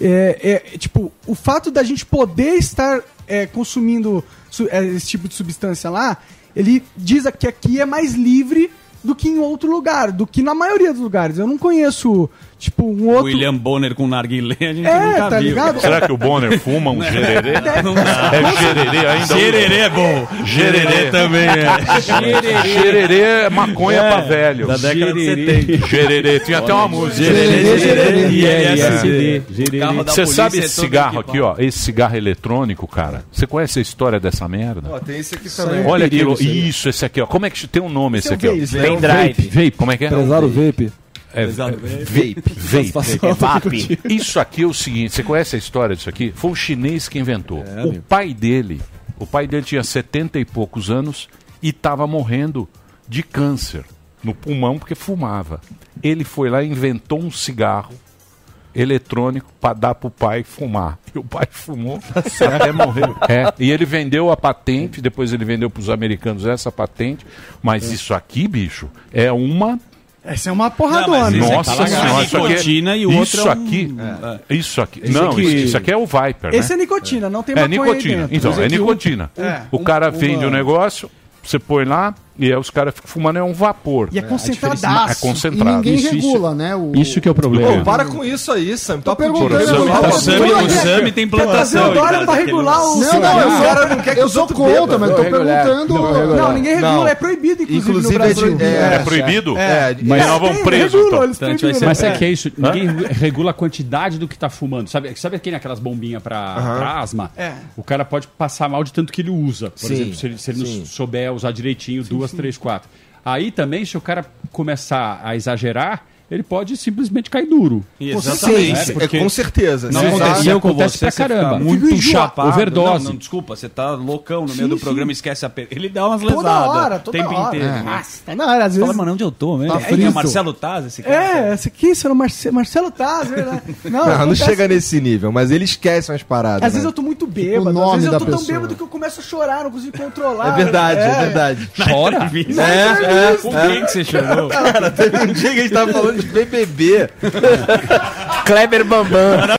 É, é, tipo, o fato da gente poder estar é, consumindo su- é, esse tipo de substância lá, ele diz que aqui é mais livre do que em outro lugar, do que na maioria dos lugares. Eu não conheço, tipo, um outro. William Bonner com narguilé, a gente É, nunca tá viu. ligado? Será que o Bonner fuma um gererê? Não. É gererê ainda? Gererê é bom. Gererê também é. Gererê. Gererê é maconha É, pra velho. da década de Gererê. 70. Gererê. Tinha até uma música. Gererê, gererê, e LSD. Gererê. Da Você sabe é esse cigarro aqui, ó? Esse cigarro eletrônico, cara. Você conhece a história dessa merda? Ó, tem esse aqui também. Olha Perigo, aquilo. isso esse aqui, ó. Como é que tem um nome esse Esse é aqui, ó? vape? Pendrive. Vape. Como é que é? Empresário vape. É, Pesado vape. vape. Vape. Vape. Isso aqui é o seguinte, você conhece a história disso aqui? Foi um chinês que inventou. o pai dele, o pai dele tinha 70 e poucos anos e estava morrendo de câncer no pulmão porque fumava. Ele foi lá e inventou um cigarro eletrônico para dar pro pai fumar. E o pai fumou [LAUGHS] até morrer. É, e ele vendeu a patente, depois ele vendeu para os americanos essa patente, mas isso aqui, bicho, é uma Essa é uma porradona. nossa senhora, isso aqui, nicotina é, e o outro isso é um- aqui, é. isso aqui, Esse não, aqui- isso, aqui é o Viper, Esse é né? nicotina, não tem É maconha aí nicotina, dentro. então, é que um- nicotina. é, o um- cara uma- vende o negócio, você põe lá e aí os caras ficam fumando, é um vapor. E é A concentradaço. É concentrado. E ninguém regula, né? O... Isso que é o problema. Pô, para com isso aí, Sam. Tá perguntando, pedindo. eu- Tá bom. Sam- o Sam tem plantação Quer trazer o em pra regular o- Não, não, O cara não quer que eu sou contra, mas tô Não, regular. perguntando. Não, Não, ninguém regula, Não. é proibido, inclusive, Inclusive, no Brasil. é de- é- É proibido? É, Mas é, preso, regulam, então. Então vai proibiram. Mas sabe que é isso? Ninguém regula a quantidade do que tá fumando. Sabe, aquele aquelas bombinhas pra, asma? É. O cara pode passar mal de tanto que ele usa. Por exemplo, se ele, não souber usar direitinho, duas, três, quatro. Aí também, se o cara começar a exagerar, ele pode simplesmente cair duro. Exatamente. É, porque- É, com certeza. Não aconteceu sabe- com acontece você, pra caramba. muito chapado. Overdose. Não, não, desculpa, você tá loucão no meio Sim, do sim. programa, esquece a per... Ele dá umas Toda lesadas. hora, toda o tempo hora. inteiro. É. Nossa, Não, era, às vezes... Fala, mano, onde eu tô mesmo? Tá é, é. Marcelo Taz, esse cara? É, esse aqui, esse era o Marce- Marcelo Taz, verdade. [LAUGHS] Não, Não, não acontece- chega nesse nível, mas ele esquece umas paradas. Às né? esse eu tô muito bêbado, O às vezes eu tô tão pessoa. bêbado que eu começo a chorar, não consigo controlar. É verdade, é, verdade. Chora? É, é, Com quem que você chorou? Cara, teve um dia que a gente tava falando BBB. Kleber Bambam.